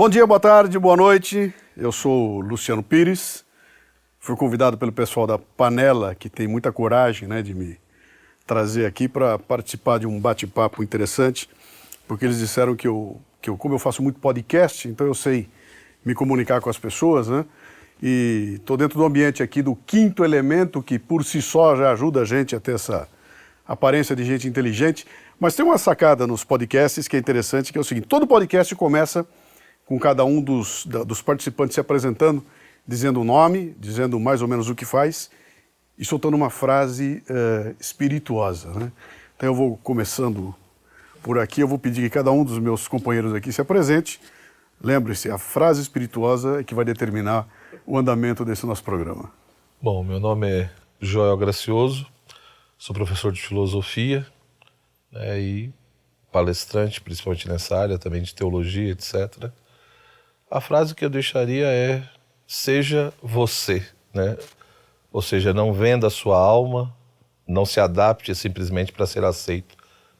Bom dia, boa tarde, boa noite. Eu sou Luciano Pires. Fui convidado pelo pessoal da Panela, que tem muita coragem né, de me trazer aqui para participar de um bate-papo interessante, porque eles disseram que eu, que eu, como eu faço muito podcast, então eu sei me comunicar com as pessoas, né? E estou dentro do ambiente aqui do quinto elemento, que por si só já ajuda a gente a ter essa aparência de gente inteligente. Mas tem uma sacada nos podcasts que é interessante, que é o seguinte: todo podcast começa com cada um dos, dos participantes se apresentando, dizendo o nome, dizendo mais ou menos o que faz e soltando uma frase uh, espirituosa. Né? Então eu vou começando por aqui, eu vou pedir que cada um dos meus companheiros aqui se apresente. Lembre-se, a frase espirituosa é que vai determinar o andamento desse nosso programa. Bom, meu nome é Joel Gracioso, sou professor de filosofia né, e palestrante, principalmente nessa área também de teologia, etc. A frase que eu deixaria é: seja você, né? Ou seja, não venda a sua alma, não se adapte simplesmente para ser aceito,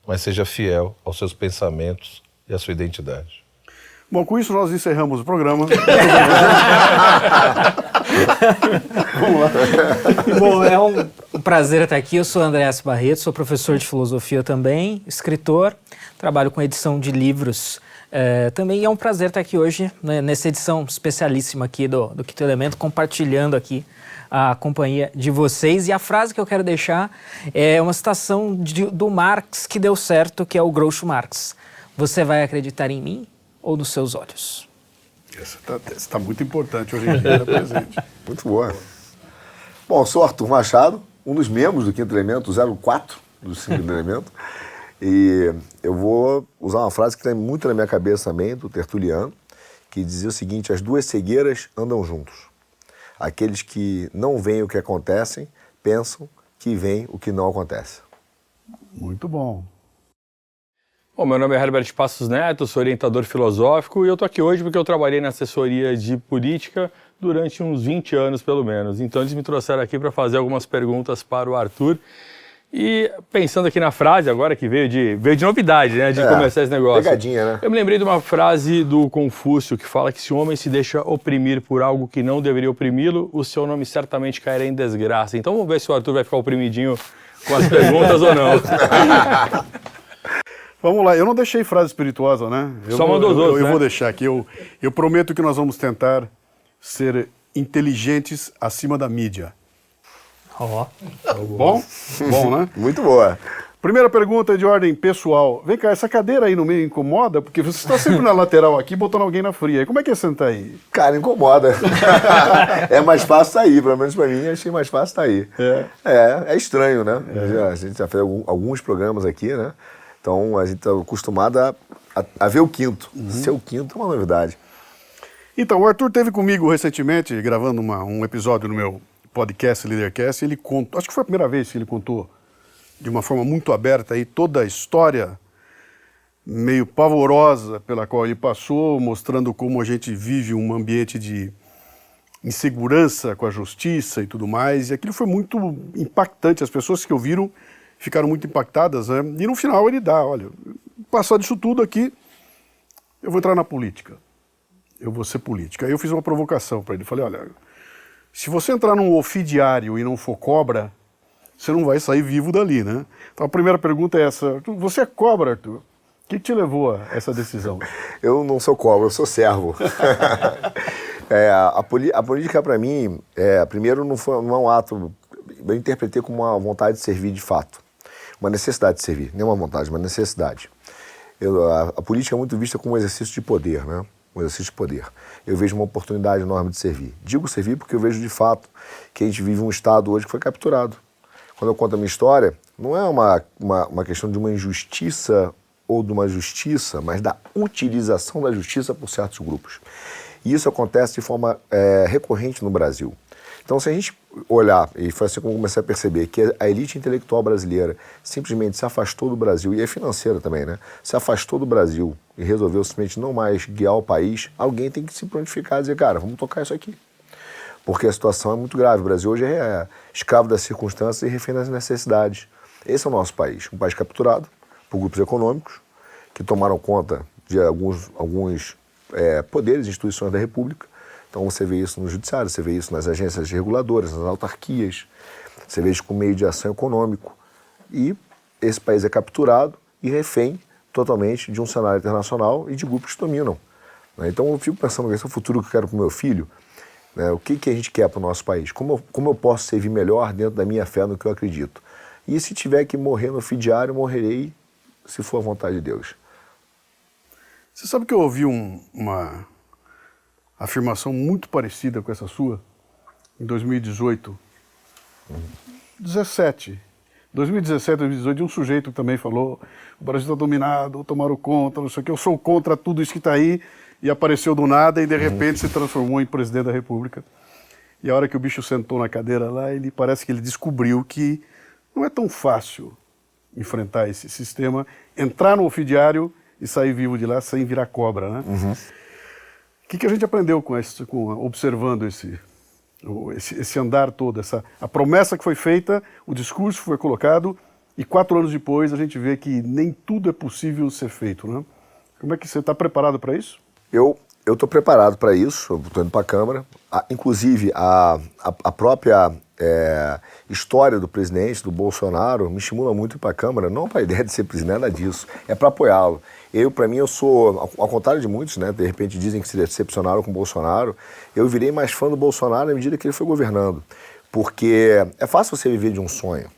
mas seja fiel aos seus pensamentos e à sua identidade. Bom, com isso nós encerramos o programa. Vamos lá. Bom, é um prazer estar aqui. Eu sou Andréas Barreto, sou professor de filosofia também, escritor, trabalho com edição de livros. É, também é um prazer estar aqui hoje, né, nessa edição especialíssima aqui do, do Quinto Elemento, compartilhando aqui a companhia de vocês. E a frase que eu quero deixar é uma citação de, do Marx que deu certo, que é o Groucho Marx. Você vai acreditar em mim? ou nos seus olhos? Essa está tá muito importante hoje em dia, né, presente. Muito boa. Bom, sou Arthur Machado, um dos membros do Quinto Elemento, 04 do Quinto Elemento. E eu vou usar uma frase que tem muito na minha cabeça também, do Tertuliano, que dizia o seguinte: as duas cegueiras andam juntos. Aqueles que não veem o que acontece pensam que veem o que não acontece. Muito bom. Bom, meu nome é Herbert Passos Neto, sou orientador filosófico e eu tô aqui hoje porque eu trabalhei na assessoria de política durante uns 20 anos, pelo menos. Então eles me trouxeram aqui para fazer algumas perguntas para o Arthur. E pensando aqui na frase agora que veio de, veio de novidade, né, de é, começar esse negócio. Pegadinha, né? Eu me lembrei de uma frase do Confúcio que fala que se o homem se deixa oprimir por algo que não deveria oprimi-lo, o seu nome certamente cairá em desgraça. Então vamos ver se o Arthur vai ficar oprimidinho com as perguntas ou não. Vamos lá, eu não deixei frase espirituosa, né? Eu Só mandou os outros, Eu, eu né? vou deixar aqui. Eu, eu prometo que nós vamos tentar ser inteligentes acima da mídia. Ó. Oh. Bom? Bom, né? Muito boa. Primeira pergunta de ordem pessoal. Vem cá, essa cadeira aí no meio incomoda? Porque você está sempre na lateral aqui, botando alguém na fria. Como é que é sentar aí? Cara, incomoda. é mais fácil sair, pelo menos para mim, achei mais fácil sair. É. É, é estranho, né? É. A gente já fez alguns programas aqui, né? Então a gente está acostumado a, a, a, ver o quinto. Uhum. Ser o quinto é uma novidade. Então, o Arthur teve comigo recentemente, gravando uma, um episódio no meu podcast Leadercast, ele contou, acho que foi a primeira vez que ele contou de uma forma muito aberta aí toda a história meio pavorosa pela qual ele passou, mostrando como a gente vive um ambiente de insegurança com a justiça e tudo mais. E aquilo foi muito impactante. As pessoas que ouviram ficaram muito impactadas, né? E no final ele dá, olha, passar disso tudo aqui, eu vou entrar na política. Eu vou ser política. Aí eu fiz uma provocação para ele. Falei, olha, se você entrar num ofidiário e não for cobra, você não vai sair vivo dali, né? Então a primeira pergunta é essa. Você é cobra, Arthur? O que, te levou a essa decisão? Eu não sou cobra, eu sou servo. é, a, a, política, para mim, é, primeiro, não, foi, não é um ato. Eu interpretei como uma vontade de servir de fato uma necessidade de servir, nem uma vontade, uma necessidade. Eu, a, a, política é muito vista como um exercício de poder, né? Um exercício de poder. Eu vejo uma oportunidade enorme de servir. Digo servir porque eu vejo de fato que a gente vive um Estado hoje que foi capturado. Quando eu conto a minha história, não é uma, uma, uma questão de uma injustiça ou de uma justiça, mas da utilização da justiça por certos grupos. E isso acontece de forma é, recorrente no Brasil. Então, se a gente olhar, e foi assim como eu comecei a perceber, que a elite intelectual brasileira simplesmente se afastou do Brasil, e é financeira também, né? Se afastou do Brasil e resolveu simplesmente não mais guiar o país, alguém tem que se prontificar e dizer, cara, vamos tocar isso aqui. Porque a situação é muito grave. O Brasil hoje é escravo das circunstâncias e refém das necessidades. Esse é o nosso país, um país capturado por grupos econômicos que tomaram conta de alguns, alguns é, poderes e instituições da República. Então você vê isso no judiciário, você vê isso nas agências reguladoras, nas autarquias, você vê isso com meio de ação econômico. E esse país é capturado e refém totalmente de um cenário internacional e de grupos que dominam. Né? Então eu fico pensando, esse é o futuro que eu quero para o meu filho, né? o que, que a gente quer para o nosso país, como eu, como eu posso servir melhor dentro da minha fé no que eu acredito. E se tiver que morrer no fidiário, morrerei se for a vontade de Deus. Você sabe que eu ouvi um, uma afirmação muito parecida com essa sua em 2018, 17. 2017, 2018, de um sujeito que também falou: o Brasil está dominado, tomaram conta, não sei o que, eu sou contra tudo isso que está aí, e apareceu do nada e de repente se transformou em presidente da República. E a hora que o bicho sentou na cadeira lá, ele parece que ele descobriu que não é tão fácil enfrentar esse sistema, entrar no ofidiário e sair vivo de lá sem virar cobra, né? Uhum. Que, que a gente aprendeu com, esse, com observando esse, esse, esse, andar todo, essa, a promessa que foi feita, o discurso foi colocado e quatro anos depois a gente vê que nem tudo é possível ser feito, né? Como é que você está preparado para isso? Eu estou preparado para isso, estou indo para a Câmara. inclusive, a, a, a própria é, história do presidente, do Bolsonaro, me estimula muito para a Câmara, não para a ideia de ser presidente, nada disso, é para apoiá-lo. Eu, para mim, eu sou, ao, contrário de muitos, né, de repente dizem que se decepcionaram com o Bolsonaro, eu virei mais fã do Bolsonaro à medida que ele foi governando. Porque é fácil você viver de um sonho,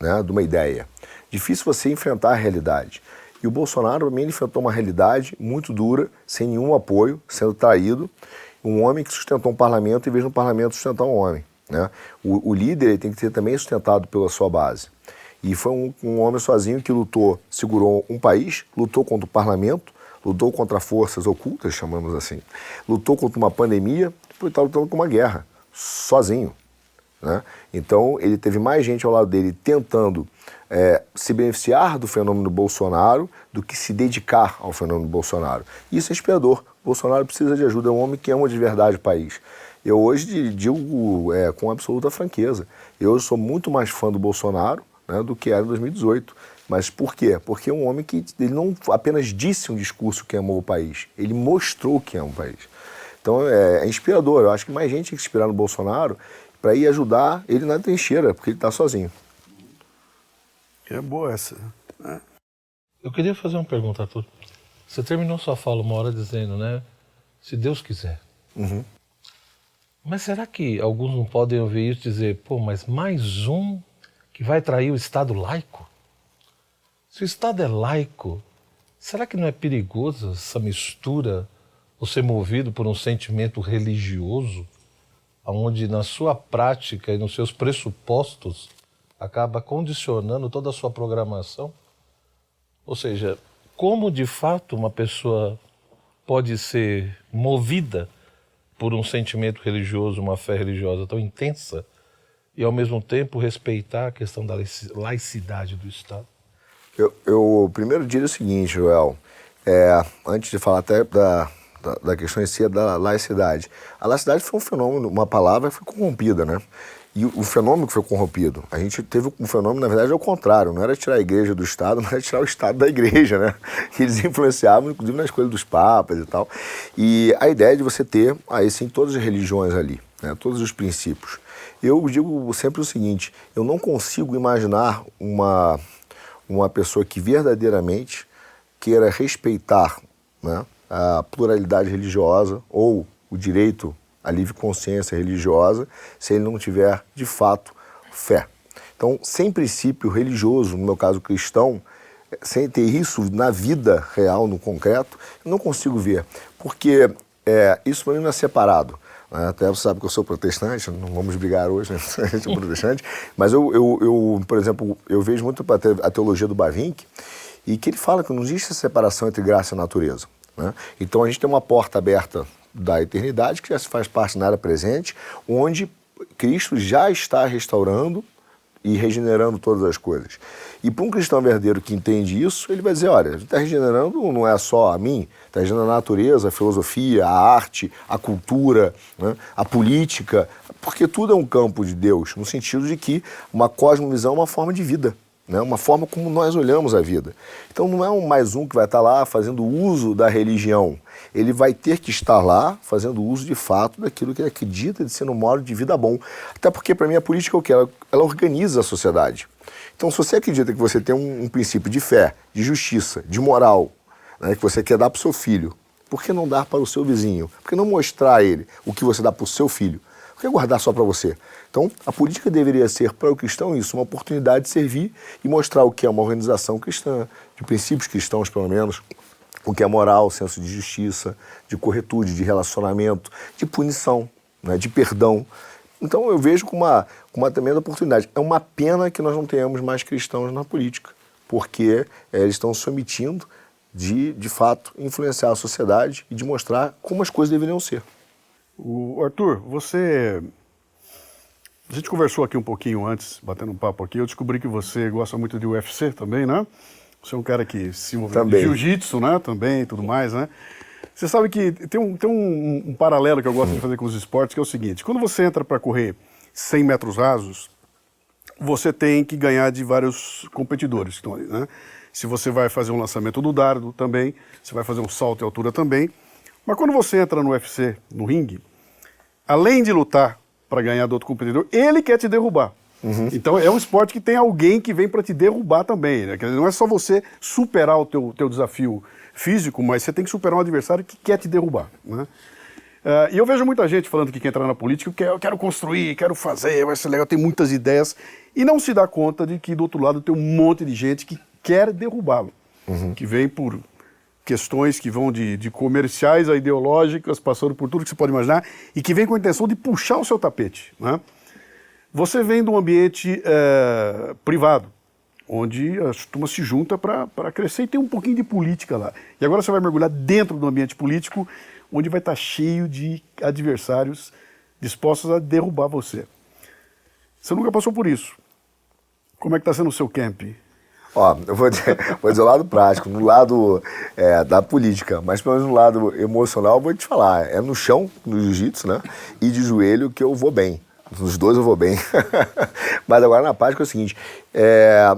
né, de uma ideia. Difícil você enfrentar a realidade. E o Bolsonaro também enfrentou uma realidade muito dura, sem nenhum apoio, sendo traído. Um homem que sustentou um parlamento em vez de um parlamento sustentar um homem. Né? O, o líder tem que ser também sustentado pela sua base. E foi um, um, homem sozinho que lutou, segurou um país, lutou contra o parlamento, lutou contra forças ocultas, chamamos assim, lutou contra uma pandemia, depois está lutando com uma guerra, sozinho. Né? Então, ele teve mais gente ao lado dele tentando é, se beneficiar do fenômeno Bolsonaro do que se dedicar ao fenômeno Bolsonaro. Isso é inspirador. Bolsonaro precisa de ajuda, é um homem que ama de verdade o país. Eu hoje digo é, com absoluta franqueza, eu sou muito mais fã do Bolsonaro né, do que era em 2018. Mas por quê? Porque é um homem que ele não apenas disse um discurso que amou o país, ele mostrou que ama o país. Então é, é inspirador. Eu acho que mais gente tem que inspirar no Bolsonaro para ir ajudar ele na trincheira, porque ele está sozinho. É boa essa. É. Eu queria fazer uma pergunta, Arthur. Você terminou sua fala uma hora dizendo, né? Se Deus quiser. Uhum. Mas será que alguns não podem ouvir isso e dizer, pô, mas mais um que vai trair o Estado laico? Se o Estado é laico, será que não é perigoso essa mistura, ou ser movido por um sentimento religioso, onde na sua prática e nos seus pressupostos acaba condicionando toda a sua programação. Ou seja, como de fato uma pessoa pode ser movida por um sentimento religioso, uma fé religiosa tão intensa e ao mesmo tempo respeitar a questão da laicidade do Estado? Eu, eu primeiro diria o seguinte, Joel, é, antes de falar até da, da, da, questão em si da laicidade. A laicidade foi um fenômeno, uma palavra que foi corrompida, né? E o fenômeno que foi corrompido, a gente teve um fenômeno, na verdade, ao contrário, não era tirar a igreja do Estado, mas era tirar o Estado da igreja, né? Eles influenciavam, inclusive, na escolha dos papas e tal. E a ideia de você ter, aí sim, todas as religiões ali, né? todos os princípios. Eu digo sempre o seguinte, eu não consigo imaginar uma, uma pessoa que verdadeiramente queira respeitar né, a pluralidade religiosa ou o direito a livre consciência religiosa se ele não tiver, de fato, fé. Então, sem princípio religioso, no meu caso cristão, sem ter isso na vida real, no concreto, eu não consigo ver. Porque é, isso para mim não é separado. Né? Até você sabe que eu sou protestante, não vamos brigar hoje, né? sou protestante, mas eu, eu, eu, por exemplo, eu vejo muito a teologia do Bavinck e que ele fala que não existe separação entre graça e natureza. Né? Então a gente tem uma porta aberta da eternidade, que já se faz parte na era presente, onde Cristo já está restaurando e regenerando todas as coisas. E para um cristão verdadeiro que entende isso, ele vai dizer: olha, a gente está regenerando não é só a mim, está regenerando a natureza, a filosofia, a arte, a cultura, né, a política, porque tudo é um campo de Deus, no sentido de que uma cosmovisão é uma forma de vida. né? uma forma como nós olhamos a vida. Então não é um mais um que vai estar lá fazendo uso da religião. Ele vai ter que estar lá fazendo uso de fato daquilo que ele acredita de ser um modo de vida bom. Até porque, para mim, a política é o que? Ela, ela organiza a sociedade. Então, se você acredita que você tem um, um princípio de fé, de justiça, de moral, né, que você quer dar para o seu filho, por que não dar para o seu vizinho? Por que não mostrar a ele o que você dá para o seu filho? Por que guardar só para você? Então, a política deveria ser para o cristão isso, uma oportunidade de servir e mostrar o que é uma organização cristã, de princípios cristãos, pelo menos, o que é moral, senso de justiça, de corretude, de relacionamento, de punição, né, de perdão. Então, eu vejo com uma, com uma tremenda oportunidade. É uma pena que nós não tenhamos mais cristãos na política, porque é, eles estão se omitindo de, de fato, influenciar a sociedade e de mostrar como as coisas deveriam ser. O Arthur, você. A gente conversou aqui um pouquinho antes, batendo um papo aqui. Eu descobri que você gosta muito de UFC também, né? Você é um cara que se envolveu em jiu-jitsu, né? Também e tudo mais, né? Você sabe que tem um, tem um, um paralelo que eu gosto hum. de fazer com os esportes, que é o seguinte: quando você entra para correr 100 metros rasos, você tem que ganhar de vários competidores ali, né? Se você vai fazer um lançamento do dardo também, você vai fazer um salto em altura também. Mas quando você entra no UFC, no ringue, além de lutar para ganhar do outro competidor, ele quer te derrubar. Uhum. Então é um esporte que tem alguém que vem para te derrubar também. Né? Não é só você superar o teu, teu desafio físico, mas você tem que superar um adversário que quer te derrubar. Né? Uh, e eu vejo muita gente falando que quer entrar na política, que eu quero construir, quero fazer, vai ser legal, tem muitas ideias, e não se dá conta de que do outro lado tem um monte de gente que quer derrubá-lo, uhum. que vem por questões que vão de, de, comerciais a ideológicas, passando por tudo que você pode imaginar, e que vem com a intenção de puxar o seu tapete. Né? Você vem de um ambiente é, privado, onde a turma se junta para crescer e tem um pouquinho de política lá. E agora você vai mergulhar dentro do ambiente político, onde vai estar cheio de adversários dispostos a derrubar você. Você nunca passou por isso. Como é que está sendo o seu camp? Ó, eu vou dizer, vou dizer o lado prático, no lado é, da política, mas pelo menos no lado emocional, eu vou te falar, é no chão, no jiu-jitsu, né? E de joelho que eu vou bem. Nos dois eu vou bem. mas agora na prática é o seguinte, é,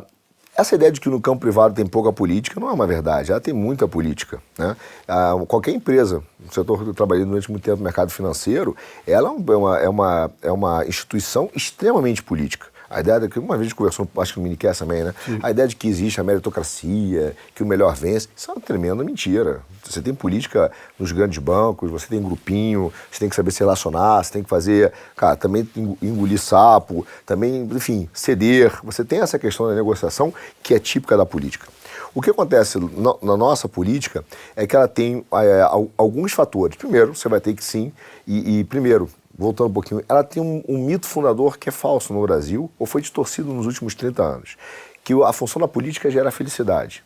essa ideia de que no campo privado tem pouca política não é uma verdade, ela tem muita política. Né? Ah, qualquer empresa, no setor que eu trabalhei durante muito tempo no mercado financeiro, ela é uma, é uma, é uma instituição extremamente política. A ideia de que, uma vez a gente conversou, acho que no minicast também, né? Sim. A ideia de que existe a meritocracia, que o melhor vence, isso é uma tremenda mentira. Você tem política nos grandes bancos, você tem grupinho, você tem que saber se relacionar, você tem que fazer, cara, também engolir sapo, também, enfim, ceder. Você tem essa questão da negociação que é típica da política. O que acontece na nossa política é que ela tem é, alguns fatores. Primeiro, você vai ter que sim, e, e primeiro, voltando um pouquinho, ela tem um, um, mito fundador que é falso no Brasil, ou foi distorcido nos últimos 30 anos, que a função da política gera felicidade.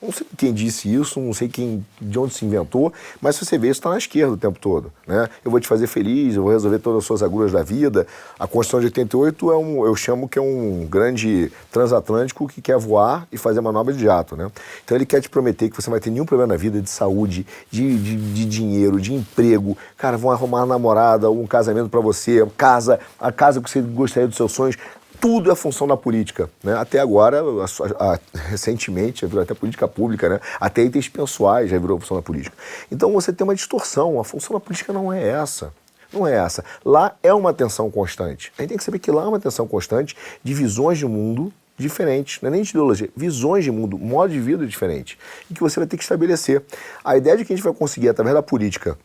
Não sei quem disse isso, não sei quem, de onde se inventou, mas se você vê, isso está na esquerda o tempo todo. Né? Eu vou te fazer feliz, eu vou resolver todas as suas agulhas da vida. A Constituição de 88 é um, eu chamo que é um grande transatlântico que quer voar e fazer manobra de jato. Né? Então ele quer te prometer que você vai ter nenhum problema na vida de saúde, de, de, de dinheiro, de emprego. Cara, vão arrumar uma namorada, um casamento para você, casa, a casa que você gostaria dos seus sonhos tudo é função da política. Né? Até agora, a, a, recentemente, até política pública, né? até itens pessoais já virou função da política. Então você tem uma distorção, a função da política não é essa. Não é essa. Lá é uma tensão constante. A gente tem que saber que lá é uma tensão constante de visões de mundo diferentes, não é nem de ideologia, visões de mundo, modo de vida diferente, e que você vai ter que estabelecer. A ideia de que a gente vai conseguir, através da política,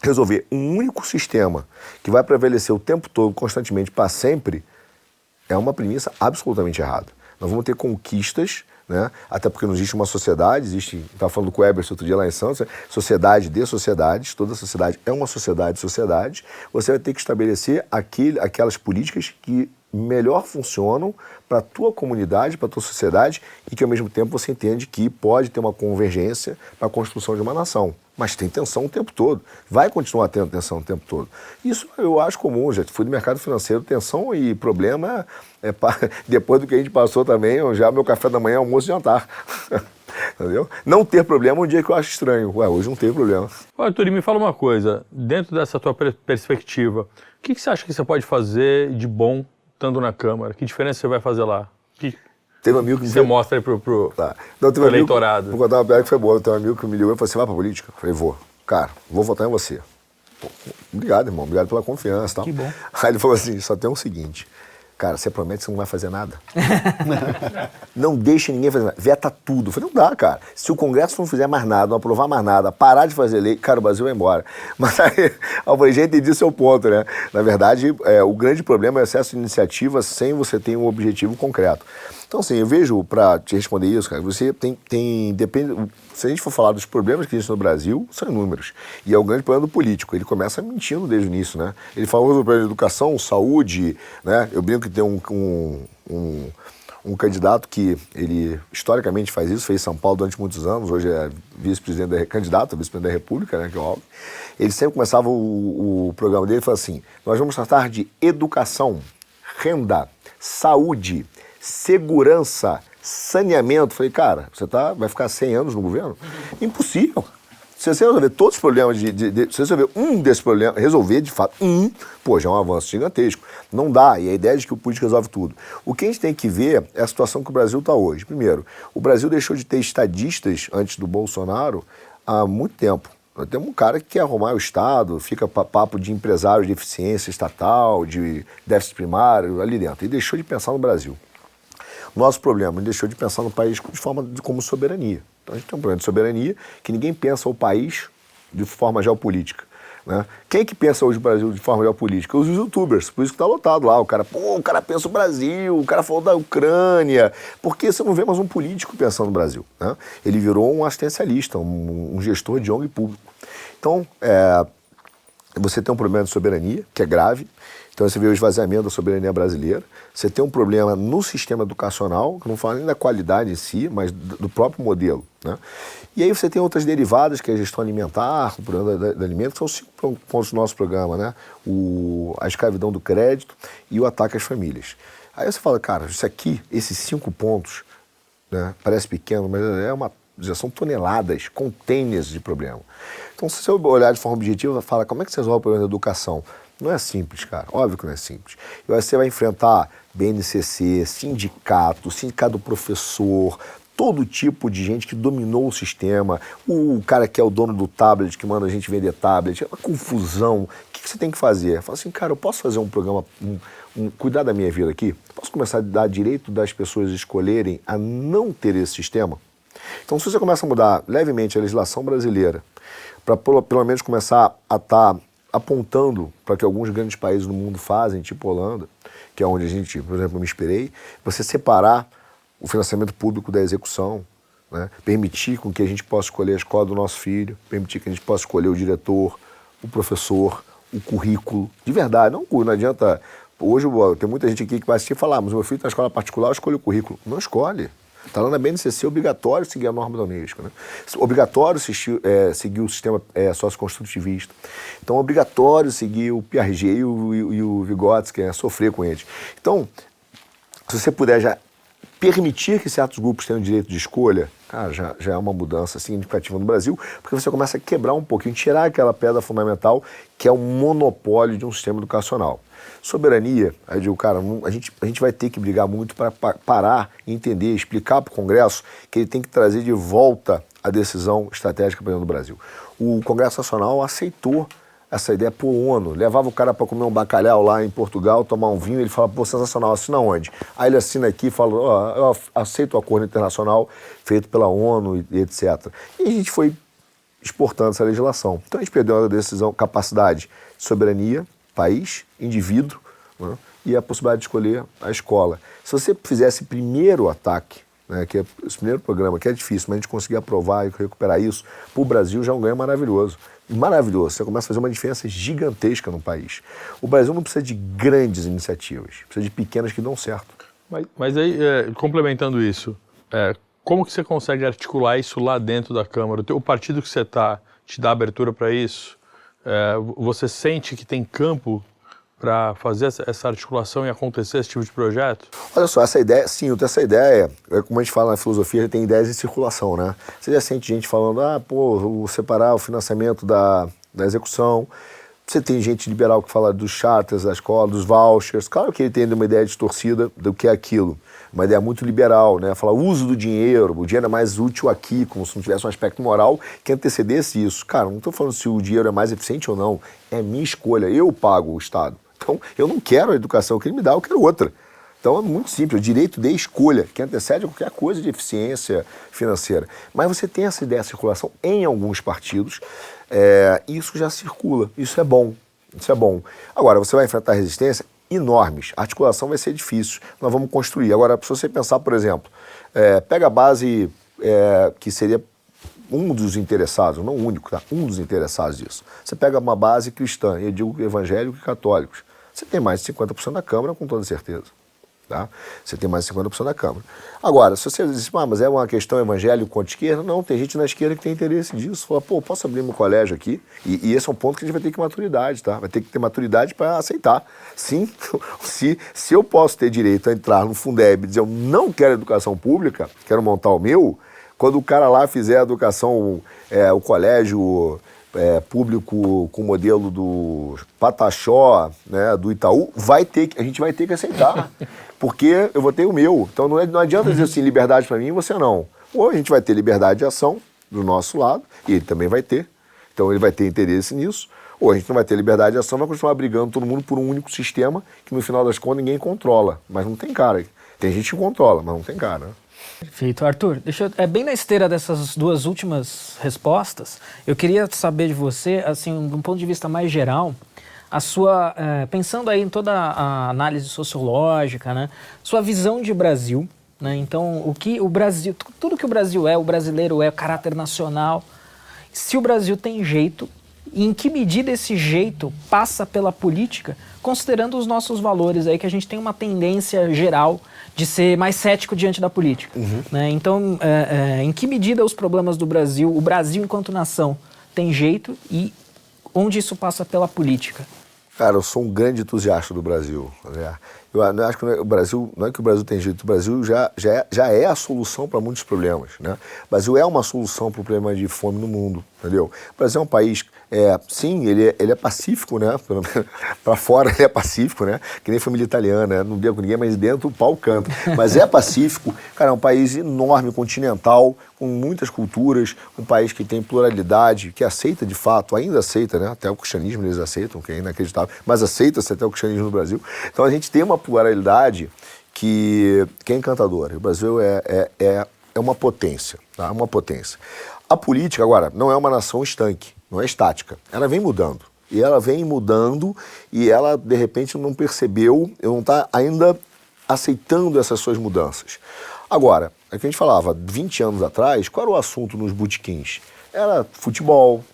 resolver um único sistema que vai prevalecer o tempo todo, constantemente, para sempre, é uma premissa absolutamente errada. Nós vamos ter conquistas, né? até porque não existe uma sociedade, existe, estava falando com o Eberson outro dia lá em Santos, né? sociedade de sociedades, toda sociedade é uma sociedade de sociedades, você vai ter que estabelecer aquele, aquelas políticas que melhor funcionam para a tua comunidade, para a tua sociedade e que ao mesmo tempo você entende que pode ter uma convergência para a construção de uma nação. Mas tem tensão o tempo todo. Vai continuar tendo tensão o tempo todo. Isso eu acho comum, já fui do mercado financeiro, tensão e problema é, é depois do que a gente passou também, já meu café da manhã, almoço e jantar. Entendeu? Não ter problema é um dia que eu acho estranho. Ué, hoje não tem problema. Arthur, me fala uma coisa. Dentro dessa tua perspectiva, o que, que você acha que você pode fazer de bom estando na Câmara? Que diferença você vai fazer lá? Que... Teve um amigo que Você mostra aí pro, pro, Tá. Não, teve um amigo, eleitorado. Vou contar uma piada que foi boa. Tem um amigo que me ligou e falou: Você vai pra política? Eu falei: Vou. Cara, vou votar em você. Pô, obrigado, irmão. Obrigado pela confiança e tal. Que bom. Aí ele falou assim: Só tem o seguinte. Cara, você promete que você não vai fazer nada? não deixe ninguém fazer nada. Veta tudo. Eu falei, não dá, cara. Se o Congresso não fizer mais nada, não aprovar mais nada, parar de fazer lei, cara, o Brasil vai embora. Mas aí, já entendi seu ponto, né? Na verdade, é, o grande problema é o excesso de iniciativa sem você ter um objetivo concreto. Então, assim, eu vejo, para te responder isso, cara, você tem, tem depende, se a gente for falar dos problemas que existem no Brasil, são inúmeros. E é o grande problema do político. Ele começa mentindo desde o início, né? Ele falou sobre problema de educação, saúde, né? Eu brinco que tem um, um, um, um candidato que ele historicamente faz isso, fez São Paulo durante muitos anos, hoje é vice-presidente da, candidato vice-presidente da República, né? Que é o Alves. Ele sempre começava o, o programa dele falava assim: nós vamos tratar de educação, renda, saúde, segurança, saneamento. Falei, cara, você tá, vai ficar 100 anos no governo? Impossível. Se você resolver todos os problemas, de, de, de, se você resolver um desses problemas, resolver de fato um, pô, já é um avanço gigantesco. Não dá, e a ideia de que o político resolve tudo. O que a gente tem que ver é a situação que o Brasil está hoje. Primeiro, o Brasil deixou de ter estadistas antes do Bolsonaro há muito tempo. Nós temos um cara que quer arrumar o Estado, fica papo de empresário de eficiência estatal, de déficit primário ali dentro. E deixou de pensar no Brasil. Nosso problema, ele deixou de pensar no país de forma de, como soberania. Então a gente tem um problema de soberania que ninguém pensa o país de forma geopolítica. Né? Quem é que pensa hoje o Brasil de forma geopolítica? Os youtubers, por isso que está lotado lá. O cara, pô, o cara pensa o Brasil, o cara falou da Ucrânia. Porque você não vê mais um político pensando no Brasil. Né? Ele virou um assistencialista, um, um gestor de ONG público. Então, é, você tem um problema de soberania, que é grave. Então você vê o esvaziamento da soberania brasileira. Você tem um problema no sistema educacional, que não fala nem da qualidade em si, mas do próprio modelo. Né? E aí você tem outras derivadas, que é a gestão alimentar, o programa da, da alimento, são cinco pontos do nosso programa, né? O, a escravidão do crédito e o ataque às famílias. Aí você fala, cara, isso aqui, esses cinco pontos, né, parece pequeno, mas é uma, já são toneladas, containers de problema. Então, se você olhar de forma objetiva, fala, como é que você resolve o problema da educação? Não é simples, cara. Óbvio que não é simples. E você vai enfrentar BNCC, sindicato, sindicato professor, todo tipo de gente que dominou o sistema. O cara que é o dono do tablet, que manda a gente vender tablet, é uma confusão. O que, você tem que fazer? Fala assim, cara, eu posso fazer um programa, um, um, cuidar da minha vida aqui? Posso começar a dar direito das pessoas escolherem a não ter esse sistema? Então, se você começa a mudar levemente a legislação brasileira, para pelo menos começar a estar tá apontando para que alguns grandes países no mundo fazem, tipo Holanda, que é onde a gente, por exemplo, me inspirei, você separar o financiamento público da execução, né? permitir com que a gente possa escolher a escola do nosso filho, permitir que a gente possa escolher o diretor, o professor, o currículo, de verdade, não, não adianta. Hoje tem muita gente aqui que vai assistir e falar, ah, mas meu filho está na escola particular, eu escolho o currículo. Não escolhe. Está lá na BNCC, é obrigatório seguir a norma da Unesco. Né? Obrigatório seguir, é, seguir o sistema é, socioconstrutivista. Então, obrigatório seguir o Piaget e o, e o Vygotsky, é, sofrer com eles. Então, se você puder já permitir que certos grupos tenham direito de escolha, cara, já, já é uma mudança significativa no Brasil, porque você começa a quebrar um pouquinho, tirar aquela pedra fundamental que é o monopólio de um sistema educacional. Soberania, aí eu digo, cara, a gente, a gente vai ter que brigar muito para parar, entender, explicar para o Congresso que ele tem que trazer de volta a decisão estratégica para dentro do Brasil. O Congresso Nacional aceitou essa ideia por ONU. Levava o cara para comer um bacalhau lá em Portugal, tomar um vinho, ele fala, pô, sensacional, assina onde? Aí ele assina aqui e fala, oh, eu aceito o acordo internacional feito pela ONU e etc. E a gente foi exportando essa legislação. Então a gente perdeu a decisão, capacidade, soberania, país, indivíduo, né? e a possibilidade de escolher a escola. Se você fizesse primeiro ataque, né, que é esse primeiro programa, que é difícil, mas a gente conseguir aprovar e recuperar isso, para o Brasil já é um ganho maravilhoso. Maravilhoso. Você começa a fazer uma diferença gigantesca no país. O Brasil não precisa de grandes iniciativas, precisa de pequenas que dão certo. Mas, mas aí, é, complementando isso, é, como que você consegue articular isso lá dentro da Câmara? O, partido que você está te dá abertura para isso? É, você sente que tem campo para fazer essa articulação e acontecer esse tipo de projeto? Olha só, essa ideia, sim, eu tenho essa ideia, é como a gente fala na filosofia, tem ideias em circulação, né? Você já sente gente falando, ah, pô, vou separar o financiamento da, da execução. Você tem gente liberal que fala dos charters da escola, dos vouchers. Claro que ele tem uma ideia distorcida do que é aquilo. Uma ideia muito liberal, né? Falar uso do dinheiro, o dinheiro é mais útil aqui, como se não tivesse um aspecto moral que antecedesse isso. Cara, não estou falando se o dinheiro é mais eficiente ou não, é minha escolha, eu pago o Estado. Então, eu não quero a educação que ele me dá, eu quero outra. Então é muito simples, o direito de escolha, que antecede qualquer coisa de eficiência financeira. Mas você tem essa ideia de circulação em alguns partidos, é, isso já circula, isso é bom, isso é bom. Agora, você vai enfrentar resistência enormes, a articulação vai ser difícil, nós vamos construir. Agora, se você pensar, por exemplo, é, pega a base é, que seria um dos interessados, não o único, tá? um dos interessados disso. Você pega uma base cristã, eu digo evangélico e católicos, você tem mais de 50% da Câmara, com toda certeza. Tá? Você tem mais de 50% da Câmara. Agora, se você diz, ah, mas é uma questão evangélico contra esquerda, não, tem gente na esquerda que tem interesse disso. Fala, pô, posso abrir meu colégio aqui? E, e, esse é um ponto que a gente vai ter que maturidade, tá? Vai ter que ter maturidade para aceitar. Sim, se, se eu posso ter direito a entrar no Fundeb e dizer eu não quero educação pública, quero montar o meu, quando o cara lá fizer a educação, é, o colégio é, público com o modelo do Pataxó, né, do Itaú, vai ter que, a gente vai ter que aceitar. Porque eu vou ter o meu. Então não, é, não adianta dizer assim, liberdade para mim e você não. Ou a gente vai ter liberdade de ação do nosso lado, e ele também vai ter. Então ele vai ter interesse nisso. Ou a gente não vai ter liberdade de ação, vai continuar brigando todo mundo por um único sistema que no final das contas ninguém controla. Mas não tem cara. Tem gente que controla, mas não tem cara. Perfeito. Arthur, deixa eu, é bem na esteira dessas duas últimas respostas, eu queria saber de você, assim, de um ponto de vista mais geral, a sua, é, pensando aí em toda a análise sociológica, né, sua visão de Brasil, né, então o que o Brasil, tudo que o Brasil é, o brasileiro é, o caráter nacional, se o Brasil tem jeito, e em que medida esse jeito passa pela política, considerando os nossos valores aí, que a gente tem uma tendência geral de ser mais cético diante da política. Uhum. Né? Então, é, é, em que medida os problemas do Brasil, o Brasil enquanto nação, tem jeito e onde isso passa pela política? Cara, eu sou um grande entusiasta do Brasil. Né? Eu acho que o Brasil, não é que o Brasil tem jeito, o Brasil já, já, é, já é a solução para muitos problemas. Né? O Brasil é uma solução para o problema de fome no mundo, entendeu? O Brasil é um país é, sim, ele é, ele é pacífico, né? Para fora ele é pacífico, né? Que nem família italiana, né? não deu com ninguém, mas dentro o pau canta. Mas é pacífico, cara, é um país enorme, continental, com muitas culturas, um país que tem pluralidade, que aceita de fato, ainda aceita, né? Até o cristianismo eles aceitam, que é inacreditável, mas aceita-se até o cristianismo no Brasil. Então a gente tem uma pluralidade que, que é encantadora. O Brasil é, é, é, é uma potência, tá? Uma potência. A política, agora, não é uma nação estanque não é estática. Ela vem mudando. E ela vem mudando e ela, de repente, não percebeu, não está ainda aceitando essas suas mudanças. Agora, é que a gente falava, 20 anos atrás, qual era o assunto nos botequins? Era futebol,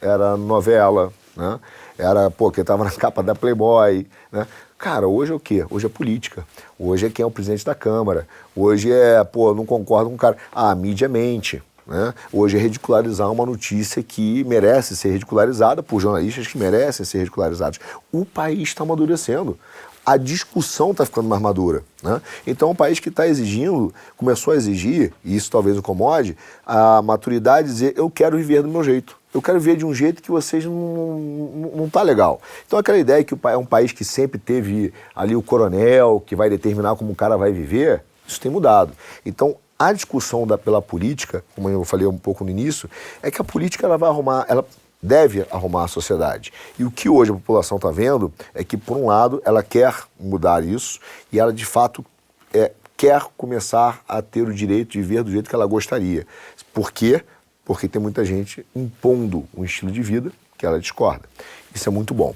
era novela, né? Era, pô, que estava na capa da Playboy, né? Cara, hoje é o quê? Hoje é política. Hoje é quem é o presidente da Câmara. Hoje é, pô, não concordo com o cara. Ah, a mídia mente. Né? Hoje é ridicularizar uma notícia que merece ser ridicularizada por jornalistas que merecem ser ridicularizados. O país está amadurecendo. A discussão está ficando mais madura. Né? Então, um país que está exigindo, começou a exigir, e isso talvez incomode, a maturidade de dizer: eu quero viver do meu jeito. Eu quero viver de um jeito que vocês não, não, não tá legal. Então, aquela ideia que é um país que sempre teve ali o coronel, que vai determinar como o cara vai viver, isso tem mudado. Então, a discussão da, pela política, como eu falei um pouco no início, é que a política ela vai arrumar, ela deve arrumar a sociedade. E o que hoje a população está vendo é que, por um lado, ela quer mudar isso e ela, de fato, é, quer começar a ter o direito de viver do jeito que ela gostaria. Por quê? Porque tem muita gente impondo um estilo de vida que ela discorda. Isso é muito bom.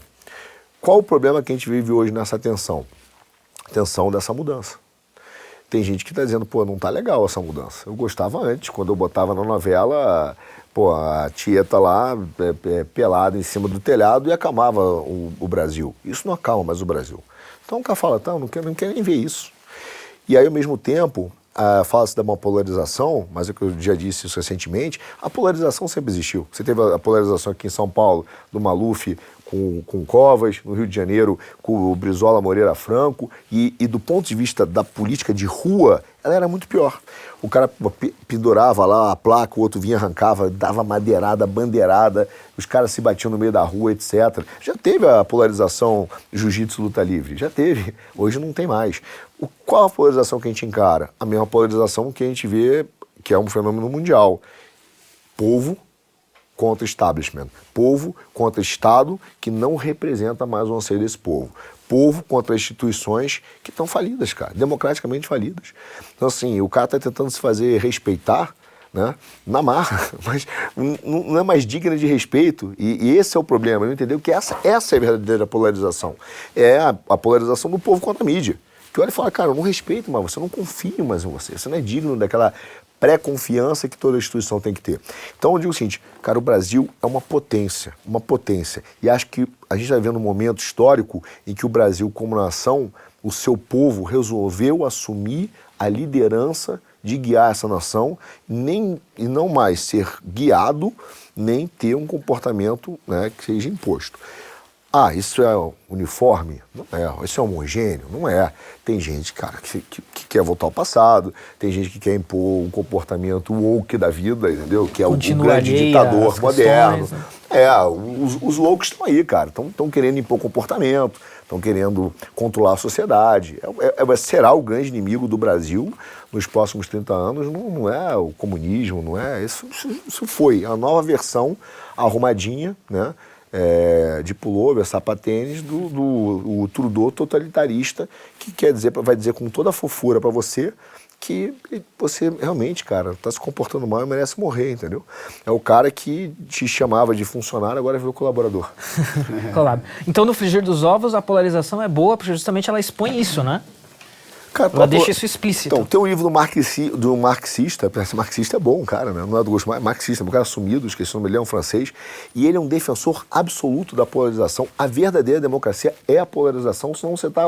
Qual o problema que a gente vive hoje nessa tensão? Tensão dessa mudança. Tem gente que está dizendo, pô, não tá legal essa mudança. Eu gostava antes, quando eu botava na novela, pô, a tieta lá, é, é, pelada em cima do telhado e acalmava o, o, Brasil. Isso não acalma mais o Brasil. Então o cara fala, tá, não quero, não quero nem ver isso. E aí, ao mesmo tempo, fala-se de uma polarização, mas é que eu já disse isso recentemente, a polarização sempre existiu. Você teve a polarização aqui em São Paulo, do Maluf com, com Covas, no Rio de Janeiro com o Brizola Moreira Franco, e, e do ponto de vista da política de rua, ela era muito pior. O cara pendurava lá a placa, o outro vinha, arrancava, dava madeirada, bandeirada, os caras se batiam no meio da rua, etc. Já teve a polarização jiu-jitsu luta livre, já teve. Hoje não tem mais. O, qual a polarização que a gente encara? A mesma polarização que a gente vê, que é um fenômeno mundial. Povo contra establishment. Povo contra Estado que não representa mais o anseio desse povo. Povo contra instituições que estão falidas, cara, democraticamente falidas. Então, assim, o cara está tentando se fazer respeitar né, na marra, mas não é mais digna de respeito. E, e esse é o problema, não entendeu? Que essa, essa é a verdadeira polarização. É a, a polarização do povo contra a mídia que olha e fala, cara, eu não respeito mais você, eu não confio mais em você, você não é digno daquela pré-confiança que toda instituição tem que ter. Então eu digo o seguinte, cara, o Brasil é uma potência, uma potência. E acho que a gente está vivendo um momento histórico em que o Brasil, como nação, o seu povo resolveu assumir a liderança de guiar essa nação nem, e não mais ser guiado, nem ter um comportamento né, que seja imposto. Ah, isso é uniforme? Não é. Isso é homogêneo? Não é. Tem gente, cara, que, que, que, quer voltar ao passado, tem gente que quer impor um comportamento woke da vida, entendeu? Que é o, o grande ditador moderno. Né? É, os, os loucos estão aí, cara. Estão querendo impor comportamento, estão querendo controlar a sociedade. É, é, é, será o grande inimigo do Brasil nos próximos 30 anos. Não, não é o comunismo, não é. Isso, isso, isso foi a nova versão arrumadinha, né? É, de pullover, sapatênis, do, do Trudeau totalitarista, que quer dizer, vai dizer com toda a fofura para você que você realmente, cara, está se comportando mal e merece morrer, entendeu? É o cara que te chamava de funcionário, agora virou colaborador. Colab. Então, no frigir dos ovos, a polarização é boa, porque justamente ela expõe isso, né? Cara, Ela deixa isso explícito. Então, tem um livro do, marxi, do marxista, marxista é bom, cara, né? não é do gosto, marxista, é um cara sumido, esqueci o nome, ele é um francês, e ele é um defensor absoluto da polarização. A verdadeira democracia é a polarização, senão você está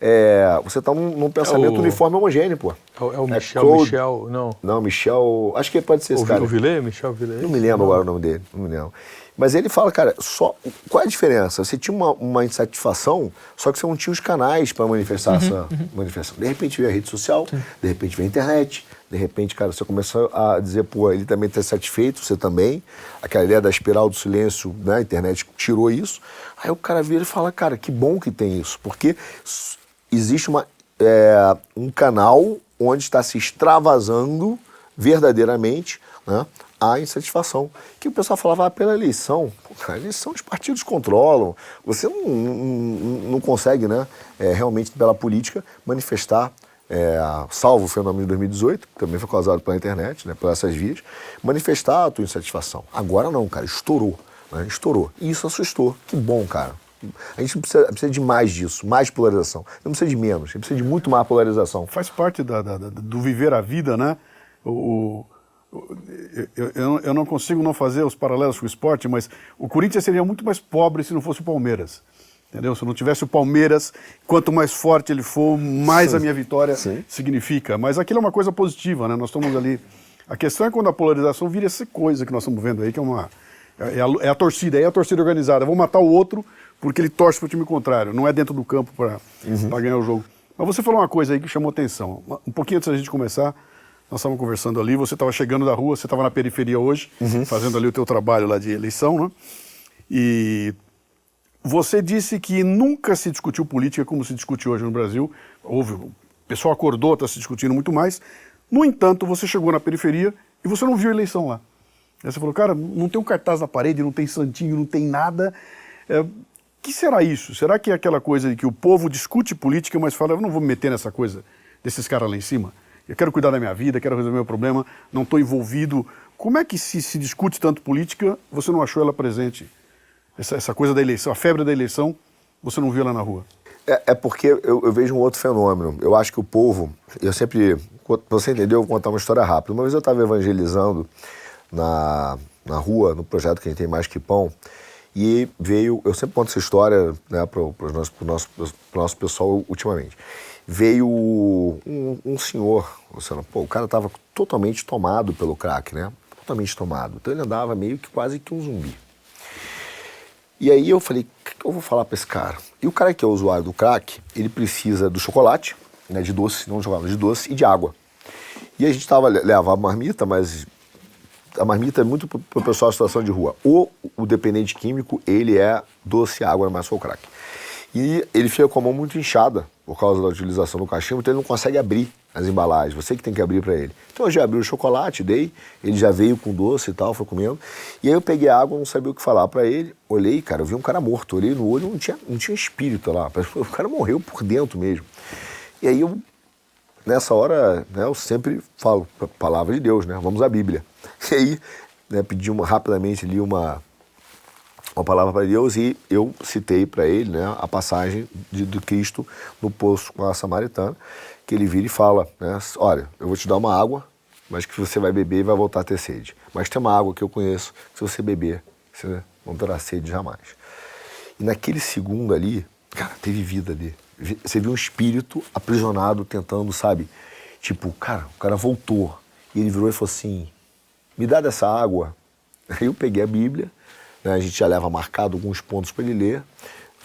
é, você tá num, num pensamento é o... uniforme homogêneo, pô. É o, é o Michel, Michel, não. Não, Michel, acho que pode ser esse o, cara. O Villet, Michel Villet? Não me lembro não. agora o nome dele, não me lembro. Mas ele fala, cara, só qual é a diferença? Você tinha uma, uma insatisfação, só que você não tinha os canais para manifestar uhum, essa uhum. manifestação. De repente veio a rede social, Sim. de repente veio a internet, de repente, cara, você começou a dizer, pô, ele também está satisfeito, você também. Aquela ideia da espiral do silêncio, né? A internet tirou isso. Aí o cara vira e fala, cara, que bom que tem isso, porque existe uma, é, um canal onde está se extravasando verdadeiramente né, a insatisfação. Que o pessoal falava, ah, pela eleição. A eleição os partidos controlam. Você não, não, não consegue, né, é, realmente, pela política, manifestar, é, salvo o fenômeno de 2018, que também foi causado pela internet, né, por essas vias, manifestar a tua insatisfação. Agora não, cara, estourou. Né, estourou. E isso assustou. Que bom, cara. A gente precisa, precisa, de mais disso, mais polarização. Não precisa de menos, a gente precisa de muito mais polarização. Faz parte da, da, do viver a vida, né? O, eu, eu, eu, não consigo não fazer os paralelos com o esporte, mas o Corinthians seria muito mais pobre se não fosse o Palmeiras. Entendeu? Se não tivesse o Palmeiras, quanto mais forte ele for, mais Sim. a minha vitória Sim. significa. Mas aquilo é uma coisa positiva, né? Nós estamos ali. A questão é quando a polarização vira essa coisa que nós estamos vendo aí, que é uma. É a, é a torcida, é a torcida organizada. Vou matar o outro porque ele torce para o time contrário. Não é dentro do campo para uhum. ganhar o jogo. Mas você falou uma coisa aí que chamou atenção. Um pouquinho antes da gente começar, nós estávamos conversando ali, você estava chegando da rua, você estava na periferia hoje, uhum. fazendo ali o teu trabalho lá de eleição, né? E você disse que nunca se discutiu política como se discute hoje no Brasil. Houve, o pessoal acordou, está se discutindo muito mais. No entanto, você chegou na periferia e você não viu a eleição lá. Aí você falou, cara, não tem um cartaz na parede, não tem santinho, não tem nada. É, que será isso? Será que é aquela coisa de que o povo discute política, mas fala, eu não vou me meter nessa coisa desses caras lá em cima? Eu quero cuidar da minha vida, quero resolver meu problema, não estou envolvido. Como é que se, se discute tanto política, você não achou ela presente? Essa, essa coisa da eleição, a febre da eleição, você não viu ela na rua? É, é porque eu, eu, vejo um outro fenômeno. Eu acho que o povo, eu sempre, você entendeu, eu vou contar uma história rápida. Uma vez eu estava evangelizando na, na rua, no projeto que a gente tem mais que pão, e veio, eu sempre conto essa história né, para o nosso, nosso, nosso pessoal ultimamente veio um, um senhor, Luciano, pô, o cara estava totalmente tomado pelo crack, né? Totalmente tomado. Então ele andava meio que quase que um zumbi. E aí eu falei, o que, que eu vou falar para esse cara? E o cara que é usuário do crack, ele precisa do chocolate, né, de doce, não de chocolate, de doce e de água. E a gente tava, levava a marmita, mas a marmita é muito para o pessoal em situação de rua. O, o dependente químico, ele é doce e água, mas só o crack. E ele fica com a mão muito inchada por causa da utilização do cachimbo, então ele não consegue abrir as embalagens. Você que tem que abrir para ele. Então eu já abri o chocolate, dei, ele já veio com doce e tal, foi comendo. E aí eu peguei a água, não sabia o que falar para ele. Olhei, cara, eu vi um cara morto. Olhei no olho, não tinha, não tinha espírito lá. O cara morreu por dentro mesmo. E aí eu, nessa hora, né, eu sempre falo, palavra de Deus, né? Vamos à Bíblia. E aí, né, pedi uma, rapidamente ali uma, uma palavra para Deus e eu citei para ele né, a passagem de, de Cristo no poço com a samaritana, que ele vira e fala, né, olha, eu vou te dar uma água, mas que você vai beber e vai voltar a ter sede. Mas tem uma água que eu conheço, que se você beber, você não terá sede jamais. E naquele segundo ali, cara, teve vida ali. Você viu um espírito aprisionado tentando, sabe? Tipo, cara, o cara voltou. E ele virou e falou assim: me dá dessa água. Aí eu peguei a Bíblia, né, a gente já leva marcado alguns pontos para ele ler,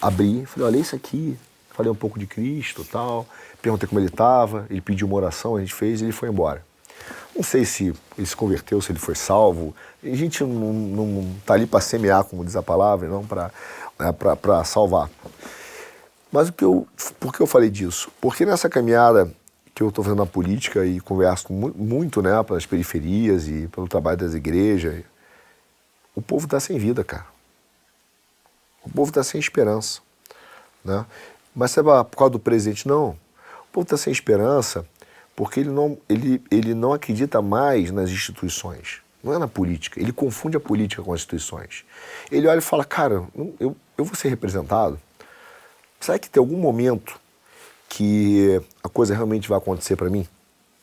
abri, falei, olha isso aqui, falei um pouco de Cristo tal, perguntei como ele estava, ele pediu uma oração, a gente fez e ele foi embora. Não sei se ele se converteu, se ele foi salvo, a gente não está ali para semear, como diz a palavra, não para né, salvar. Mas o que eu, por que eu falei disso? Porque nessa caminhada que eu estou fazendo na política e converso muito né, pelas periferias e pelo trabalho das igrejas. O povo está sem vida, cara. O povo está sem esperança. Né? Mas você por causa do presidente? Não. O povo está sem esperança porque ele não, ele, ele não acredita mais nas instituições. Não é na política. Ele confunde a política com as instituições. Ele olha e fala, cara, eu, eu vou ser representado. Será que tem algum momento que a coisa realmente vai acontecer para mim,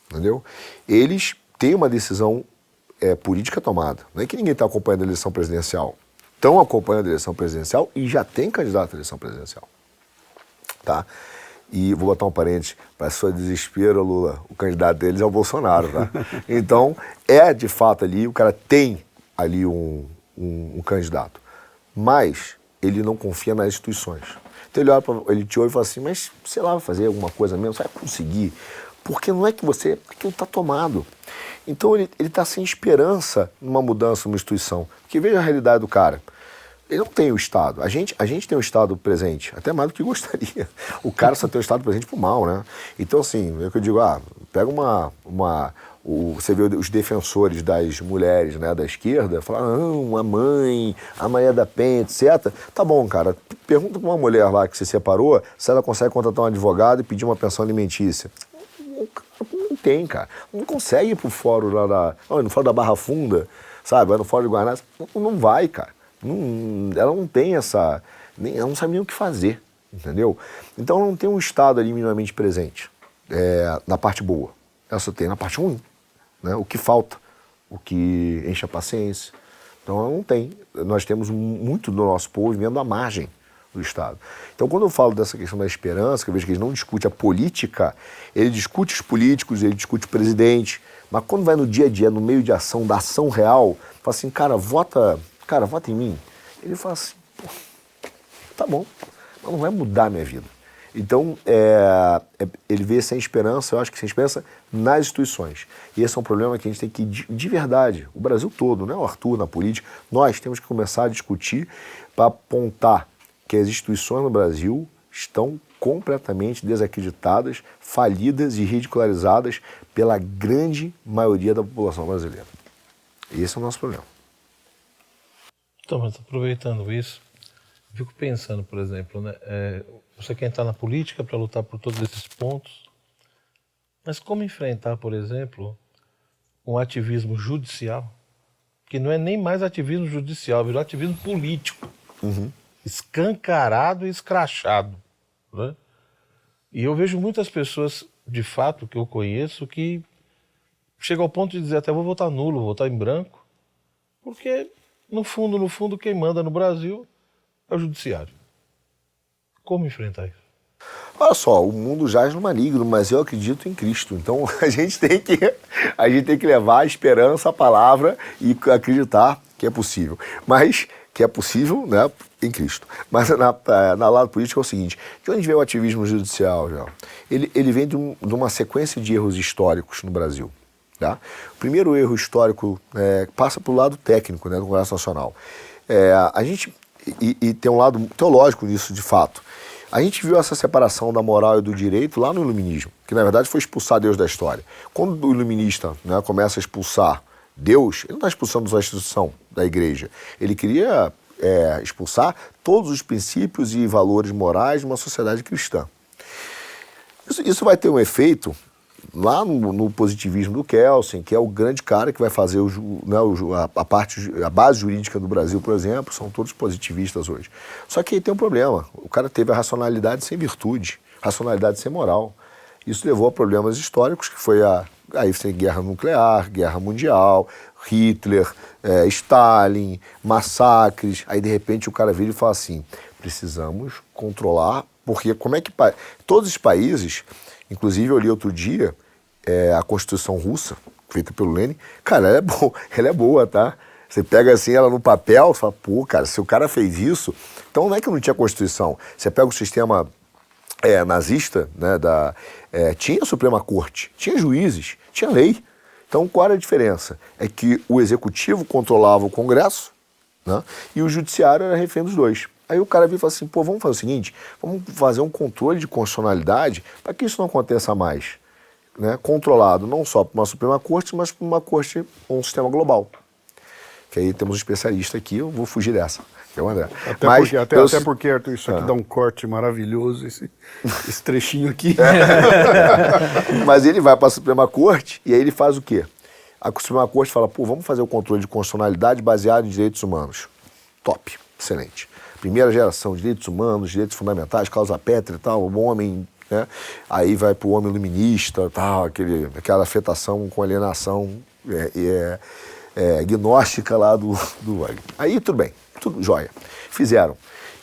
entendeu? Eles têm uma decisão é, política tomada. Não é que ninguém está acompanhando a eleição presidencial. Estão acompanhando a eleição presidencial e já tem candidato à eleição presidencial. Tá? E vou botar um parente, para sua desespero, Lula, o candidato deles é o Bolsonaro, tá? Então, é de fato ali, o cara tem ali um, um, um candidato. Mas ele não confia nas instituições. Então ele, olha pra, ele te ouve e fala assim, mas sei lá, vai fazer alguma coisa mesmo, você vai conseguir. Porque não é que você, aquilo está tomado. Então ele está sem esperança numa mudança numa instituição. Porque veja a realidade do cara. Ele não tem o Estado. A gente, a gente tem o Estado presente, até mais do que gostaria. O cara só tem o Estado presente pro mal, né? Então, assim, é que eu digo, ah, pega uma, uma, o, você vê os defensores das mulheres né, da esquerda falar, não, a mãe, a Maria da Penha, etc. Tá bom, cara, pergunta para uma mulher lá que se separou se ela consegue contratar um advogado e pedir uma pensão alimentícia. Não, tem, cara. Não consegue ir pro fórum lá. Não, no fórum da Barra Funda, sabe? Vai no fórum de Guarná. Não, não vai, cara. Não, ela não tem essa. Nem, ela não sabe nem o que fazer, entendeu? Então ela não tem um Estado ali minimamente presente é, na parte boa. Ela só tem na parte ruim né? o que falta, o que enche a paciência. Então não tem. Nós temos muito do nosso povo vivendo à margem do Estado. Então quando eu falo dessa questão da esperança, que eu vejo que eles não discutem a política, ele discute os políticos, ele discute o presidente, mas quando vai no dia a dia, no meio de ação, da ação real, fala assim, cara, vota, cara, vota em mim. Ele fala assim, tá bom, mas não vai mudar a minha vida. Então, é, é, ele vê sem esperança, eu acho que sem esperança nas instituições. E esse é um problema que a gente tem que, de, de verdade, o Brasil todo, não é o Arthur na política, nós temos que começar a discutir para apontar que as instituições no Brasil estão completamente desacreditadas, falidas e ridicularizadas pela grande maioria da população brasileira. Esse é o nosso problema. Então, mas aproveitando isso, fico pensando, por exemplo, né, é, você quer entrar na política para lutar por todos esses pontos, mas como enfrentar, por exemplo, um ativismo judicial, que não é nem mais ativismo judicial, virou ativismo político, uhum. Escancarado e escrachado. Né? E eu vejo muitas pessoas, de fato, que eu conheço, que chegam ao ponto de dizer até vou votar nulo, vou votar em branco, porque no fundo, no fundo, quem manda no Brasil é o judiciário. Como enfrentar isso? Olha só, o mundo jaz no maligno, mas eu acredito em Cristo. Então a gente tem que, a gente tem que levar a esperança, a palavra e acreditar que é possível. Mas que é possível né, em Cristo. Mas na, na lado político é o seguinte: de onde vem o ativismo judicial, já? Ele, ele vem de, um, de uma sequência de erros históricos no Brasil. Tá? O primeiro erro histórico é, passa para o lado técnico né, do Congresso Nacional. É, a gente, e, e, tem um lado teológico nisso, de fato. A gente viu essa separação da moral e do direito lá no iluminismo, que na verdade foi expulsar Deus da história. Quando o iluminista né, começa a expulsar Deus, ele não está expulsando a instituição da igreja. Ele queria é, expulsar todos os princípios e valores morais de uma sociedade cristã. Isso, isso vai ter um efeito lá no, no, positivismo do Kelsen, que é o grande cara que vai fazer o, né, o, a, a, parte, a base jurídica do Brasil, por exemplo, são todos positivistas hoje. Só que aí tem um problema. O cara teve a racionalidade sem virtude, racionalidade sem moral. Isso levou a problemas históricos, que foi a aí tem guerra nuclear, guerra mundial, Hitler, é, Stalin, massacres. Aí de repente o cara vira e fala assim: precisamos controlar, porque como é que todos os países, inclusive eu li outro dia é, a Constituição Russa feita pelo Lenin, cara, ela é boa, ela é boa, tá? Você pega assim ela no papel, fala, pô, cara, se o cara fez isso, então não é que não tinha Constituição. Você pega o sistema é, nazista, né, da, é, tinha Suprema Corte, tinha juízes, tinha lei. Então, qual era a diferença? É que o executivo controlava o Congresso né, e o judiciário era refém dos dois. Aí o cara viu e falou assim: pô, vamos fazer o seguinte, vamos fazer um controle de constitucionalidade para que isso não aconteça mais. Né, controlado não só por uma Suprema Corte, mas por uma corte, um sistema global. Que aí temos um especialista aqui, eu vou fugir dessa que é o André. Até, Mas, porque, até, até porque, Arthur, isso aqui ah. dá um corte maravilhoso, esse, esse trechinho aqui. Mas ele vai para a Suprema Corte e aí ele faz o quê? A Suprema Corte fala, pô, vamos fazer o controle de constitucionalidade baseado em direitos humanos. Top, excelente. Primeira geração, direitos humanos, direitos fundamentais, causa pétrea e tal, o homem né? Aí vai para o homem iluminista, tal, aquele, aquela afetação com alienação é, é, é, gnóstica lá do, do Aí tudo bem. Tudo jóia. Fizeram.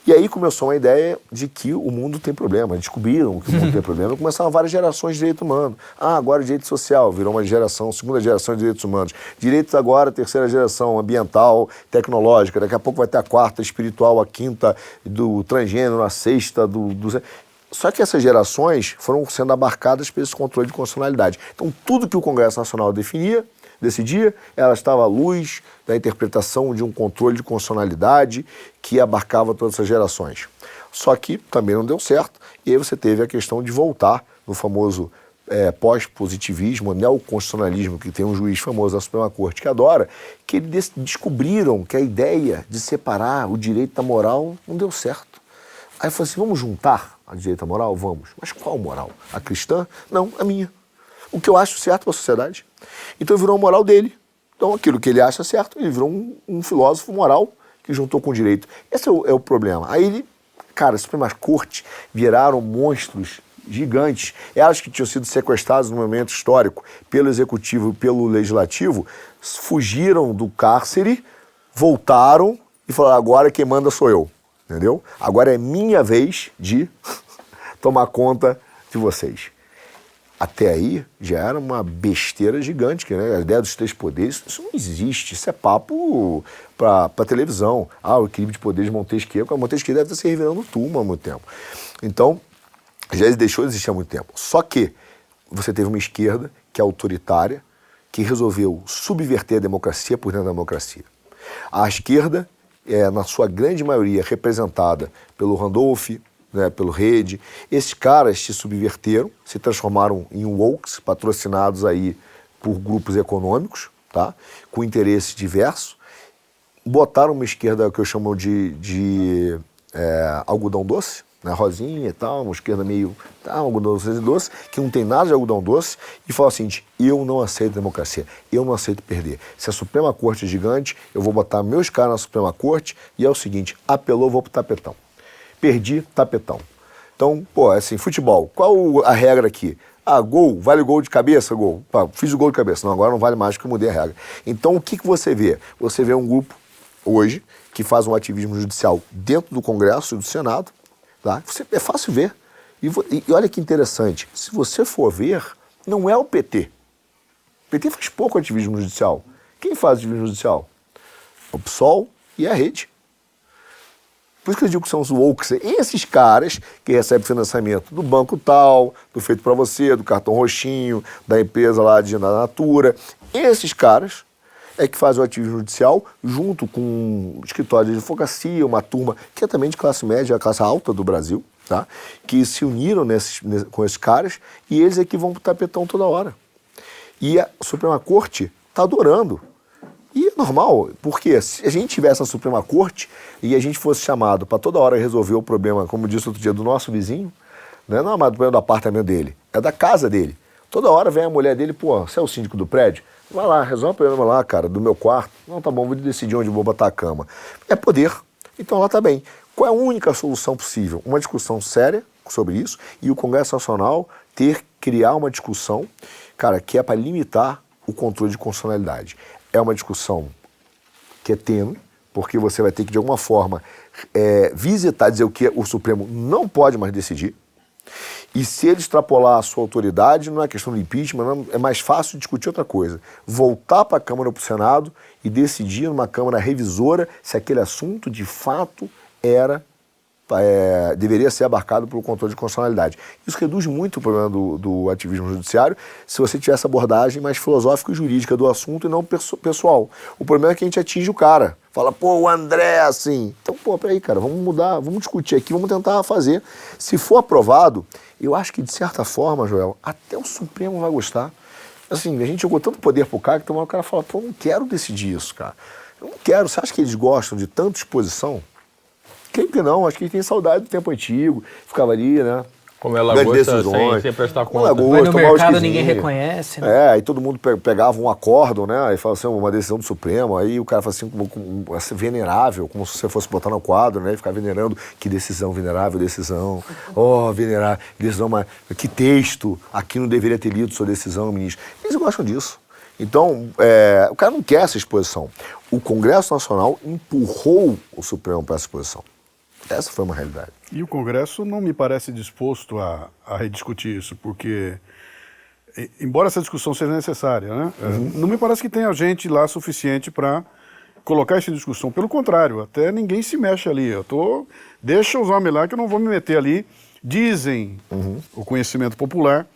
E aí começou uma ideia de que o mundo tem problema. Descobriram que o mundo tem problema. Começaram várias gerações de direito humano. Ah, agora direito social, virou uma geração, segunda geração de direitos humanos. Direitos agora, terceira geração, ambiental, tecnológica. Daqui a pouco vai ter a quarta, espiritual, a quinta, do transgênero, a sexta, do... do... Só que essas gerações foram sendo abarcadas por esse controle de constitucionalidade. Então, tudo que o Congresso Nacional definia, decidia, ela estava à luz da interpretação de um controle de constitucionalidade que abarcava todas essas gerações. Só que também não deu certo, e aí você teve a questão de voltar no famoso é, pós-positivismo, neoconstitucionalismo, que tem um juiz famoso da Suprema Corte que adora, que eles descobriram que a ideia de separar o direito da moral não deu certo. Aí falou assim: vamos juntar a direito da moral? Vamos. Mas qual moral? A cristã? Não, a minha. O que eu acho certo para a sociedade. Então virou a moral dele. Então aquilo que ele acha certo, ele virou um, um filósofo moral que juntou com o direito. Esse é o, é o problema. Aí ele, cara, as Supremas Cortes viraram monstros gigantes. Elas que tinham sido sequestradas no momento histórico pelo executivo e pelo legislativo, fugiram do cárcere, voltaram e falaram: agora quem manda sou eu. Entendeu? Agora é minha vez de tomar conta de vocês até aí já era uma besteira gigante, né? a ideia dos três poderes, isso não existe, isso é papo para televisão. Ah, o equilíbrio de poderes de Montesquieu, porque Montesquieu deve estar se revelando turma há muito tempo. Então, já deixou de existir há muito tempo. Só que você teve uma esquerda que é autoritária, que resolveu subverter a democracia por dentro da democracia. A esquerda é, na sua grande maioria, representada pelo Randolph, né, pelo Rede. Esses caras se subverteram, se transformaram em wokes, patrocinados aí por grupos econômicos, tá, com interesses diversos. Botaram uma esquerda que eu chamo de, de é, algodão doce, né, rosinha e tal, uma esquerda meio tá, algodão doce, doce, que não tem nada de algodão doce, e fala o seguinte: eu não aceito democracia, eu não aceito perder. Se a Suprema Corte é gigante, eu vou botar meus caras na Suprema Corte, e é o seguinte: apelou, vou pro tapetão perdi, tapetão. Então, pô, assim, futebol, qual a regra aqui? Ah, gol, vale gol de cabeça, gol. Pá, fiz o gol de cabeça. Não, agora não vale mais porque eu mudei a regra. Então, o que, que você vê? Você vê um grupo hoje que faz um ativismo judicial dentro do Congresso e do Senado. Tá? Você, é fácil ver. E, e, olha que interessante, se você for ver, não é o PT. O PT faz pouco ativismo judicial. Quem faz ativismo judicial? O PSOL e a rede. Por isso que eu digo que são os wokes. Esses caras que recebem financiamento do banco tal, do feito para você, do cartão roxinho, da empresa lá de Natura. Esses caras é que fazem o ativismo judicial junto com um escritório de advocacia, uma turma que é também de classe média, a classe alta do Brasil, tá? que se uniram nesses, com esses caras e eles é que vão pro tapetão toda hora. E a Suprema Corte está adorando. É normal, porque se a gente tivesse na Suprema Corte e a gente fosse chamado para toda hora resolver o problema, como disse outro dia, do nosso vizinho, não é, não é o problema do apartamento dele, é da casa dele. Toda hora vem a mulher dele, pô, você é o síndico do prédio? Vai lá, resolve o problema lá, cara, do meu quarto. Não, tá bom, vou decidir onde vou botar a cama. É poder. Então lá tá bem. Qual é a única solução possível? Uma discussão séria sobre isso e o Congresso Nacional ter, criar uma discussão, cara, que é para limitar o controle de constitucionalidade. É uma discussão que é tênue, porque você vai ter que, de alguma forma, é, visitar, dizer o que o Supremo não pode mais decidir. E se ele extrapolar a sua autoridade, não é questão de impeachment, não, é mais fácil discutir outra coisa. Voltar para a Câmara ou para o Senado e decidir numa Câmara revisora se aquele assunto de fato era é, deveria ser abarcado pelo controle de constitucionalidade. Isso reduz muito o problema do, do, ativismo judiciário se você tiver essa abordagem mais filosófica e jurídica do assunto e não pessoal. O problema é que a gente atinge o cara. Fala, pô, o André é assim. Então, pô, peraí, cara, vamos mudar, vamos discutir aqui, vamos tentar fazer. Se for aprovado, eu acho que, de certa forma, Joel, até o Supremo vai gostar. Assim, a gente jogou tanto poder pro cara que então o cara fala, pô, eu não quero decidir isso, cara. Eu não quero. Você acha que eles gostam de tanta exposição? Quem que não? Acho que tem saudade do tempo antigo, ficava ali, né? Como ela gosta sem, sem prestar conta. Lagosta, Vai no mercado ninguém reconhece, né? É, aí todo mundo pegava um acórdão, né? Aí falava assim, uma decisão do Supremo, aí o cara fala assim, como, como, assim, venerável, como se você fosse botar no quadro, né? E ficar venerando, que decisão, venerável decisão. Oh, venerável, decisão, mas que texto, aqui não deveria ter lido sua decisão, ministro. Eles gostam disso. Então, é, o cara não quer essa exposição. O Congresso Nacional empurrou o Supremo para essa exposição. Essa foi uma realidade. E o Congresso não me parece disposto a, a rediscutir isso, porque, embora essa discussão seja necessária, né, uhum. não me parece que tenha gente lá suficiente para colocar isso em discussão. Pelo contrário, até ninguém se mexe ali. Eu tô, deixa os homens lá que eu não vou me meter ali. Dizem uhum. o conhecimento popular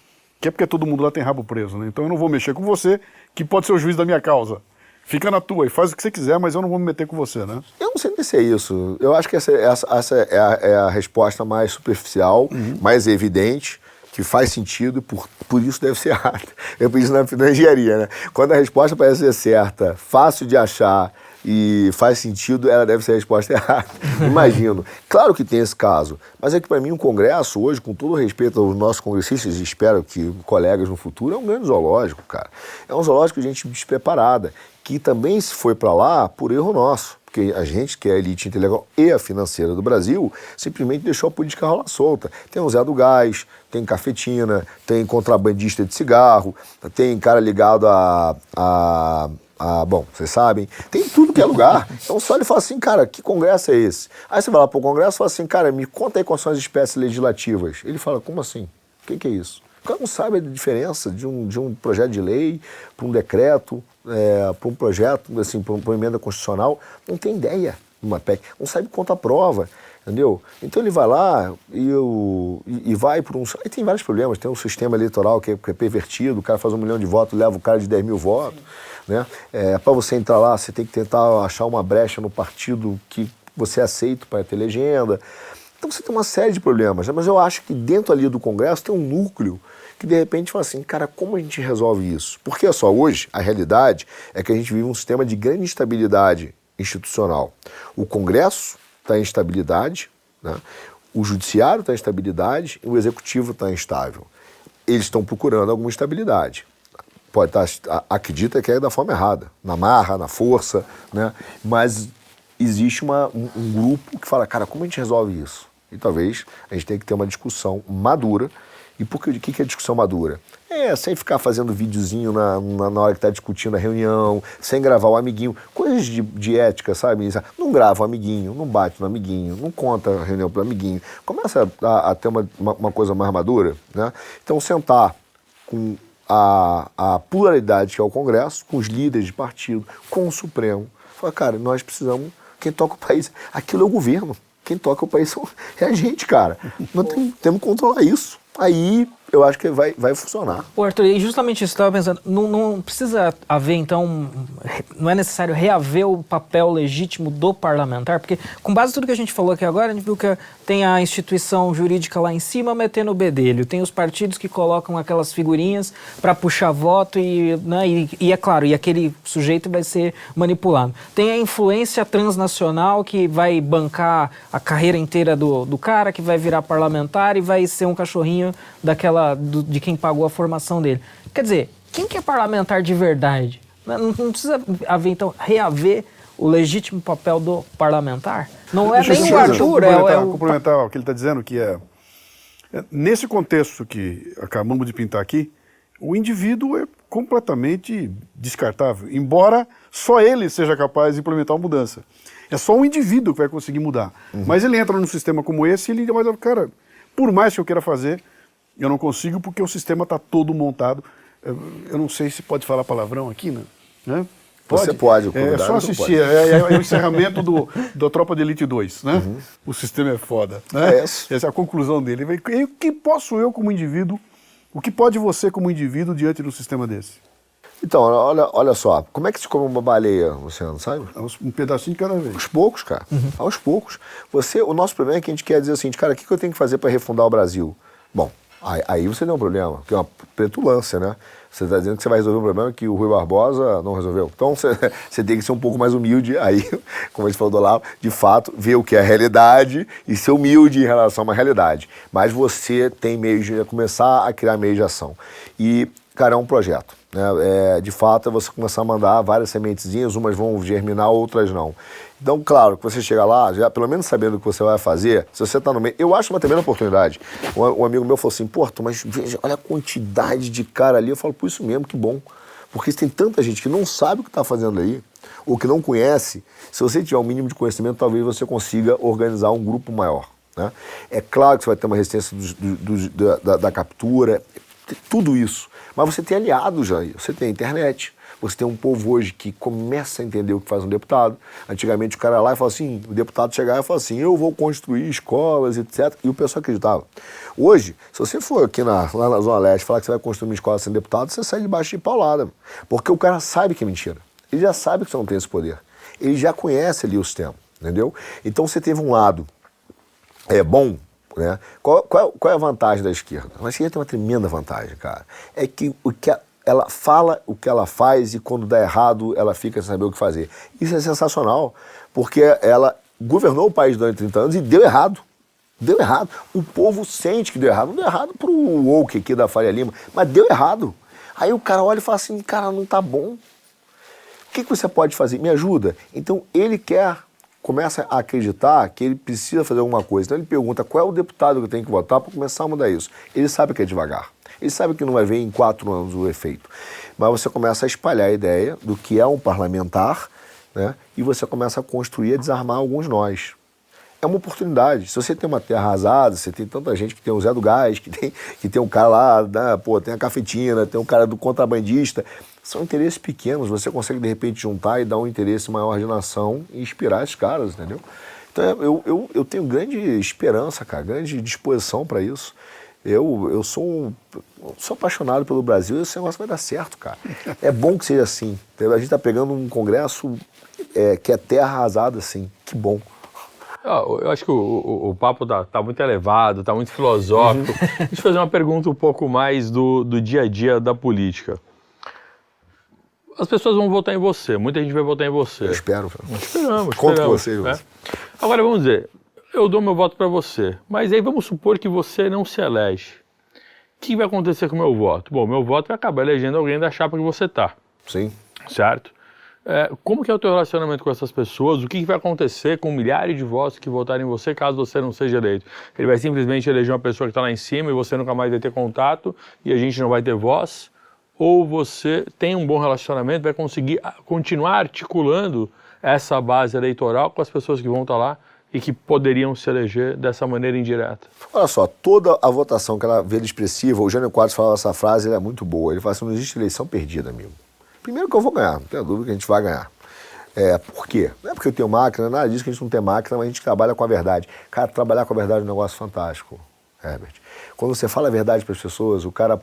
que é porque todo mundo lá tem rabo preso, né? Então eu não vou mexer com você, que pode ser o juiz da minha causa fica na tua e faz o que você quiser, mas eu não vou me meter com você, né? Eu não sei se é isso. Eu acho que essa, essa, essa é, a, é, a, resposta mais superficial, uhum. mais evidente, que faz sentido e por, por isso deve ser errada. Eu isso na, na engenharia, né? Quando a resposta parece ser certa, fácil de achar e faz sentido, ela deve ser a resposta errada. Imagino. Claro que tem esse caso, mas é que para mim o Congresso hoje, com todo respeito aos nossos congressistas, e espero que colegas no futuro, é um grande zoológico, cara. É um zoológico de gente despreparada, que também se foi para lá por erro nosso. Porque a gente, que é a elite intelectual e a financeira do Brasil, simplesmente deixou a política rolar solta. Tem o Zé do Gás, tem cafetina, tem contrabandista de cigarro, tem cara ligado a, a ah, bom, vocês sabem, tem tudo que é lugar. Então só ele fala assim, cara, que congresso é esse? Aí você vai lá pro congresso e fala assim, cara, me conta aí quais são as espécies legislativas. Ele fala, como assim? O que, que é isso? O cara não sabe a diferença de um, de um projeto de lei para um decreto, é, para um projeto, assim, para uma emenda constitucional, não tem ideia de uma PEC, não sabe conta a prova, entendeu? Então ele vai lá e, eu, e, e vai por um. Aí tem vários problemas, tem um sistema eleitoral que é, que é, pervertido, o cara faz um milhão de votos, leva o cara de 10 mil votos. Né? É, para você entrar lá, você tem que tentar achar uma brecha no partido que você é aceito para ter legenda. Então você tem uma série de problemas, né? mas eu acho que dentro ali do Congresso tem um núcleo que de repente fala assim, cara, como a gente resolve isso? Porque é só hoje a realidade é que a gente vive um sistema de grande instabilidade institucional. O Congresso está em instabilidade, né? o Judiciário está em instabilidade e o Executivo está instável. Eles estão procurando alguma estabilidade. Pode estar, tá, acredita que é da forma errada, na marra, na força, né? mas existe uma, um, um grupo que fala, cara, como a gente resolve isso? E talvez a gente tenha que ter uma discussão madura e por que, que, é discussão madura? É, sem ficar fazendo videozinho na, na, na hora que está discutindo a reunião, sem gravar o amiguinho. Coisas de, de ética, sabe? Não grava o amiguinho, não bate no amiguinho, não conta a reunião para o amiguinho. Começa a, a ter uma, uma, uma, coisa mais madura, né? Então, sentar com a, a pluralidade que é o Congresso, com os líderes de partido, com o Supremo. Falar, cara, nós precisamos, quem toca o país, aquilo é o governo. quem toca o país é a gente, cara. Nós temos, temos que controlar isso. Aí eu acho que vai, vai funcionar. Ô Arthur, e justamente isso, eu estava pensando, não, não, precisa haver, então, não é necessário reaver o papel legítimo do parlamentar, porque com base em tudo que a gente falou aqui agora, a gente viu que tem a instituição jurídica lá em cima metendo o bedelho, tem os partidos que colocam aquelas figurinhas para puxar voto e, né, e, e, é claro, e aquele sujeito vai ser manipulado. Tem a influência transnacional que vai bancar a carreira inteira do, do cara, que vai virar parlamentar e vai ser um cachorrinho daquela do, de quem pagou a formação dele. Quer dizer, quem que é parlamentar de verdade? Não, não precisa haver, então, reaver o legítimo papel do parlamentar? Não é nem o Arthur, é, é o... Complementar o que ele está dizendo, que é, é, nesse contexto que acabamos de pintar aqui, o indivíduo é completamente descartável, embora só ele seja capaz de implementar uma mudança. É só um indivíduo que vai conseguir mudar. Uhum. Mas ele entra num sistema como esse e ele diz, cara, por mais que eu queira fazer, eu não consigo porque o sistema está todo montado. Eu não sei se pode falar palavrão aqui, né? né? Pode? Você pode, é, é só assistir. É, é, é, o encerramento do, do Tropa de Elite 2, né? Uhum. O sistema é foda. Né? É Essa é a conclusão dele. E o que posso eu como indivíduo, o que pode você como indivíduo diante de um sistema desse? Então, olha, olha só, como é que se come uma baleia, Luciano, sabe? Um pedacinho de cada vez. Aos poucos, cara. Uhum. Aos poucos. Você, o nosso problema é que a gente quer dizer assim, cara, o que eu tenho que fazer para refundar o Brasil? Bom, Aí, aí, você tem um problema, que é uma petulância, né? Você está dizendo que você vai resolver um problema que o Rui Barbosa não resolveu. Então você, você tem que ser um pouco mais humilde aí, como a gente falou do Olavo, de fato, ver o que é a realidade e ser humilde em relação a uma realidade. Mas você tem meios de começar a criar meios de ação. E, cara, é um projeto. Né? É, de fato, é você começar a mandar várias sementezinhas, umas vão germinar, outras não. Então, claro, que você chega lá, já pelo menos sabendo o que você vai fazer, se você está no meio. Eu acho uma tremenda oportunidade. Um, um, amigo meu falou assim: pô, mas veja, olha a quantidade de cara ali. Eu falo, por isso mesmo, que bom. Porque tem tanta gente que não sabe o que está fazendo aí, ou que não conhece. Se você tiver um mínimo de conhecimento, talvez você consiga organizar um grupo maior. Né? É claro que você vai ter uma resistência da, da captura, tudo isso. Mas você tem aliados aí. Você tem internet, você tem um povo hoje que começa a entender o que faz um deputado. Antigamente o cara lá e fala assim, o deputado chegava e fala assim, eu vou construir escolas, etc. E o pessoal acreditava. Hoje, se você for aqui na, lá na Zona Leste falar que você vai construir uma escola sem deputado, você sai debaixo de paulada. Porque o cara sabe que é mentira. Ele já sabe que você não tem esse poder. Ele já conhece ali o sistema, entendeu? Então você teve um lado é bom, né? Qual, qual, qual, é a vantagem da esquerda? A esquerda tem uma tremenda vantagem, cara. É que o que a, ela fala o que ela faz e quando dá errado ela fica sem saber o que fazer. Isso é sensacional, porque ela governou o país durante 30 anos e deu errado. Deu errado. O povo sente que deu errado. Não deu errado pro woke aqui da Faria Lima, mas deu errado. Aí o cara olha e fala assim, cara, não tá bom. O que, que você pode fazer? Me ajuda. Então ele quer, começa a acreditar que ele precisa fazer alguma coisa. Então ele pergunta qual é o deputado que tenho que votar para começar a mudar isso. Ele sabe que é devagar. Ele sabe que não vai ver em quatro anos o efeito. Mas você começa a espalhar a ideia do que é um parlamentar né? e você começa a construir e desarmar alguns nós. É uma oportunidade. Se você tem uma terra arrasada, você tem tanta gente que tem o Zé do Gás, que tem, que tem um cara lá, né? pô, tem a cafetina, tem um cara do contrabandista. São interesses pequenos, você consegue de repente juntar e dar um interesse maior de nação e inspirar esses caras, entendeu? Então eu, eu, eu tenho grande esperança, cara, grande disposição para isso. Eu, eu sou, sou apaixonado pelo Brasil e esse negócio vai dar certo, cara. É bom que seja assim. A gente está pegando um congresso é, que é terra arrasada, assim. Que bom. Eu acho que o, o, o papo tá, tá, muito elevado, tá muito filosófico. Uhum. Deixa eu fazer uma pergunta um pouco mais do, do dia a dia da política. As pessoas vão votar em você, muita gente vai votar em você. Eu espero. Esperamos. Conto com você. Né? Agora vamos dizer, eu dou meu voto para você. Mas aí vamos supor que você não se elege. O que vai acontecer com o meu voto? Bom, meu voto vai acabar elegendo alguém da chapa que você está. Sim. Certo? É, como que é o teu relacionamento com essas pessoas? O que, que, vai acontecer com milhares de votos que votarem em você caso você não seja eleito? Ele vai simplesmente eleger uma pessoa que está lá em cima e você nunca mais vai ter contato e a gente não vai ter voz? Ou você tem um bom relacionamento, vai conseguir continuar articulando essa base eleitoral com as pessoas que vão estar tá lá e que poderiam se eleger dessa maneira indireta? Olha só, toda a votação que ela vê expressiva, o Jânio Quadros fala essa frase, é muito boa. Ele fala assim, não existe eleição perdida, amigo. Primeiro que eu vou ganhar, não tenho dúvida que a gente vai ganhar. É, por quê? Não é porque eu tenho máquina, nada disso que a gente não tem máquina, mas a gente trabalha com a verdade. Cara, trabalhar com a verdade é um negócio fantástico, Herbert. Quando você fala a verdade para as pessoas, o cara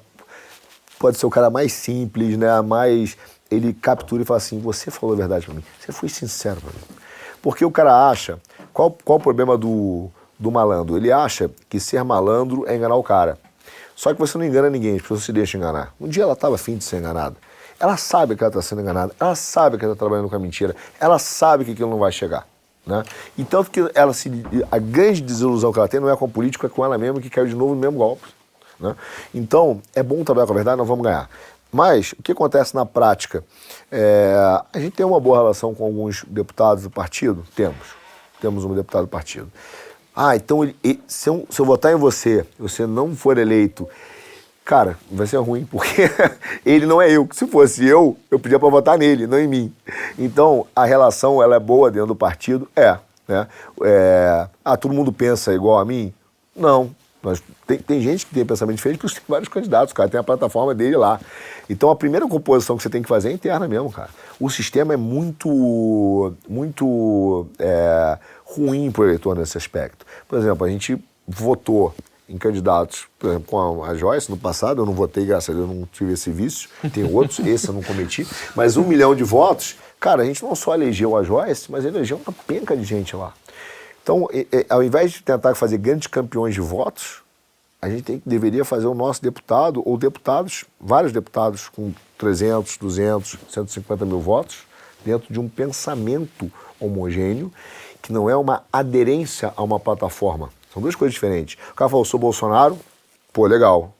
pode ser o cara mais simples, né? Mais ele captura e fala assim: você falou a verdade para mim, você foi sincero para mim. Porque o cara acha qual, qual o problema do, do malandro? Ele acha que ser malandro é enganar o cara. Só que você não engana ninguém, as pessoas se deixam enganar. Um dia ela estava afim de ser enganada. Ela sabe que ela está sendo enganada, ela sabe que ela está trabalhando com a mentira, ela sabe que aquilo não vai chegar. Né? E tanto que ela se, a grande desilusão que ela tem não é com o político, é com ela mesma que caiu de novo no mesmo golpe. Né? Então, é bom trabalhar com a verdade, nós vamos ganhar. Mas, o que acontece na prática? É, a gente tem uma boa relação com alguns deputados do partido? Temos. Temos um deputado do partido. Ah, então se, eu, se eu votar em você, você não for eleito, cara, vai ser ruim, porque ele não é eu. Se fosse eu, eu pedia para votar nele, não em mim. Então, a relação ela é boa dentro do partido? É. Né? é ah, todo mundo pensa igual a mim? Não. Nós, tem, tem gente que tem pensamento diferente, porque tem vários candidatos, cara, tem a plataforma dele lá. Então a primeira composição que você tem que fazer é interna mesmo, cara. O sistema é muito, muito é, ruim para o eleitor nesse aspecto. Por exemplo, a gente votou em candidatos, por exemplo, com a, Joyce no passado, eu não votei, graças a Deus, eu não tive esse vício, tem outros, esse eu não cometi, mas um milhão de votos, cara, a gente não só elegeu a Joyce, mas elegeu uma penca de gente lá. Então, ao invés de tentar fazer grandes campeões de votos, a gente tem, deveria fazer o nosso deputado, ou deputados, vários deputados com 300, 200, 150 mil votos, dentro de um pensamento homogêneo, que não é uma aderência a uma plataforma. São duas coisas diferentes. O cara falou, sou Bolsonaro, pô, legal,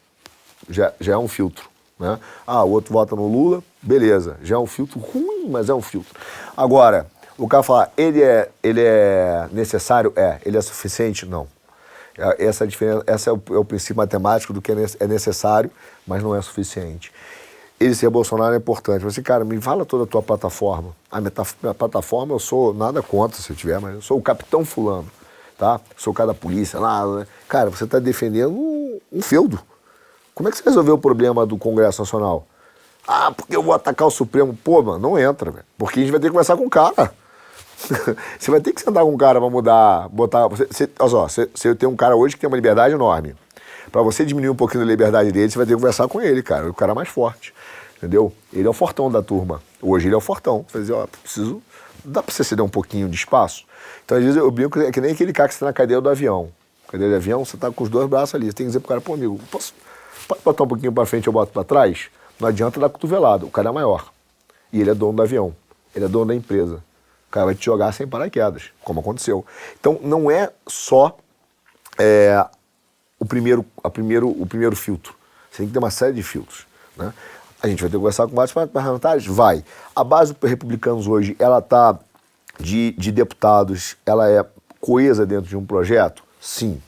já, já é um filtro. Né? Ah, o outro vota no Lula, beleza, já é um filtro ruim, mas é um filtro. Agora, o cara fala, ele é, ele é necessário? É. Ele é suficiente? Não. É, essa, é diferença, essa é o, é o princípio matemático do que é, é necessário, mas não é suficiente. Ele ser Bolsonaro é importante. Você, cara, me fala toda a tua plataforma. A minha, minha plataforma, eu sou nada contra se eu tiver, mas eu sou o capitão fulano, tá? Sou o cara da polícia, nada, né? Cara, você está defendendo um, um feudo. Como é que você resolveu o problema do Congresso Nacional? Ah, porque eu vou atacar o Supremo. Pô, mano, não entra, velho. Porque a gente vai ter que conversar com o cara. você vai ter que sentar com um cara para mudar, botar. Você, você, olha só, você, você tem um cara hoje que tem uma liberdade enorme. Para você diminuir um pouquinho da liberdade dele, você vai ter que conversar com ele, cara. O cara mais forte. Entendeu? Ele é o fortão da turma. Hoje ele é o fortão. Você dizer, ó, preciso. Dá para você ceder um pouquinho de espaço? Então, às vezes, eu brinco é que nem aquele cara que está na cadeira do avião. Cadeira de avião, você está com os dois braços ali. Você tem que dizer pro cara, pô, amigo, posso pode botar um pouquinho para frente eu boto para trás? Não adianta dar cotovelado. O cara é maior. E ele é dono do avião. Ele é dono da empresa cara vai te jogar sem paraquedas, como aconteceu. Então, não é só é, o, primeiro, a primeiro, o primeiro filtro. Você tem que ter uma série de filtros. Né? A gente vai ter que conversar com vários parlamentares? Vai. A base dos republicanos hoje, ela está de, de deputados, ela é coesa dentro de um projeto? Sim.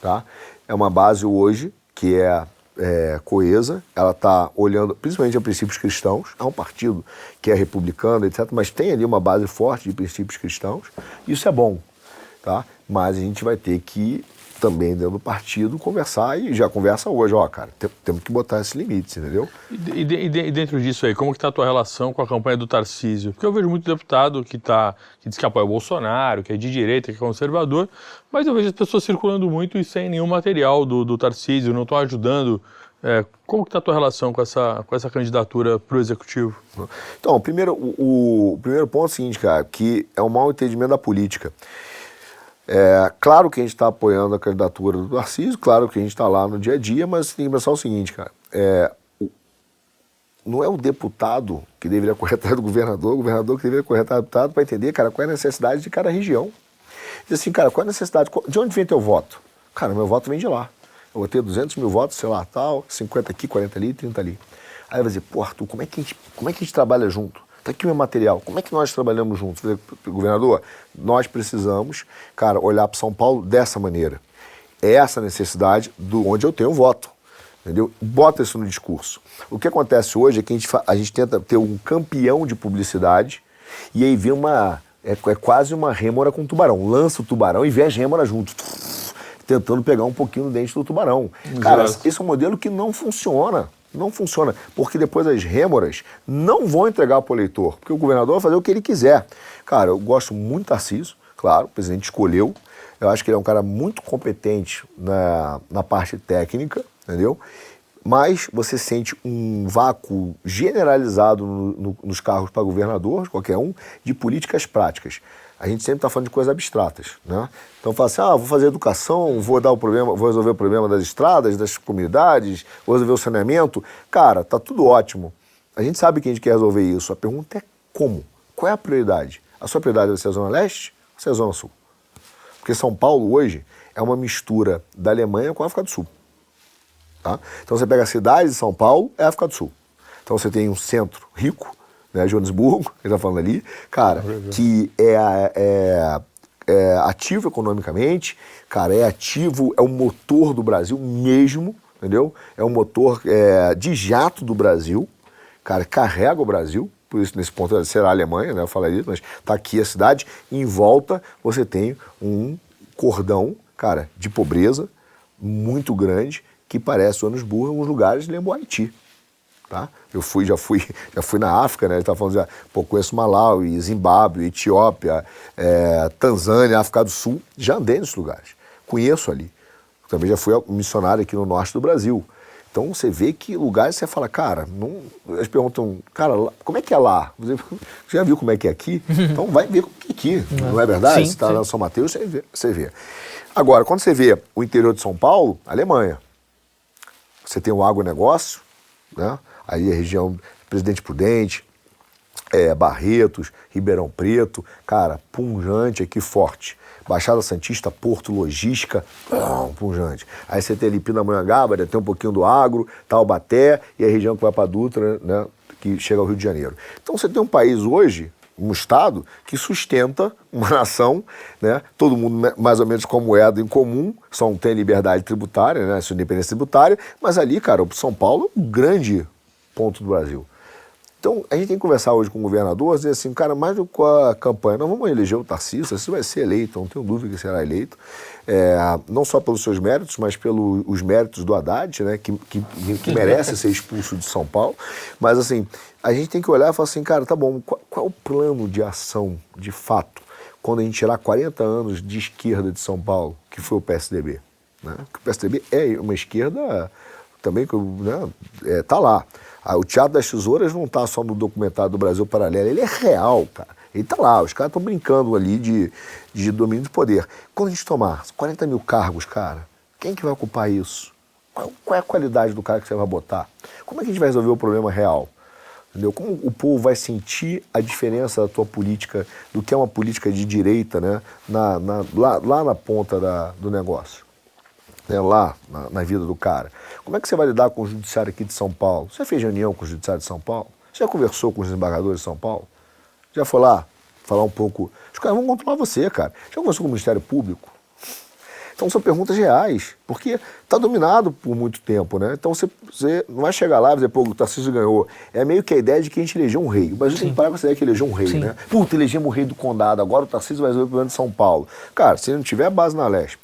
Tá? É uma base hoje que é é, coesa, ela está olhando principalmente a princípios cristãos, é um partido que é republicano, etc., mas tem ali uma base forte de princípios cristãos, isso é bom, tá? mas a gente vai ter que também dentro do partido conversar e já conversa hoje, ó, cara, temos que botar esse limite, entendeu? E, e, e, dentro disso aí, como que está a tua relação com a campanha do Tarcísio? Porque eu vejo muito deputado que, tá, que diz que apoia o Bolsonaro, que é de direita, que é conservador, mas eu vejo as pessoas circulando muito e sem nenhum material do, do Tarcísio, não estão ajudando é, como está a tua relação com essa, com essa candidatura para o executivo? Então, primeiro, o, o, primeiro ponto é o seguinte, cara, que é um mau entendimento da política. É, claro que a gente está apoiando a candidatura do Tarcísio, claro que a gente está lá no dia a dia, mas tem que pensar o seguinte, cara. É, não é o deputado que deveria correr atrás do governador, o governador que deveria correr atrás do deputado para entender, cara, qual é a necessidade de cada região. Diz assim, cara, qual é a necessidade, de onde vem teu voto? Cara, meu voto vem de lá. Eu vou ter 200 mil votos, sei lá, tal, 50 aqui, 40 ali, 30 ali. Aí vai dizer, pô, Arthur, como é que a gente, como é que a gente trabalha junto? Tá aqui o meu material. Como é que nós trabalhamos juntos? Governador, nós precisamos, cara, olhar para São Paulo dessa maneira. É essa necessidade do onde eu tenho voto. Entendeu? Bota isso no discurso. O que acontece hoje é que a gente, a gente tenta ter um campeão de publicidade e aí vem uma. É, é quase uma rêmora com tubarão. Lança o tubarão e vê as rêmoras junto. Tentando pegar um pouquinho no dente do tubarão. Cara, esse é um modelo que não funciona. Não funciona, porque depois as rêmoras não vão entregar para o eleitor, porque o governador vai fazer o que ele quiser. Cara, eu gosto muito do Tarcísio, claro, o presidente escolheu. Eu acho que ele é um cara muito competente na, na parte técnica, entendeu? Mas você sente um vácuo generalizado no, no, nos carros para governador, qualquer um, de políticas práticas a gente sempre está falando de coisas abstratas, né? Então fala assim, ah, vou fazer educação, vou dar o problema, vou resolver o problema das estradas, das comunidades, vou resolver o saneamento. Cara, tá tudo ótimo. A gente sabe que a gente quer resolver isso. A pergunta é como? Qual é a prioridade? A sua prioridade vai ser a Zona Leste ou ser a Zona Sul? Porque São Paulo hoje é uma mistura da Alemanha com a África do Sul. Tá? Então você pega a cidade de São Paulo, é a África do Sul. Então você tem um centro rico, né, Joanesburgo, que está falando ali, cara, que é, é, é, ativo economicamente, cara, é ativo, é o motor do Brasil mesmo, entendeu? É o motor é, de jato do Brasil, cara, carrega o Brasil, por isso nesse ponto será a Alemanha, né, eu isso, mas está aqui a cidade, em volta você tem um cordão, cara, de pobreza muito grande, que parece Joanesburgo, em alguns lugares lembra o Haiti. Tá? Eu fui, já fui, já fui na África, né? Ele estava falando, já, pô, conheço Malawi, Zimbábue, Etiópia, é, Tanzânia, África do Sul. Já andei nesses lugares. Conheço ali. Também já fui missionário aqui no norte do Brasil. Então você vê que lugares você fala, cara, não... eles perguntam, cara, como é que é lá? Você já viu como é que é aqui? Então vai ver como é aqui, não é verdade? Sim, você está na São Mateus, você vê, você vê. Agora, quando você vê o interior de São Paulo, Alemanha, você tem o agronegócio, né? Aí a região Presidente Prudente, é, Barretos, Ribeirão Preto, cara, punjante aqui forte. Baixada Santista, Porto Logística, punjante. Aí você tem ali Pindamonhangaba, tem um pouquinho do agro, Taubaté e a região que vai para Dutra, né, que chega ao Rio de Janeiro. Então você tem um país hoje, um Estado, que sustenta uma nação, né, todo mundo mais ou menos com moeda em comum, só não tem liberdade tributária, né, sua independência tributária, mas ali, cara, o São Paulo é um grande ponto do Brasil. Então, a gente tem que conversar hoje com o governador, dizer assim, cara, mais do que a campanha, nós vamos eleger o Tarcísio, você vai ser eleito, não tenho dúvida que será eleito, é, não só pelos seus méritos, mas pelos méritos do Haddad, né, que, que, que merece ser expulso de São Paulo, mas assim, a gente tem que olhar e falar assim, cara, tá bom, qual, qual é o plano de ação, de fato, quando a gente tirar 40 anos de esquerda de São Paulo, que foi o PSDB, né? o PSDB é uma esquerda também que né, é, tá lá. Ah, o Teatro das Tesouras não está só no documentário do Brasil Paralelo, ele é real, cara. Ele está lá, os caras estão brincando ali de, de domínio de poder. Quando a gente tomar 40 mil cargos, cara, quem que vai ocupar isso? Qual, qual, é a qualidade do cara que você vai botar? Como é que a gente vai resolver o problema real? Entendeu? Como o povo vai sentir a diferença da tua política, do que é uma política de direita, né? Na, na, lá, lá na ponta da, do negócio? Né? Lá na, na vida do cara. Como é que você vai lidar com o judiciário aqui de São Paulo? Você fez reunião com o judiciário de São Paulo? Você já conversou com os desembargadores de São Paulo? Já foi lá falar um pouco? Os caras vão controlar você, cara. Já conversou com o Ministério Público? Então são perguntas reais, porque está dominado por muito tempo, né? Então você, você, não vai chegar lá e dizer, pô, o Tarcísio ganhou. É meio que a ideia de que a gente elegeu um rei. O Brasil Sim. tem que parar com essa ideia que elegeu um rei, Sim. né? Puta, elegemos o rei do condado, agora o Tarcísio vai resolver o problema de São Paulo. Cara, se ele não tiver base na Lesp,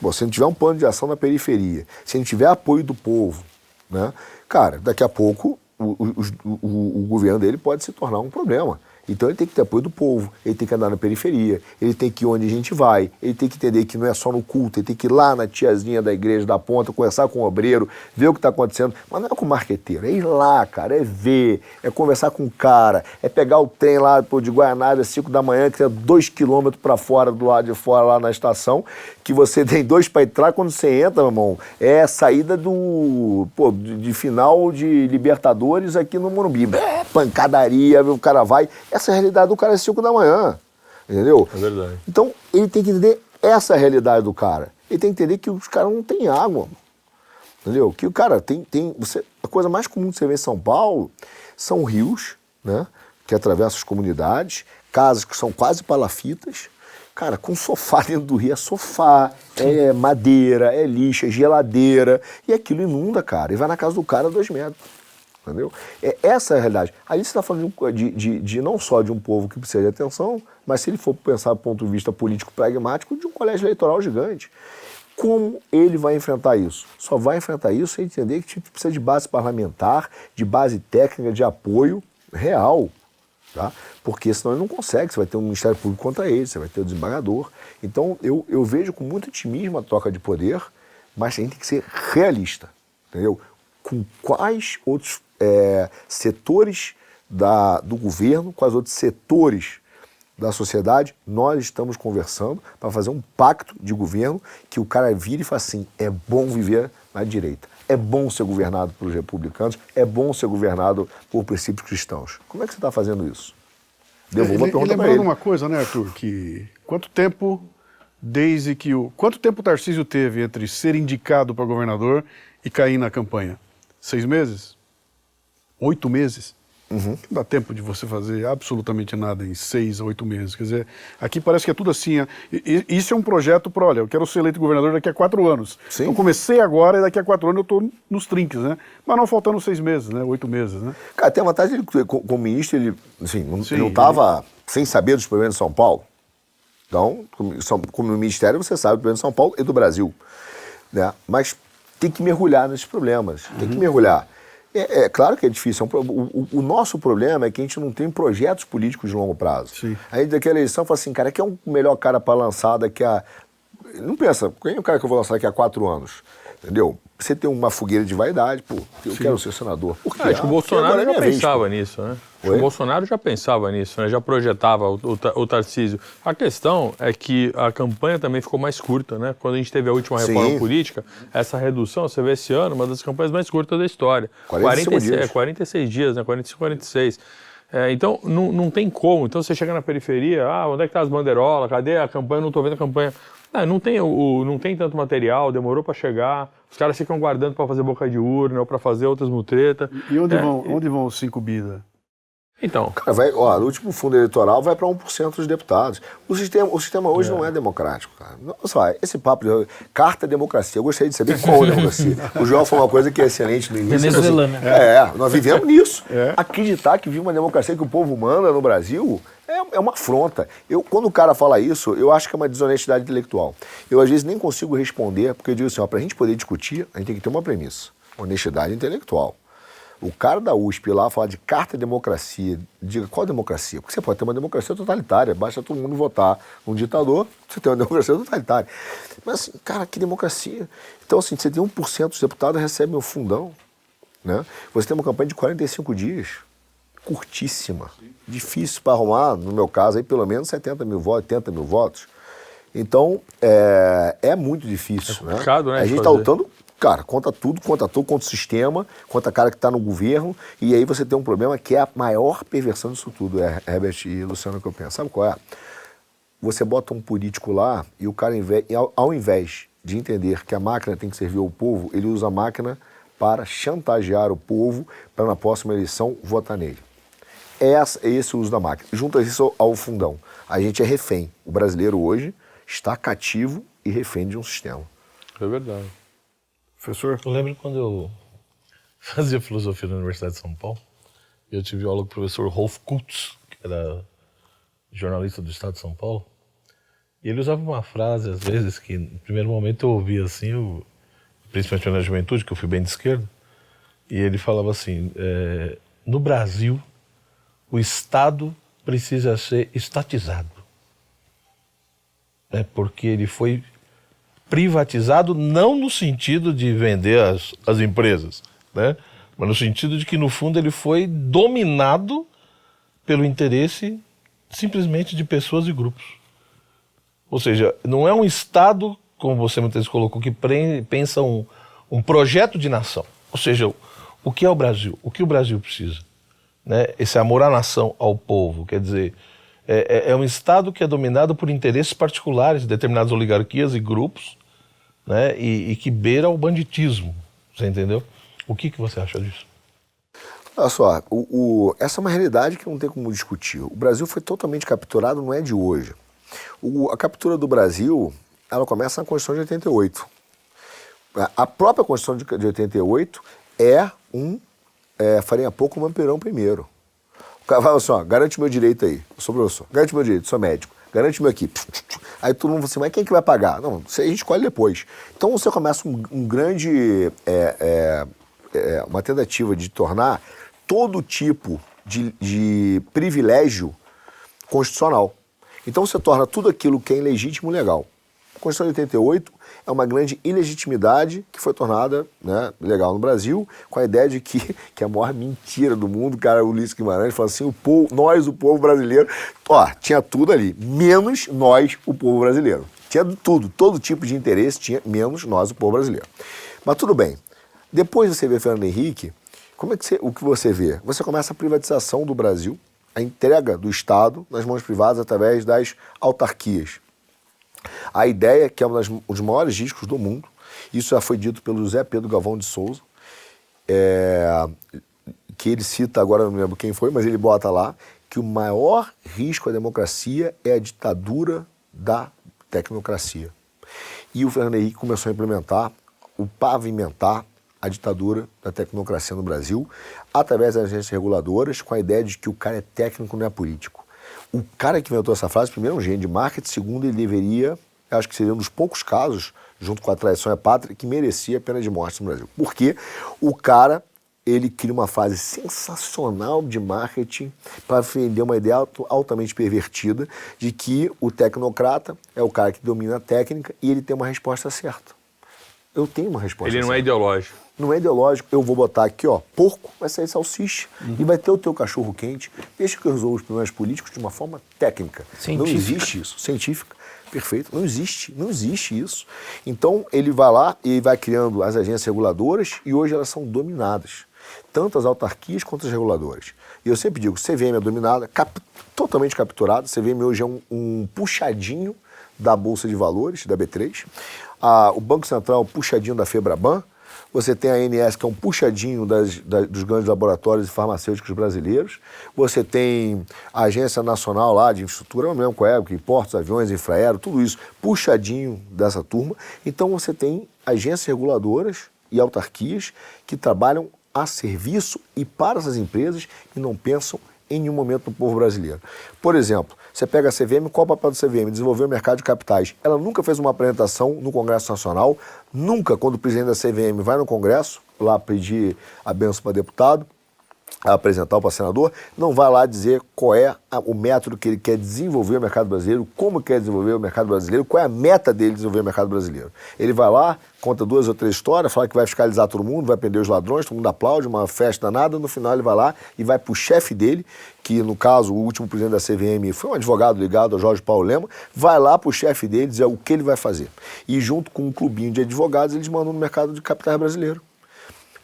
Bom, se não tiver um plano de ação na periferia, se não tiver apoio do povo, né, cara, daqui a pouco o, o, o, o governo dele pode se tornar um problema. Então ele tem que ter apoio do povo, ele tem que andar na periferia, ele tem que ir onde a gente vai, ele tem que entender que não é só no culto, ele tem que ir lá na tiazinha da igreja da ponta, conversar com o obreiro, ver o que está acontecendo. Mas não é com o marqueteiro, é ir lá, cara, é ver, é conversar com o cara, é pegar o trem lá de Guaianazes às 5 da manhã, que é dois quilômetros para fora, do lado de fora, lá na estação, que você tem dois para entrar, quando você entra, meu irmão, é a saída do, pô, de final de Libertadores aqui no Morumbi. É, pancadaria, o cara vai. É essa é a realidade do cara às 5 da manhã. Entendeu? É verdade. Então, ele tem que entender essa realidade do cara. Ele tem que entender que os caras não têm água. Entendeu? Que o cara tem. tem você, a coisa mais comum que você vê em São Paulo são rios, né? Que atravessam as comunidades, casas que são quase palafitas. Cara, com sofá dentro do rio é sofá, é madeira, é lixa, é geladeira. E aquilo inunda, cara. E vai na casa do cara a dois metros. Entendeu? É, essa é a realidade. Aí você está falando de, de, de, não só de um povo que precisa de atenção, mas se ele for pensar do ponto de vista político pragmático, de um colégio eleitoral gigante. Como ele vai enfrentar isso? Só vai enfrentar isso sem entender que precisa de base parlamentar, de base técnica, de apoio real. Tá? Porque senão ele não consegue, você vai ter um Ministério Público contra ele, você vai ter o desembargador. Então eu, eu vejo com muito otimismo a troca de poder, mas a gente tem que ser realista, entendeu? Com quais outros é, setores da, do governo, quais outros setores da sociedade, nós estamos conversando para fazer um pacto de governo que o cara vire e fale assim: é bom viver na direita, é bom ser governado pelos republicanos, é bom ser governado por princípios cristãos. Como é que você está fazendo isso? Devolva a pergunta lembrando uma coisa, né, Arthur, que quanto tempo desde que o quanto tempo o Tarcísio teve entre ser indicado para governador e cair na campanha? Seis meses? Oito meses? Uhum. Não dá tempo de você fazer absolutamente nada em seis a oito meses. Quer dizer, aqui parece que é tudo assim. Isso é um projeto para, olha, eu quero ser eleito governador daqui a quatro anos. Sim. Então comecei agora e daqui a quatro anos eu estou nos trinques, né? Mas não faltando seis meses, né? Oito meses, né? Cara, tem a vantagem de como ministro, ele, assim, Sim, ele não estava ele... sem saber dos problemas de São Paulo. Então, como ministério, você sabe do problema de São Paulo e do Brasil. Né? Mas tem que mergulhar nesses problemas. Uhum. Tem que mergulhar. É, é, claro que é difícil. É um, o, o, nosso problema é que a gente não tem projetos políticos de longo prazo. Sim. Aí daquela eleição fala assim, cara, quem é o melhor cara para lançar daqui a. Não pensa, quem é o cara que eu vou lançar daqui a quatro anos? Entendeu? Você tem uma fogueira de vaidade, pô, eu Sim. quero ser senador. Por quê? Ah, acho que o Bolsonaro já pensava vez, nisso, né? O Bolsonaro já pensava nisso, né? já projetava o, o, o, Tarcísio. A questão é que a campanha também ficou mais curta, né? Quando a gente teve a última reforma Sim. política, essa redução, você vê esse ano, uma das campanhas mais curtas da história. 46 dias. É, 46 dias, né? 45, 46. É, então, não, não tem como. Então, você chega na periferia, ah, onde é que tá as bandeirolas? Cadê a campanha? Não estou vendo a campanha. Ah, não, tem, o, não tem tanto material, demorou para chegar. Os caras ficam guardando para fazer boca de urna ou para fazer outras mutretas. E onde, é, vão, e... onde vão os cinco bida? Então. Cara, vai, ó, no último fundo eleitoral vai para 1% dos deputados. O sistema, o sistema hoje é. não é democrático, cara. Nossa, esse papo de carta é democracia. Eu gostaria de saber qual é a democracia. o João foi uma coisa que é excelente no início. Venezuelana. Assim, é, nós vivemos nisso. É. Acreditar que vive uma democracia que o povo manda no Brasil é, é uma afronta. Eu, quando o cara fala isso, eu acho que é uma desonestidade intelectual. Eu, às vezes, nem consigo responder, porque eu digo assim, para a gente poder discutir, a gente tem que ter uma premissa. Honestidade intelectual. O cara da USP lá falar de carta de democracia, diga qual democracia? Porque você pode ter uma democracia totalitária, basta todo mundo votar um ditador, você tem uma democracia totalitária. Mas assim, cara, que democracia? Então, assim, você tem 1% dos deputados recebem o fundão. Né? Você tem uma campanha de 45 dias, curtíssima. Sim. Difícil para arrumar, no meu caso, aí pelo menos 70 mil votos, 80 mil votos. Então, é, é muito difícil. É né? né? A gente está lutando cara, conta tudo, conta tudo, conta o sistema, conta a cara que está no governo, e aí você tem um problema que é a maior perversão disso tudo, é Herbert e Luciano que eu penso. Sabe qual é? Você bota um político lá e o cara, ao invés de entender que a máquina tem que servir ao povo, ele usa a máquina para chantagear o povo para na próxima eleição votar nele. Essa, esse é o uso da máquina. Junta isso ao fundão. A gente é refém. O brasileiro hoje está cativo e refém de um sistema. É verdade. Professor? Eu lembro quando eu fazia filosofia na Universidade de São Paulo, eu tive aula com o professor Rolf Kutz, que era jornalista do Estado de São Paulo, e ele usava uma frase, às vezes, que no primeiro momento eu ouvia assim, eu, principalmente na juventude, que eu fui bem de esquerda, e ele falava assim: é, no Brasil, o Estado precisa ser estatizado. É porque ele foi privatizado não no sentido de vender as, as empresas, né? mas no sentido de que, no fundo, ele foi dominado pelo interesse simplesmente de pessoas e grupos. Ou seja, não é um Estado, como você muitas vezes colocou, que pensa um, um projeto de nação. Ou seja, o que é o Brasil? O que o Brasil precisa? Né? Esse amor à nação, ao povo. Quer dizer, é, é, é um Estado que é dominado por interesses particulares de determinadas oligarquias e grupos né, e, e que beira o banditismo. Você entendeu? O que, que você acha disso? Olha só, o, o, essa é uma realidade que não tem como discutir. O Brasil foi totalmente capturado, não é de hoje. O, a captura do Brasil, ela começa na Constituição de 88. A própria Constituição de, de 88 é um é, farinha pouco, Mamperão primeiro. O cara fala assim, ó, garante meu direito aí, eu sou professor, garante meu direito, sou médico. garante-me aqui. Aí todo mundo fala assim, mas quem que vai pagar? Não, a gente escolhe depois. Então você começa um, um grande, é, é, é, uma tentativa de tornar todo tipo de, de privilégio constitucional. Então você torna tudo aquilo que é ilegítimo legal. A Constituição de 88 é uma grande ilegitimidade que foi tornada né, legal no Brasil, com a ideia de que, que é a maior mentira do mundo, o cara Ulisses Guimarães fala assim, o povo, nós, o povo brasileiro, ó, tinha tudo ali, menos nós, o povo brasileiro. Tinha tudo, todo tipo de interesse tinha, menos nós, o povo brasileiro. Mas tudo bem. Depois você vê Fernando Henrique, como é que você, o que você vê? Você começa a privatização do Brasil, a entrega do Estado nas mãos privadas através das autarquias. A ideia, é que é um dos maiores discos do mundo, isso já foi dito pelo José Pedro Galvão de Souza, é, que ele cita, agora não lembro quem foi, mas ele bota lá, que o maior risco à democracia é a ditadura da tecnocracia. E o Fernando Henrique começou a implementar, o pavimentar a ditadura da tecnocracia no Brasil, através das agências reguladoras, com a ideia de que o cara é técnico, não é político. O cara que inventou essa frase, primeiro, é um gênio de marketing, segundo, ele deveria, acho que seria um dos poucos casos, junto com a traição à pátria, que merecia a pena de morte no Brasil. Porque o cara, ele cria uma fase sensacional de marketing para vender uma ideia altamente pervertida de que o tecnocrata é o cara que domina a técnica e ele tem uma resposta certa. Eu tenho uma resposta Ele não certa. é ideológico não é ideológico, eu vou botar aqui, ó, porco, vai sair salsicha uhum. e vai ter o teu cachorro quente. Deixa que eu resolva os problemas políticos de uma forma técnica. Científica. Não existe isso. Científica. Perfeito. Não existe. Não existe isso. Então, ele vai lá e vai criando as agências reguladoras e hoje elas são dominadas. Tanto as autarquias quanto as reguladoras. E eu sempre digo, CVM é dominada, cap totalmente capturada. CVM hoje é um, um puxadinho da Bolsa de Valores, da B3. Ah, o Banco Central, puxadinho da Febraban você tem a ANS, que é um puxadinho das, das, dos grandes laboratórios farmacêuticos brasileiros. Você tem a Agência Nacional lá de Infraestrutura, não lembro qual é, que portos, aviões, infraero, tudo isso puxadinho dessa turma. Então você tem agências reguladoras e autarquias que trabalham a serviço e para essas empresas e não pensam em nenhum momento no povo brasileiro. Por exemplo, você pega a CVM, qual o papel do CVM? Desenvolver o mercado de capitais. Ela nunca fez uma apresentação no Congresso Nacional, nunca, quando o presidente da CVM vai no Congresso, lá pedir a benção para deputado, a apresentar para senador, não vai lá dizer qual é a, o método que ele quer desenvolver o mercado brasileiro, como quer desenvolver o mercado brasileiro, qual é a meta dele de desenvolver o mercado brasileiro. Ele vai lá, conta duas ou três histórias, fala que vai fiscalizar todo mundo, vai prender os ladrões, todo mundo aplaude, uma festa danada, no final ele vai lá e vai para o chefe dele, que no caso o último presidente da CVM foi um advogado ligado ao Jorge Paulo Lema, vai lá para o chefe dele dizer o que ele vai fazer. E junto com um clubinho de advogados, eles mandam no mercado de capitais brasileiro.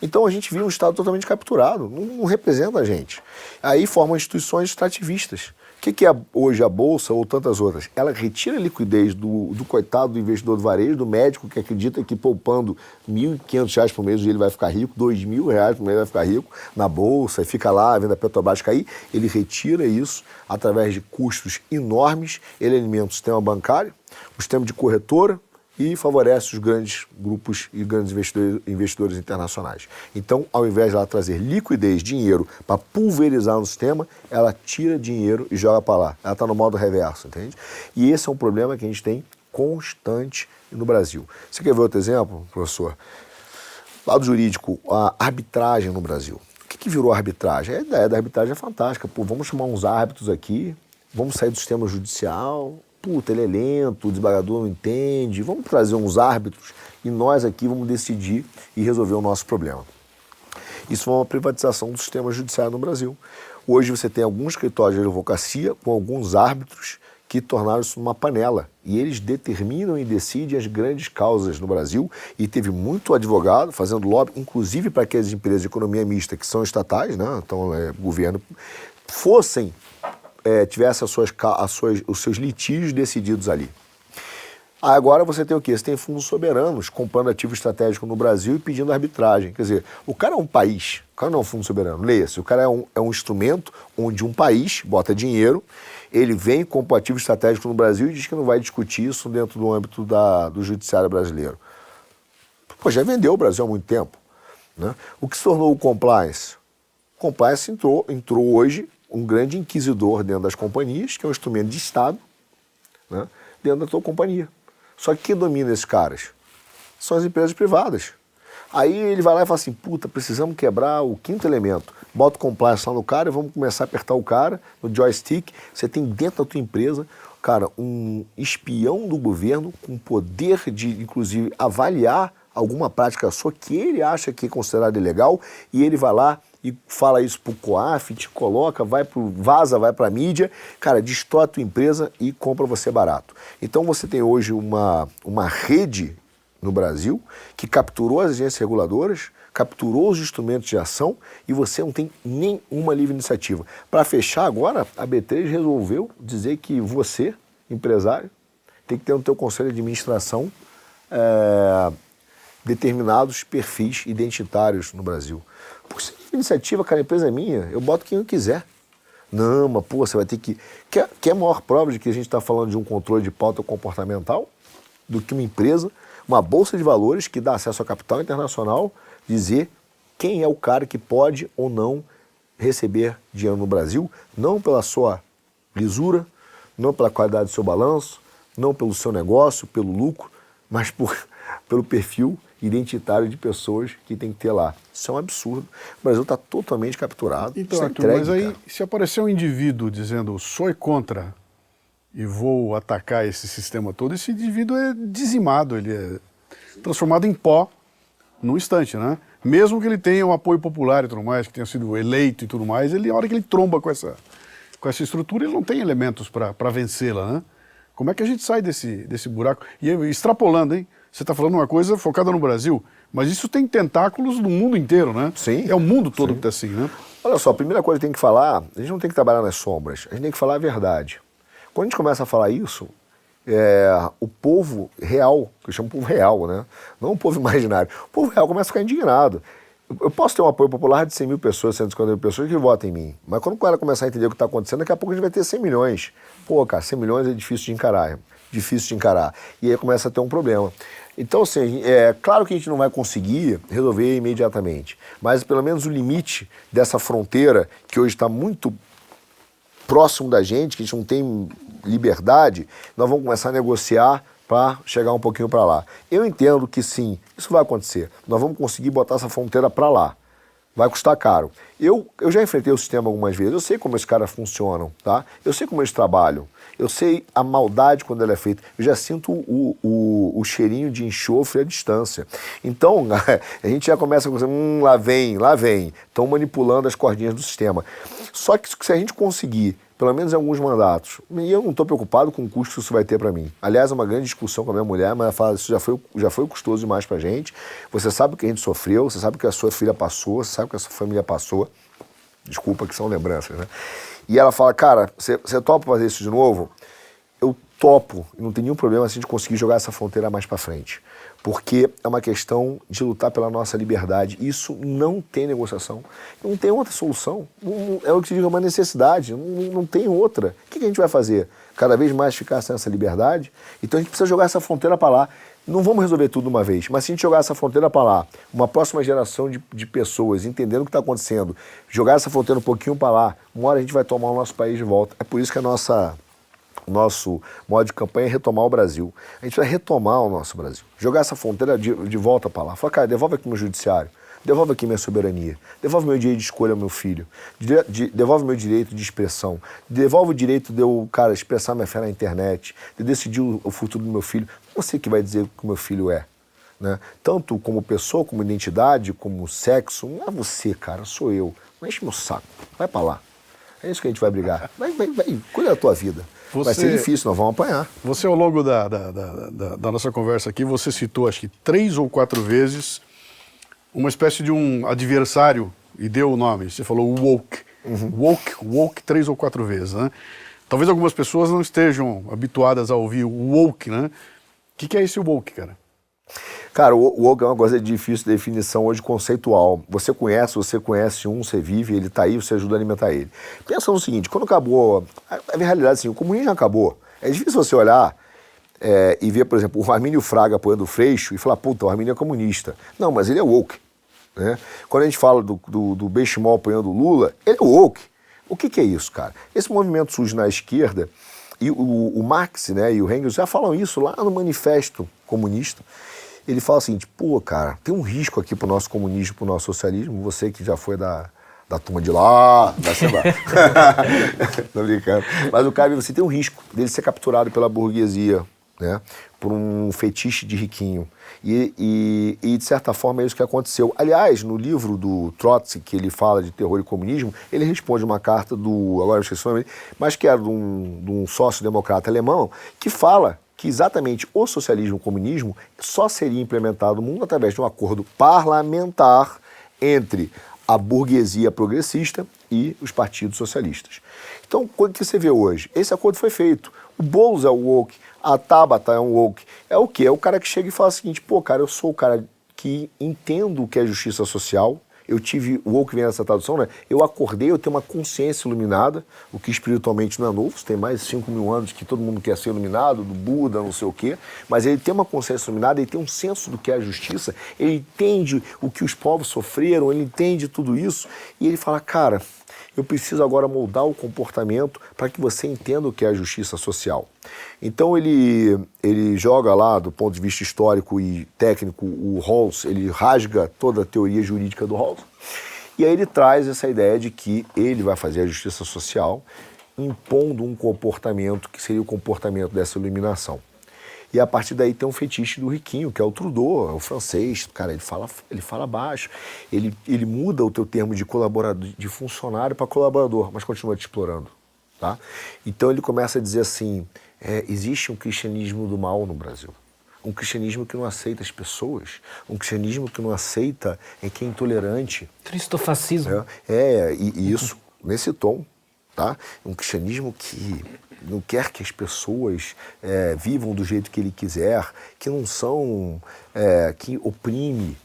Então a gente viu um Estado totalmente capturado, não, não representa a gente. Aí formam instituições extrativistas. O que, que é hoje a Bolsa ou tantas outras? Ela retira a liquidez do, do coitado do investidor do varejo, do médico que acredita que poupando R$ 1.500 por mês ele vai ficar rico, R$ 2.000 por mês ele vai ficar rico na Bolsa e fica lá a Petrobras cair. Ele retira isso através de custos enormes, ele alimenta o sistema bancário, o sistema de corretora, e favorece os grandes grupos e grandes investidores, investidores internacionais. Então, ao invés de ela trazer liquidez, dinheiro, para pulverizar no sistema, ela tira dinheiro e joga para lá. Ela está no modo reverso, entende? E esse é um problema que a gente tem constante no Brasil. Você quer ver outro exemplo, professor? Lado jurídico, a arbitragem no Brasil. O que, que virou arbitragem? A ideia da arbitragem é fantástica. Pô, vamos chamar uns árbitros aqui, vamos sair do sistema judicial, puta, ele é lento, o desembargador não entende, vamos trazer uns árbitros e nós aqui vamos decidir e resolver o nosso problema. Isso foi uma privatização do sistema judiciário no Brasil. Hoje você tem alguns escritórios de advocacia com alguns árbitros que tornaram isso uma panela. E eles determinam e decidem as grandes causas no Brasil. E teve muito advogado fazendo lobby, inclusive para que as empresas de economia mista, que são estatais, né, então é, governo, fossem é, tivesse as suas, as suas, os seus litígios decididos ali. Agora você tem o quê? Você tem fundos soberanos comprando ativo estratégico no Brasil e pedindo arbitragem. Quer dizer, o cara é um país, o cara não é um fundo soberano, leia-se, o cara é um, é um instrumento onde um país bota dinheiro, ele vem com o ativo estratégico no Brasil e diz que não vai discutir isso dentro do âmbito da, do judiciário brasileiro. Pô, já vendeu o Brasil há muito tempo. Né? O que se tornou o compliance? O compliance entrou, entrou hoje um grande inquisidor dentro das companhias, que é um instrumento de Estado, né, dentro da tua companhia. Só que quem domina esses caras? São as empresas privadas. Aí ele vai lá e fala assim: puta, precisamos quebrar o quinto elemento. Bota o compliance lá no cara e vamos começar a apertar o cara no joystick. Você tem dentro da tua empresa, cara, um espião do governo com poder de, inclusive, avaliar alguma prática sua que ele acha que é considerada ilegal e ele vai lá e fala isso pro COAF, te coloca, vai pro vaza, vai para a mídia, cara, destrói a tua empresa e compra você barato. Então você tem hoje uma, uma rede no Brasil que capturou as agências reguladoras, capturou os instrumentos de ação e você não tem nenhuma livre iniciativa. Para fechar agora, a B3 resolveu dizer que você, empresário, tem que ter no teu conselho de administração é, determinados perfis identitários no Brasil. Por ser iniciativa, cara, a empresa é minha, eu boto quem eu quiser. Não, mas pô, você vai ter que. Quer, quer maior prova de que a gente está falando de um controle de pauta comportamental do que uma empresa, uma bolsa de valores que dá acesso a capital internacional, dizer quem é o cara que pode ou não receber dinheiro no Brasil, não pela sua lisura, não pela qualidade do seu balanço, não pelo seu negócio, pelo lucro, mas por, pelo perfil identitário de pessoas que tem que ter lá. Isso é um absurdo. O Brasil está totalmente capturado. Então, é Arthur, entregue, mas aí, cara. se aparecer um indivíduo dizendo sou contra e vou atacar esse sistema todo, esse indivíduo é dizimado, ele é transformado em pó num instante, né? Mesmo que ele tenha um apoio popular e tudo mais, que tenha sido eleito e tudo mais, ele, a hora que ele tromba com essa, com essa estrutura, ele não tem elementos para vencê-la, né? Como é que a gente sai desse, desse buraco? E extrapolando, hein? Você está falando uma coisa focada no Brasil, mas isso tem tentáculos no mundo inteiro, né? Sim. É o mundo todo que está assim, né? Olha só, a primeira coisa que tem que falar, a gente não tem que trabalhar nas sombras, a gente tem que falar a verdade. Quando a gente começa a falar isso, é, o povo real, que eu chamo povo real, né? Não o povo imaginário, o povo real começa a ficar indignado. Eu posso ter um apoio popular de 100 mil pessoas, 150 mil pessoas que votam em mim, mas quando o cara começar a entender o que está acontecendo, daqui a pouco a gente vai ter 100 milhões. Pô, cara, 100 milhões é difícil de encarar, difícil de encarar. E aí começa a ter um problema. Então, assim, é claro que a gente não vai conseguir resolver imediatamente, mas pelo menos o limite dessa fronteira, que hoje está muito próximo da gente, que a gente não tem liberdade, nós vamos começar a negociar para chegar um pouquinho para lá. Eu entendo que sim, isso vai acontecer. Nós vamos conseguir botar essa fronteira para lá. Vai custar caro. Eu, eu já enfrentei o sistema algumas vezes, eu sei como esses caras funcionam, tá? Eu sei como eles trabalham. Eu sei a maldade quando ela é feita. Eu já sinto o, o, o cheirinho de enxofre à distância. Então, a gente já começa com hum, lá vem, lá vem. Estão manipulando as cordinhas do sistema. Só que se a gente conseguir, pelo menos em alguns mandatos, e eu não estou preocupado com o custo que isso vai ter para mim. Aliás, é uma grande discussão com a minha mulher, mas ela fala, isso já foi, já foi custoso demais para a gente. Você sabe o que a gente sofreu, você sabe o que a sua filha passou, você sabe o que a sua família passou. Desculpa que são lembranças, né? E ela fala, cara, você, você topa fazer isso de novo? Eu topo, não tem nenhum problema se a gente conseguir jogar essa fronteira mais para frente. Porque é uma questão de lutar pela nossa liberdade. Isso não tem negociação. Não tem outra solução. É o que se diz, é uma necessidade. Não, não tem outra. O que a gente vai fazer? Cada vez mais ficar sem essa liberdade? Então a gente precisa jogar essa fronteira para lá. Não vamos resolver tudo de uma vez, mas se a gente jogar essa fronteira para lá, uma próxima geração de, de pessoas entendendo o que está acontecendo, jogar essa fronteira um pouquinho para lá, uma hora a gente vai tomar o nosso país de volta. É por isso que a nossa nosso modo de campanha é retomar o Brasil. A gente vai retomar o nosso Brasil. Jogar essa fronteira de, de volta para lá. Falar, cara, devolve aqui meu judiciário. Devolve aqui minha soberania. Devolve meu direito de escolha ao meu filho. De, de, devolve meu direito de expressão. Devolve o direito de eu, cara, expressar minha fé na internet. De decidir o, o futuro do meu filho. Você que vai dizer o que o meu filho é. Né? Tanto como pessoa, como identidade, como sexo. Não é você, cara, sou eu. Não enche meu saco. Vai para lá. É isso que a gente vai brigar. Vai, vai, vai. Cuida da tua vida. Você, vai ser difícil, nós vamos apanhar. Você, ao longo da, da, da, da, nossa conversa aqui, você citou, acho que três ou quatro vezes, uma espécie de um adversário, e deu o nome. Você falou woke. Uhum. Woke, woke três ou quatro vezes, né? Talvez algumas pessoas não estejam habituadas a ouvir woke, né? O que, que é esse woke, cara? Cara, o woke é uma coisa de difícil de definição hoje conceitual. Você conhece, você conhece um, você vive, ele está aí, você ajuda a alimentar ele. Pensa no seguinte, quando acabou, a, a realidade é assim, o comunismo acabou. É difícil você olhar é, e ver, por exemplo, o Armínio Fraga apoiando o Freixo e falar, puta, o Armínio é comunista. Não, mas ele é woke. Né? Quando a gente fala do, do, do apoiando o Lula, ele é woke. O que, que é isso, cara? Esse movimento surge na esquerda e o, o Marx né, e o Engels já falam isso lá no Manifesto Comunista. Ele fala assim, pô, cara, tem um risco aqui pro nosso comunismo, pro nosso socialismo, você que já foi da, da turma de lá, da sei lá. Tô brincando. Mas o cara, você tem um risco dele ser capturado pela burguesia, né? Por um fetiche de riquinho. E, e, e, de certa forma é isso que aconteceu. Aliás, no livro do Trotsky, que ele fala de terror e comunismo, ele responde uma carta do, agora eu esqueci o nome, mas que era de um, de um sócio-democrata alemão, que fala que exatamente o socialismo e o comunismo só seria implementado no mundo através de um acordo parlamentar entre a burguesia progressista e os partidos socialistas. Então, o que você vê hoje? Esse acordo foi feito. O Boulos é o woke, a Tabata é um woke. É o quê? É o cara que chega e fala o seguinte, pô, cara, eu sou o cara que entendo o que é justiça social, eu tive, o woke vem nessa tradução, né? Eu acordei, eu tenho uma consciência iluminada, o que espiritualmente não é novo, tem mais de 5 mil anos que todo mundo quer ser iluminado, do Buda, não sei o quê, mas ele tem uma consciência iluminada, ele tem um senso do que é a justiça, ele entende o que os povos sofreram, ele entende tudo isso, e ele fala, cara, eu preciso agora moldar o comportamento para que você entenda o que é a justiça social. Então ele, ele joga lá, do ponto de vista histórico e técnico, o Rawls, ele rasga toda a teoria jurídica do Rawls. E aí ele traz essa ideia de que ele vai fazer a justiça social impondo um comportamento que seria o comportamento dessa iluminação. E a partir daí tem um fetiche do riquinho, que é o Trudeau, é o francês, cara, ele fala, ele fala baixo. Ele, ele muda o teu termo de colaborador, de funcionário para colaborador, mas continua te explorando, tá? Então ele começa a dizer assim, é, existe um cristianismo do mal no Brasil. Um cristianismo que não aceita as pessoas, um cristianismo que não aceita é que é intolerante. Cristofascismo. É, é e, e isso nesse tom, tá? Um cristianismo que não quer que as pessoas é, vivam do jeito que ele quiser, que não são, é, que oprime.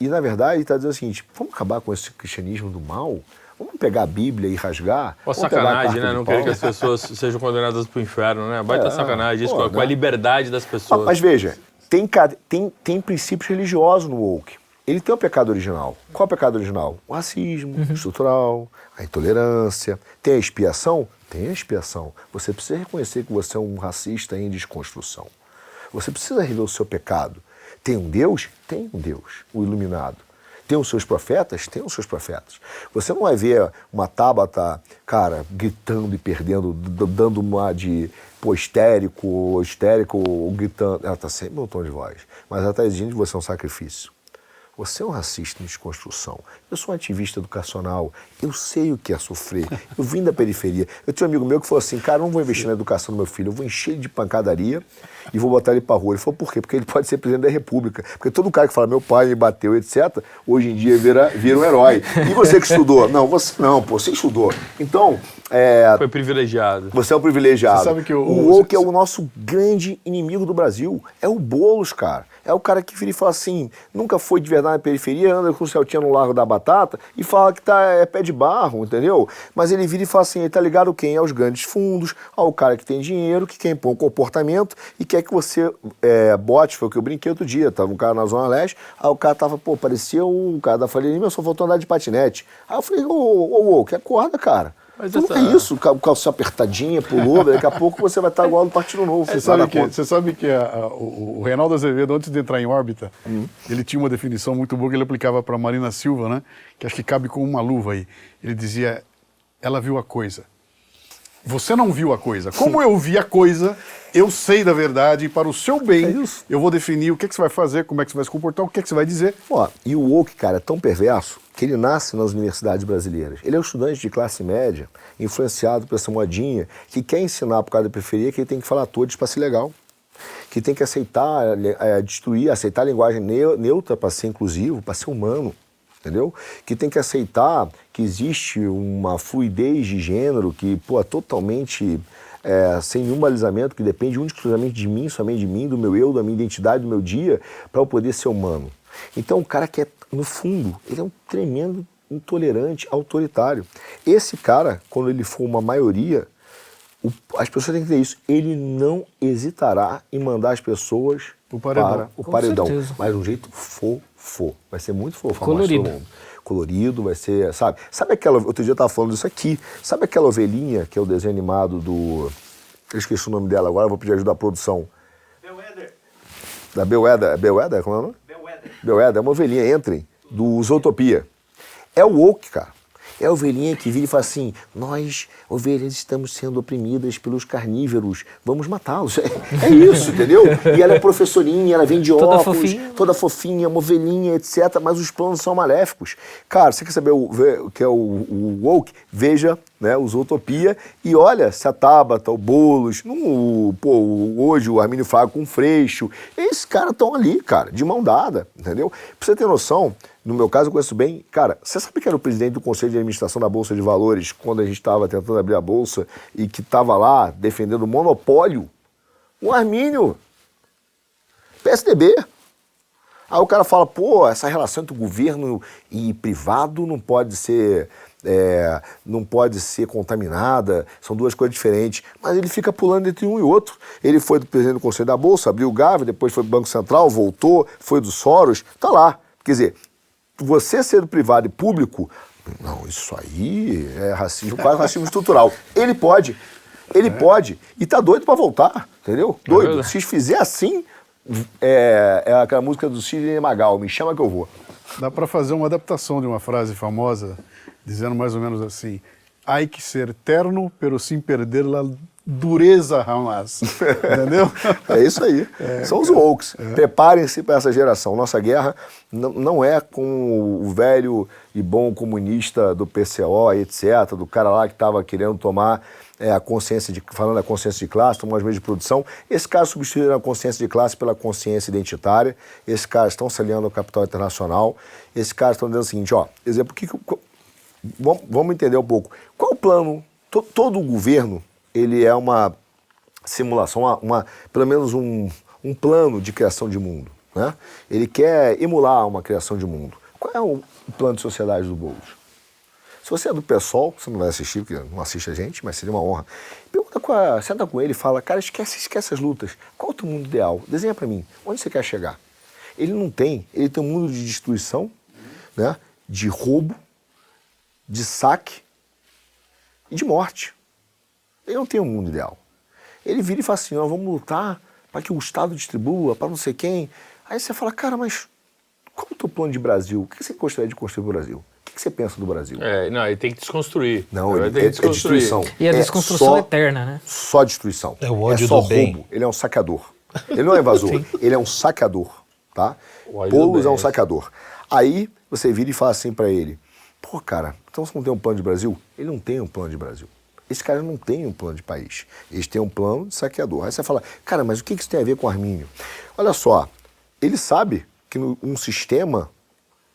E na verdade ele está dizendo o seguinte: vamos acabar com esse cristianismo do mal? Vamos pegar a Bíblia e rasgar? Pô, sacanagem, né? Não querer que as pessoas sejam condenadas para o inferno, né? Baita é, sacanagem isso, pô, com, a, né? liberdade das pessoas. Mas veja, tem, tem, tem princípios religiosos no woke. Ele tem o pecado original. Qual é o pecado original? O racismo uhum. estrutural, a intolerância. Tem a expiação? Tem expiação. Você precisa reconhecer que você é um racista em desconstrução. Você precisa rever o seu pecado. Tem um Deus? Tem um Deus, o iluminado. Tem os seus profetas? Tem os seus profetas. Você não vai ver uma Tabata, cara, gritando e perdendo, dando uma de pô, histérico, histérico, gritando. Ela está sempre no tom de voz. Mas ela está exigindo de você um sacrifício. Você é um racista em desconstrução. Eu sou um ativista educacional. Eu sei o que é sofrer. Eu vim da periferia. Eu tinha um amigo meu que falou assim: cara, eu não vou investir na educação do meu filho, eu vou encher ele de pancadaria e vou botar ele pra rua. Ele falou: por quê? Porque ele pode ser presidente da República. Porque todo cara que fala meu pai me bateu, etc., hoje em dia vira, vira um herói. E você que estudou? Não, você não, pô, você estudou. Então. É, Foi privilegiado. Você é um privilegiado. Você sabe que o, o Woke é o nosso grande inimigo do Brasil. É o Boulos, cara. É o cara que vira e fala assim, nunca foi de verdade na periferia, anda com o Celtinha no Largo da Batata e fala que tá, é pé de barro, entendeu? Mas ele vira e fala assim, ele tá ligado quem? Aos grandes fundos, ao cara que tem dinheiro, que quer impor um comportamento e quer que você é, bote, foi o que eu brinquei outro dia, tava um cara na Zona Leste, aí o cara tava, pô, parecia um cara da Faria Lima, só faltou andar de patinete. Aí eu falei, ô, ô, ô, que acorda, cara. Mas essa... é isso, calça apertadinha, pulou, daqui a pouco você vai estar igual no Partido Novo. Você, sabe que, você sabe que a, a, o, o Reinaldo Azevedo, antes de entrar em órbita, hum. ele tinha uma definição muito boa que ele aplicava para Marina Silva, né? Que acho que cabe com uma luva aí. Ele dizia, ela viu a coisa. Você não viu a coisa. Como eu vi a coisa, eu sei da verdade e para o seu bem, é eu vou definir o que, que você vai fazer, como é que você vai se comportar, o que, que você vai dizer. Ó, e o woke, cara, é tão perverso que ele nasce nas universidades brasileiras. Ele é um estudante de classe média, influenciado por essa modinha, que quer ensinar por causa da periferia que ele tem que falar todos para ser legal. Que tem que aceitar, é, destruir, aceitar a linguagem neutra para ser inclusivo, para ser humano entendeu? Que tem que aceitar que existe uma fluidez de gênero que, pô, é totalmente é, sem nenhum balizamento, que depende exclusivamente de mim, somente de mim, do meu eu, da minha identidade, do meu dia, para eu poder ser humano. Então, o cara que é, no fundo, ele é um tremendo intolerante, autoritário. Esse cara, quando ele for uma maioria, o, as pessoas têm que ter isso. Ele não hesitará em mandar as pessoas o para o Com paredão. Certeza. Mas de um jeito fofo. Vai ser muito fofo. Colorido. Colorido, vai ser, sabe? Sabe aquela. Outro dia eu estava falando isso aqui. Sabe aquela ovelhinha que é o desenho animado do. Eu esqueci o nome dela agora, vou pedir ajuda da produção. Belweder. Da Belweder. Belweder? Como é o nome? Belweder, é uma ovelhinha, entrem, do Zootopia. É o woke, cara. É a ovelhinha que vira e fala assim: nós, ovelhas, estamos sendo oprimidas pelos carnívoros, vamos matá-los. É, é, isso, entendeu? E ela é professorinha, ela vem de toda óculos, fofinha. toda fofinha, uma ovelhinha, etc. Mas os planos são maléficos. Cara, você quer saber o, o que é o, o woke? Veja né, os Utopia, e olha, se a Tabata, o Boulos, no, pô, hoje o Armínio Fraga com o Freixo, esses caras estão ali, cara, de mão dada, entendeu? Pra você ter noção, no meu caso eu conheço bem, cara, você sabe que era o presidente do Conselho de Administração da Bolsa de Valores quando a gente estava tentando abrir a Bolsa e que estava lá defendendo o monopólio? O Armínio, PSDB. Aí o cara fala, pô, essa relação entre o governo e privado não pode ser é, não pode ser contaminada, são duas coisas diferentes. Mas ele fica pulando entre um e outro. Ele foi do presidente do Conselho da Bolsa, abriu o GAV, depois foi do Banco Central, voltou, foi do Soros, tá lá. Quer dizer, você ser do privado e público, não, isso aí é racismo, quase racismo estrutural. Ele pode, ele é. pode, e tá doido para voltar, entendeu? É doido. É Se fizer assim, é, é aquela música do Sidney Magal, me chama que eu vou. Dá para fazer uma adaptação de uma frase famosa dizendo mais ou menos assim: Hay que ser terno, pero sem perder la dureza jamás. Entendeu? é isso aí. É, São os wokes. É. Preparem-se para essa geração. Nossa guerra não é com o velho e bom comunista do PCO, etc., do cara lá que estava querendo tomar é, a consciência de, falando da consciência de classe, tomar os meios de produção. Esses caras substituíram a consciência de classe pela consciência identitária. Esses caras estão se aliando ao capital internacional. Esses caras estão dizendo o seguinte, ó, exemplo, que, vamos entender um pouco. Qual o plano? Todo o governo, ele é uma simulação, uma, uma pelo menos um, um plano de criação de mundo. Né? Ele quer emular uma criação de mundo. Qual é o plano de sociedade do Boulos? Se você é do PSOL, você não vai assistir, porque não assiste a gente, mas seria uma honra. Pergunta com a, senta com ele e fala, cara, esquece, esquece as lutas. Qual é o teu mundo ideal? Desenha para mim. Onde você quer chegar? Ele não tem. Ele tem um mundo de destruição, né? de roubo, de saque e de morte. Ele não tem um mundo ideal. Ele vira e fala assim: ó, vamos lutar para que o Estado distribua para não sei quem. Aí você fala, cara, mas qual é o teu plano de Brasil? O que você gostaria de construir o Brasil? O que você pensa do Brasil? É, não, ele tem que desconstruir. Não, ele, tem é, que é destruição. E a desconstrução é eterna, né? Só destruição. É o ódio é só do bem. roubo. Ele é um saqueador. Ele não é invasor, ele é um saqueador, tá? Boulos é um saqueador. Aí você vira e fala assim para ele: Pô, cara, então você não tem um plano de Brasil? Ele não tem um plano de Brasil. Esse cara não tem um plano de país. Eles têm um plano de saqueador. Aí você fala, cara, mas o que isso tem a ver com Armínio? Olha só, ele sabe que um sistema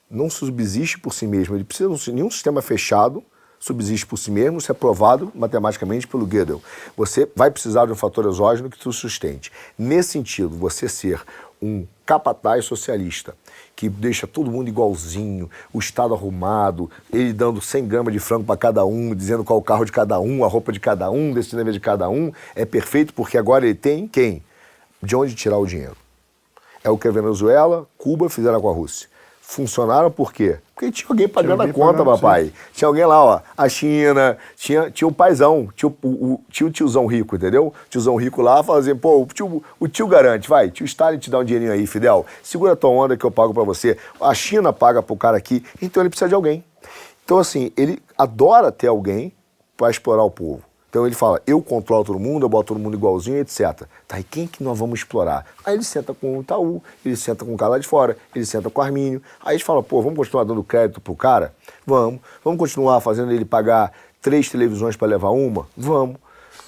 não subsiste por si mesmo. Ele precisa de nenhum sistema fechado subsiste por si mesmo, se é provado matematicamente pelo Gödel. Você vai precisar de um fator exógeno que te sustente. Nesse sentido, você ser um capataz socialista que deixa todo mundo igualzinho, o Estado arrumado, ele dando 100 gramas de frango para cada um, dizendo qual o carro de cada um, a roupa de cada um, destinado de cada um, é perfeito porque agora ele tem quem? De onde tirar o dinheiro? É o que a Venezuela, Cuba fizeram com a Rússia. Funcionaram por quê? Porque tinha alguém pagando alguém a conta, pagando, papai. Sim. Tinha alguém lá, ó, a China, tinha, tinha o paizão, tinha o, o, tinha o tiozão rico, entendeu? O tiozão rico lá fazendo, pô, o tio, o tio garante, vai, tio Stalin te dá um dinheirinho aí, Fidel, segura a tua onda que eu pago para você. A China paga pro cara aqui, então ele precisa de alguém. Então, assim, ele adora ter alguém para explorar o povo. Então ele fala, eu controlo todo mundo, eu boto todo mundo igualzinho, etc. Tá, e quem que nós vamos explorar? Aí ele senta com o Itaú, ele senta com o cara lá de fora, ele senta com o Armínio. Aí gente fala, pô, vamos continuar dando crédito pro cara? Vamos. Vamos continuar fazendo ele pagar três televisões para levar uma? Vamos.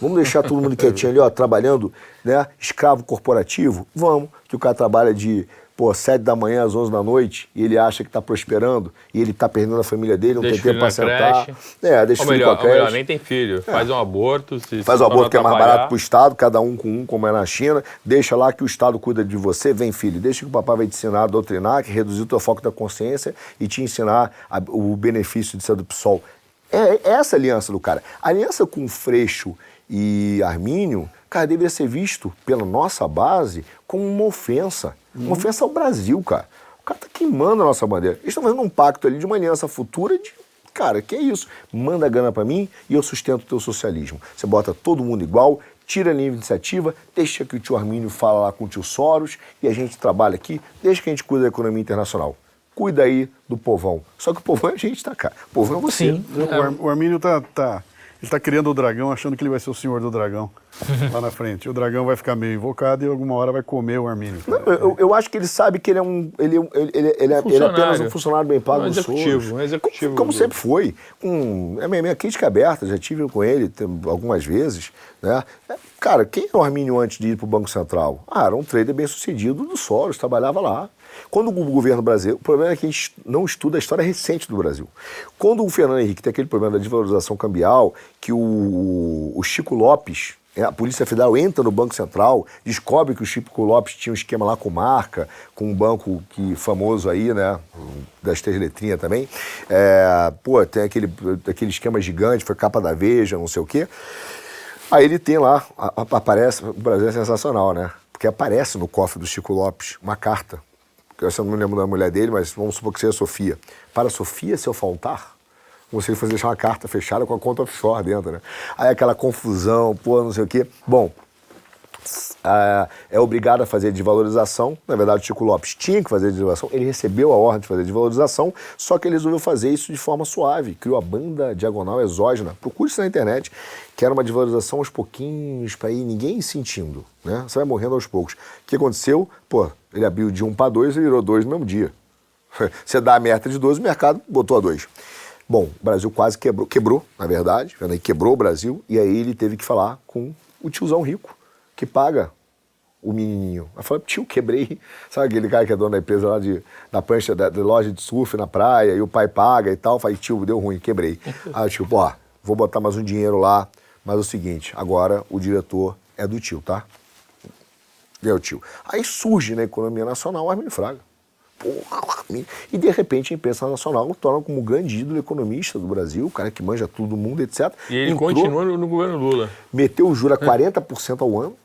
Vamos deixar todo mundo quietinho ali, ó, trabalhando, né? Escravo corporativo? Vamos. Que o cara trabalha de pô, sete da manhã às onze da noite, e ele acha que está prosperando, e ele está perdendo a família dele, não deixa tem tempo para sentar. Creche. É, deixa ou melhor, ou melhor, nem tem filho. É. Faz um aborto. Se Faz um aborto que é mais barato para o Estado, cada um com um, como é na China. Deixa lá que o Estado cuida de você. Vem, filho, deixa que o papai vai te ensinar a doutrinar, que reduzir o teu foco da consciência e te ensinar a, o benefício de ser do PSOL. É, é essa a aliança do cara. A aliança com Freixo e Armínio, cara, deveria ser visto pela nossa base como uma ofensa. Uma ofensa ao Brasil, cara. O cara tá queimando a nossa bandeira. Eles estão fazendo um pacto ali de uma aliança futura de. Cara, que é isso? Manda grana para mim e eu sustento o teu socialismo. Você bota todo mundo igual, tira a linha de iniciativa, deixa que o tio Armínio fala lá com o tio Soros e a gente trabalha aqui, deixa que a gente cuida da economia internacional. Cuida aí do povão. Só que o povão é a gente, tá, cara? O povão é você. Sim. O, Ar- o Armínio tá, tá, ele tá criando o dragão, achando que ele vai ser o senhor do dragão lá na frente. O dragão vai ficar meio invocado e alguma hora vai comer o Armínio. Não, eu, eu acho que ele sabe que ele é um. Ele, é ele, ele, ele é, ele é apenas um Funcionário. bem pago Um executivo, Soros. um executivo Como, como do- sempre foi. Um, é minha, minha crítica aberta, já tive com ele tem- algumas vezes. Né? É, Cara, quem era o Armínio antes de ir para o Banco Central? Ah, era um trader bem sucedido do Soros, trabalhava lá. Quando o governo brasileiro. O problema é que a gente não estuda a história recente do Brasil. Quando o Fernando Henrique tem aquele problema da desvalorização cambial, que o, o Chico Lopes, é, a Polícia Federal entra no Banco Central, descobre que o Chico Lopes tinha um esquema lá com marca, com um banco que famoso aí, né? Das três letrinhas também. É, pô, tem aquele, aquele esquema gigante, foi capa da Veja, não sei o quê. Aí ele tem lá, aparece, o Brasil é sensacional, né? Porque aparece no cofre do Chico Lopes uma carta, eu não me lembro da mulher dele, mas vamos supor que seja a Sofia. Para a Sofia, se eu faltar, ele fosse deixar uma carta fechada com a conta offshore dentro, né? Aí aquela confusão, pô, não sei o quê. Bom, ah, é obrigado a fazer desvalorização. Na verdade, o Chico Lopes tinha que fazer desvalorização. Ele recebeu a ordem de fazer desvalorização, só que ele resolveu fazer isso de forma suave. Criou a banda diagonal exógena. Procure isso na internet, que era uma desvalorização aos pouquinhos, para ir ninguém sentindo. Né? Você vai morrendo aos poucos. O que aconteceu? Pô, ele abriu de 1 para 2 e virou 2 no mesmo dia. Você dá a meta de 12, o mercado botou a 2. Bom, o Brasil quase quebrou, quebrou, na verdade, aí, quebrou o Brasil, e aí ele teve que falar com o tiozão rico, que paga o menininho. Aí falou, tio, quebrei. Sabe aquele cara que é dono da empresa lá de, da prancha da, da loja de surf na praia, e o pai paga e tal. Falei, tio, deu ruim, quebrei. Aí tio, pô, vou botar mais um dinheiro lá, mas é o seguinte, agora o diretor é do tio, tá? É o tio. Aí surge na economia nacional o Armin Fraga. Porra. E de repente a imprensa nacional o torna como o grande ídolo economista do Brasil, o cara que manja tudo do mundo, etc. E ele Entrou, continua no, no governo Lula. meteu o juro a 40% ao ano,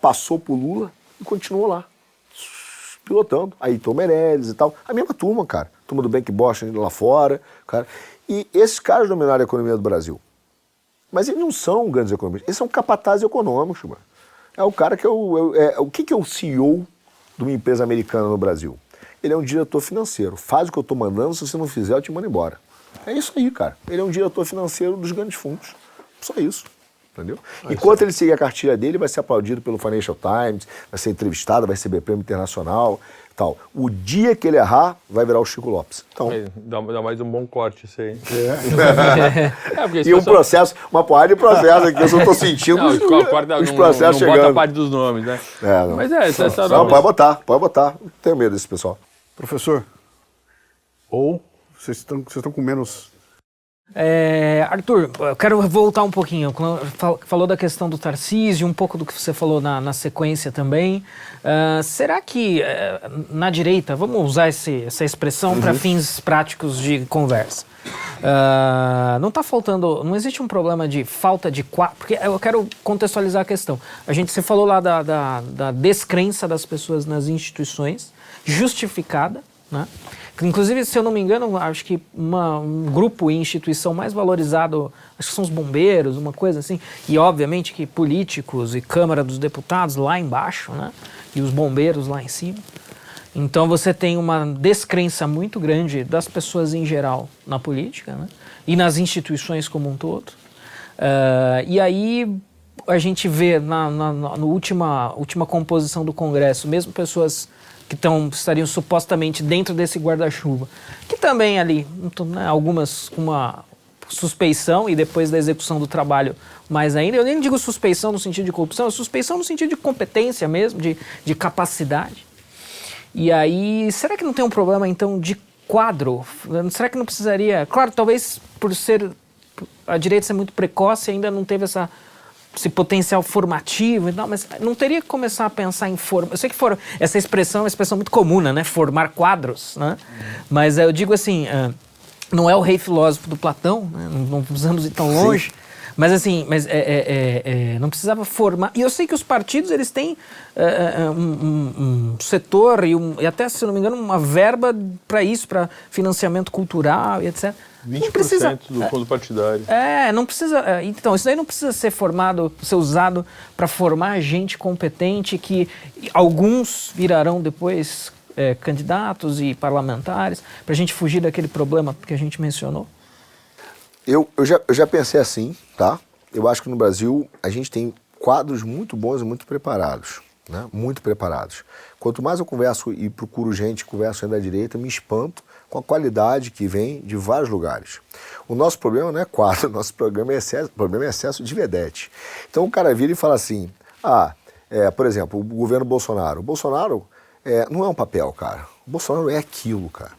passou pro Lula e continuou lá, pilotando. Aí Tom Meirelles e tal. A mesma turma, cara. Turma do Bank Boston lá fora. Cara. E esses caras dominaram a economia do Brasil. Mas eles não são grandes economistas, eles são capatazes econômicos, mano. É o cara que é o. é- é- o que, que é o CEO de uma empresa americana no Brasil? Ele é um diretor financeiro. Faz o que eu estou mandando, se você não fizer, eu te mando embora. É isso aí, cara. Ele é um diretor financeiro dos grandes fundos. Só isso. Entendeu? Enquanto ele seguir a cartilha dele, vai ser aplaudido pelo Financial Times, vai ser entrevistado, vai receber prêmio internacional tal. O dia que ele errar, vai virar o Chico Lopes. Então, Dá, dá mais um bom corte isso aí. É. É, e um pessoal- processo, uma porrada de processo aqui, eu só estou sentindo Não, os, co- corta, os não, processos não bota a chegando. parte dos nomes, né? É, não. Mas é, essa, essa Não, pode botar, pode botar. Não tenho medo desse pessoal. Professor, ou vocês estão, vocês estão com menos. É, Arthur, eu quero voltar um pouquinho. Falou da questão do Tarcísio, um pouco do que você falou na, na sequência também. Ah, será que eh, na direita, vamos usar esse- essa expressão para fins práticos de conversa, ah, não está faltando, não existe um problema de falta de quadro, porque eu quero contextualizar a questão. A gente, você falou lá da, da, da descrença das pessoas nas instituições, justificada, né? Inclusive, se eu não me engano, acho que uma- um grupo e instituição mais valorizado, acho que são os bombeiros, uma coisa assim. E, obviamente, que políticos e Câmara dos Deputados lá embaixo, né? E os bombeiros lá em cima. Então, você tem uma descrença muito grande das pessoas em geral na política, né? E nas instituições como um todo. Ah, e aí, a gente vê na, na, na última, última composição do Congresso, mesmo pessoas que tão, estariam supostamente dentro desse guarda-chuva, que também ali, né, algumas com uma suspeição e depois da execução do trabalho mais ainda, eu nem digo suspeição no sentido de corrupção, é suspeição no sentido de competência mesmo, de, de capacidade. E aí, será que não tem um problema então de quadro? Será que não precisaria? Claro, talvez por ser a direita ser muito precoce, ainda não teve essa esse potencial formativo e tal, mas não teria que começar a pensar em forma. Eu sei que for, essa expressão é uma expressão muito comum, né? Formar quadros, né? Mas eu digo assim, ah, não é o rei filósofo do Platão, né? não, não precisamos ir tão longe. Mas assim, mas é, é, é, não precisava formar. E eu sei que os partidos eles têm é, é, um, um- um setor e, e até, se não me engano, uma verba para isso, para financiamento cultural e etc. 20% não precisa, do fundo partidário. É, não precisa. é, Então, isso daí não precisa ser formado, ser usado para formar gente competente que alguns virarão depois é, candidatos e parlamentares, para a gente fugir daquele problema que a gente mencionou. Eu, eu, já, eu já pensei assim, tá? Eu acho que no Brasil a gente tem quadros muito bons e muito preparados, né? Muito preparados. Quanto mais eu converso e procuro gente, converso ainda da direita, me espanto com a qualidade que vem de vários lugares. O nosso problema não é quadro, o nosso problema é excesso, problema é excesso de vedete. Então o cara vira e fala assim, ah, é, por exemplo, o governo Bolsonaro. O Bolsonaro é, não é um papel, cara. O Bolsonaro é aquilo, cara.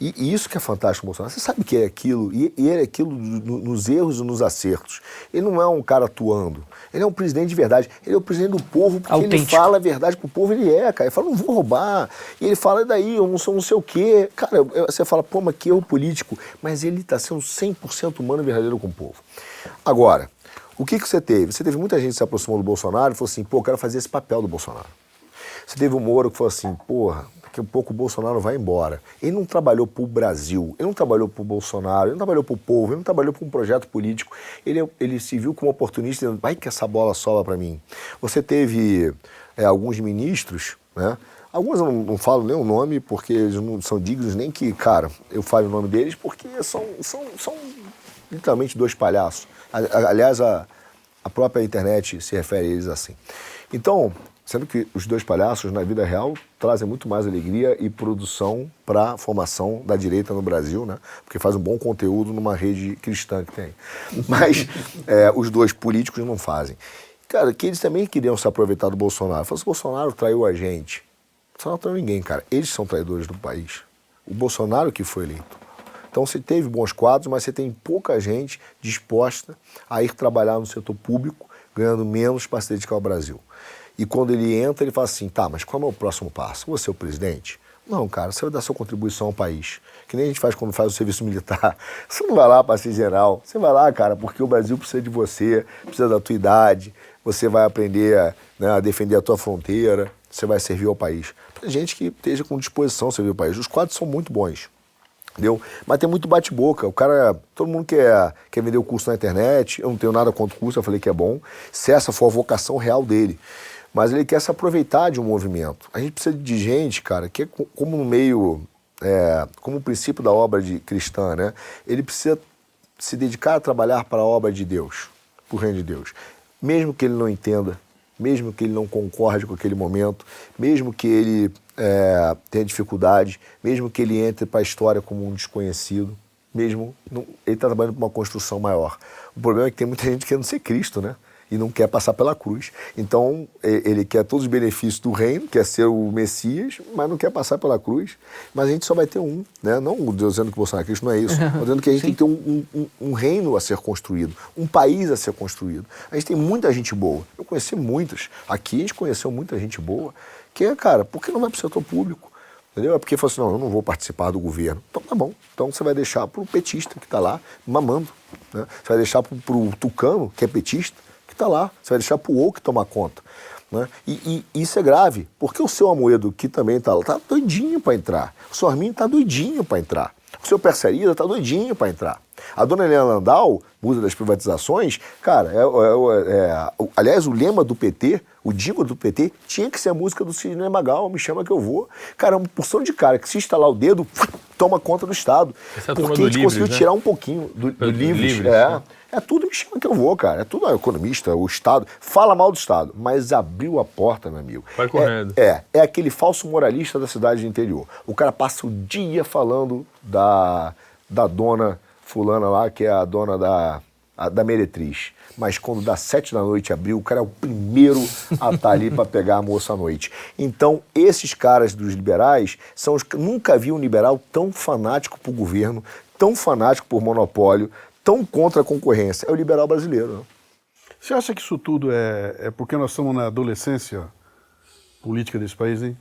E, e isso que é fantástico Bolsonaro. Você sabe que é aquilo, e, e ele é aquilo no- nos erros e nos acertos. Ele não é um cara atuando. Ele é um presidente de verdade. Ele é o presidente do povo, porque ele Autêntico. fala a verdade pro povo, ele é, cara. Ele fala, não vou roubar. E ele fala, e daí, eu não sou não sei o quê. Cara, eu- eu- você fala, pô, mas que erro político. Mas ele está sendo 100% humano e verdadeiro com o povo. Agora, o que, que você teve? Você teve muita gente que se aproximou do Bolsonaro e falou assim, pô, eu quero fazer esse papel do Bolsonaro. Você teve o Moro que falou assim, porra, daqui a pouco o Bolsonaro vai embora. Ele não trabalhou pro Brasil, ele não trabalhou pro Bolsonaro, ele não trabalhou pro povo, ele não trabalhou para um projeto político. Ele, ele se viu como oportunista, dizendo, vai que essa bola sobra para mim. Você teve é, alguns ministros, né? Alguns eu não, não falo nem o nome, porque eles não são dignos nem que, cara, eu fale o nome deles, porque são, são, são literalmente dois palhaços. Aliás, a, a própria internet se refere a eles assim. Então, sendo que os dois palhaços, na vida real, trazem muito mais alegria e produção para a formação da direita no Brasil, né? Porque faz um bom conteúdo numa rede cristã que tem. Mas é, os dois políticos não fazem. Cara, que eles também queriam se aproveitar do Bolsonaro. Falaram, se o Bolsonaro traiu a gente, Bolsonaro não traiu ninguém, cara. Eles são traidores do país. O Bolsonaro que foi eleito. Então você teve bons quadros, mas você tem pouca gente disposta a ir trabalhar no setor público, ganhando menos para se dedicar ao Brasil. E quando ele entra, ele fala assim: tá, mas qual é o próximo passo? Você é o presidente? Não, cara, você vai dar sua contribuição ao país. Que nem a gente faz quando faz o serviço militar. Você não vai lá para ser geral. Você vai lá, cara, porque o Brasil precisa de você, precisa da tua idade. Você vai aprender né, a defender a tua fronteira. Você vai servir ao país. Tem gente que esteja com disposição a servir ao país. Os quadros são muito bons. Entendeu? Mas tem muito bate-boca. O cara, todo mundo quer, quer vender o curso na internet. Eu não tenho nada contra o curso, eu falei que é bom. Se essa for a vocação real dele. Mas ele quer se aproveitar de um movimento. A gente precisa de gente, cara, que é co- como no meio, é, como o princípio da obra de cristã, né? Ele precisa se dedicar a trabalhar para a obra de Deus, para o reino de Deus. Mesmo que ele não entenda, mesmo que ele não concorde com aquele momento, mesmo que ele é, tenha dificuldade, mesmo que ele entre para a história como um desconhecido, mesmo ele está trabalhando para uma construção maior. O problema é que tem muita gente querendo ser Cristo, né? E não quer passar pela cruz. Então, ele quer todos os benefícios do reino, quer ser o Messias, mas não quer passar pela cruz. Mas a gente só vai ter um, né? Não dizendo que o Bolsonaro é Cristo, não é isso. Mas dizendo que a gente tem que ter um, um- um reino a ser construído, um país a ser construído. A gente tem muita gente boa. Eu conheci muitas. Aqui a gente conheceu muita gente boa. Que é, cara, por que não vai para o setor público? Entendeu? É porque falou assim, não, eu não vou participar do governo. Então tá bom. Então você vai deixar pro petista que está lá mamando. Né? Você vai deixar pro, pro tucano, que é petista, está lá. Você vai deixar pro outro que tomar conta. Né? E, e isso é grave, porque o seu Amoedo, que também está lá, tá doidinho para entrar. O seu Arminho tá doidinho para entrar. O seu Percerida tá doidinho para entrar. A dona Helena Landau, musa das privatizações, cara, é, é- é- o- aliás, o lema do PT, o jingle do PT, tinha que ser a música do Sidney Magal, me chama que eu vou. Cara, uma porção de cara que se instalar o dedo, toma conta do Estado. Essa é porque a gente Livres, conseguiu né? tirar um pouquinho do, do Do Livres. Livres, é. né? É tudo me chama que eu vou, cara. É tudo é, economista, o Estado. Fala mal do Estado, mas abriu a porta, meu amigo. Vai correndo. É, é, é aquele falso moralista da cidade do interior. O cara passa o dia falando da, da dona fulana lá, que é a dona da, a- da meretriz. Mas quando dá sete da noite abriu, o cara é o primeiro a estar ali para pegar a moça à noite. Então, esses caras dos liberais são os que nunca vi um liberal tão fanático por governo, tão fanático por monopólio, tão contra a concorrência. É o liberal brasileiro. Você acha que isso tudo é, é porque nós estamos na adolescência política desse país, hein?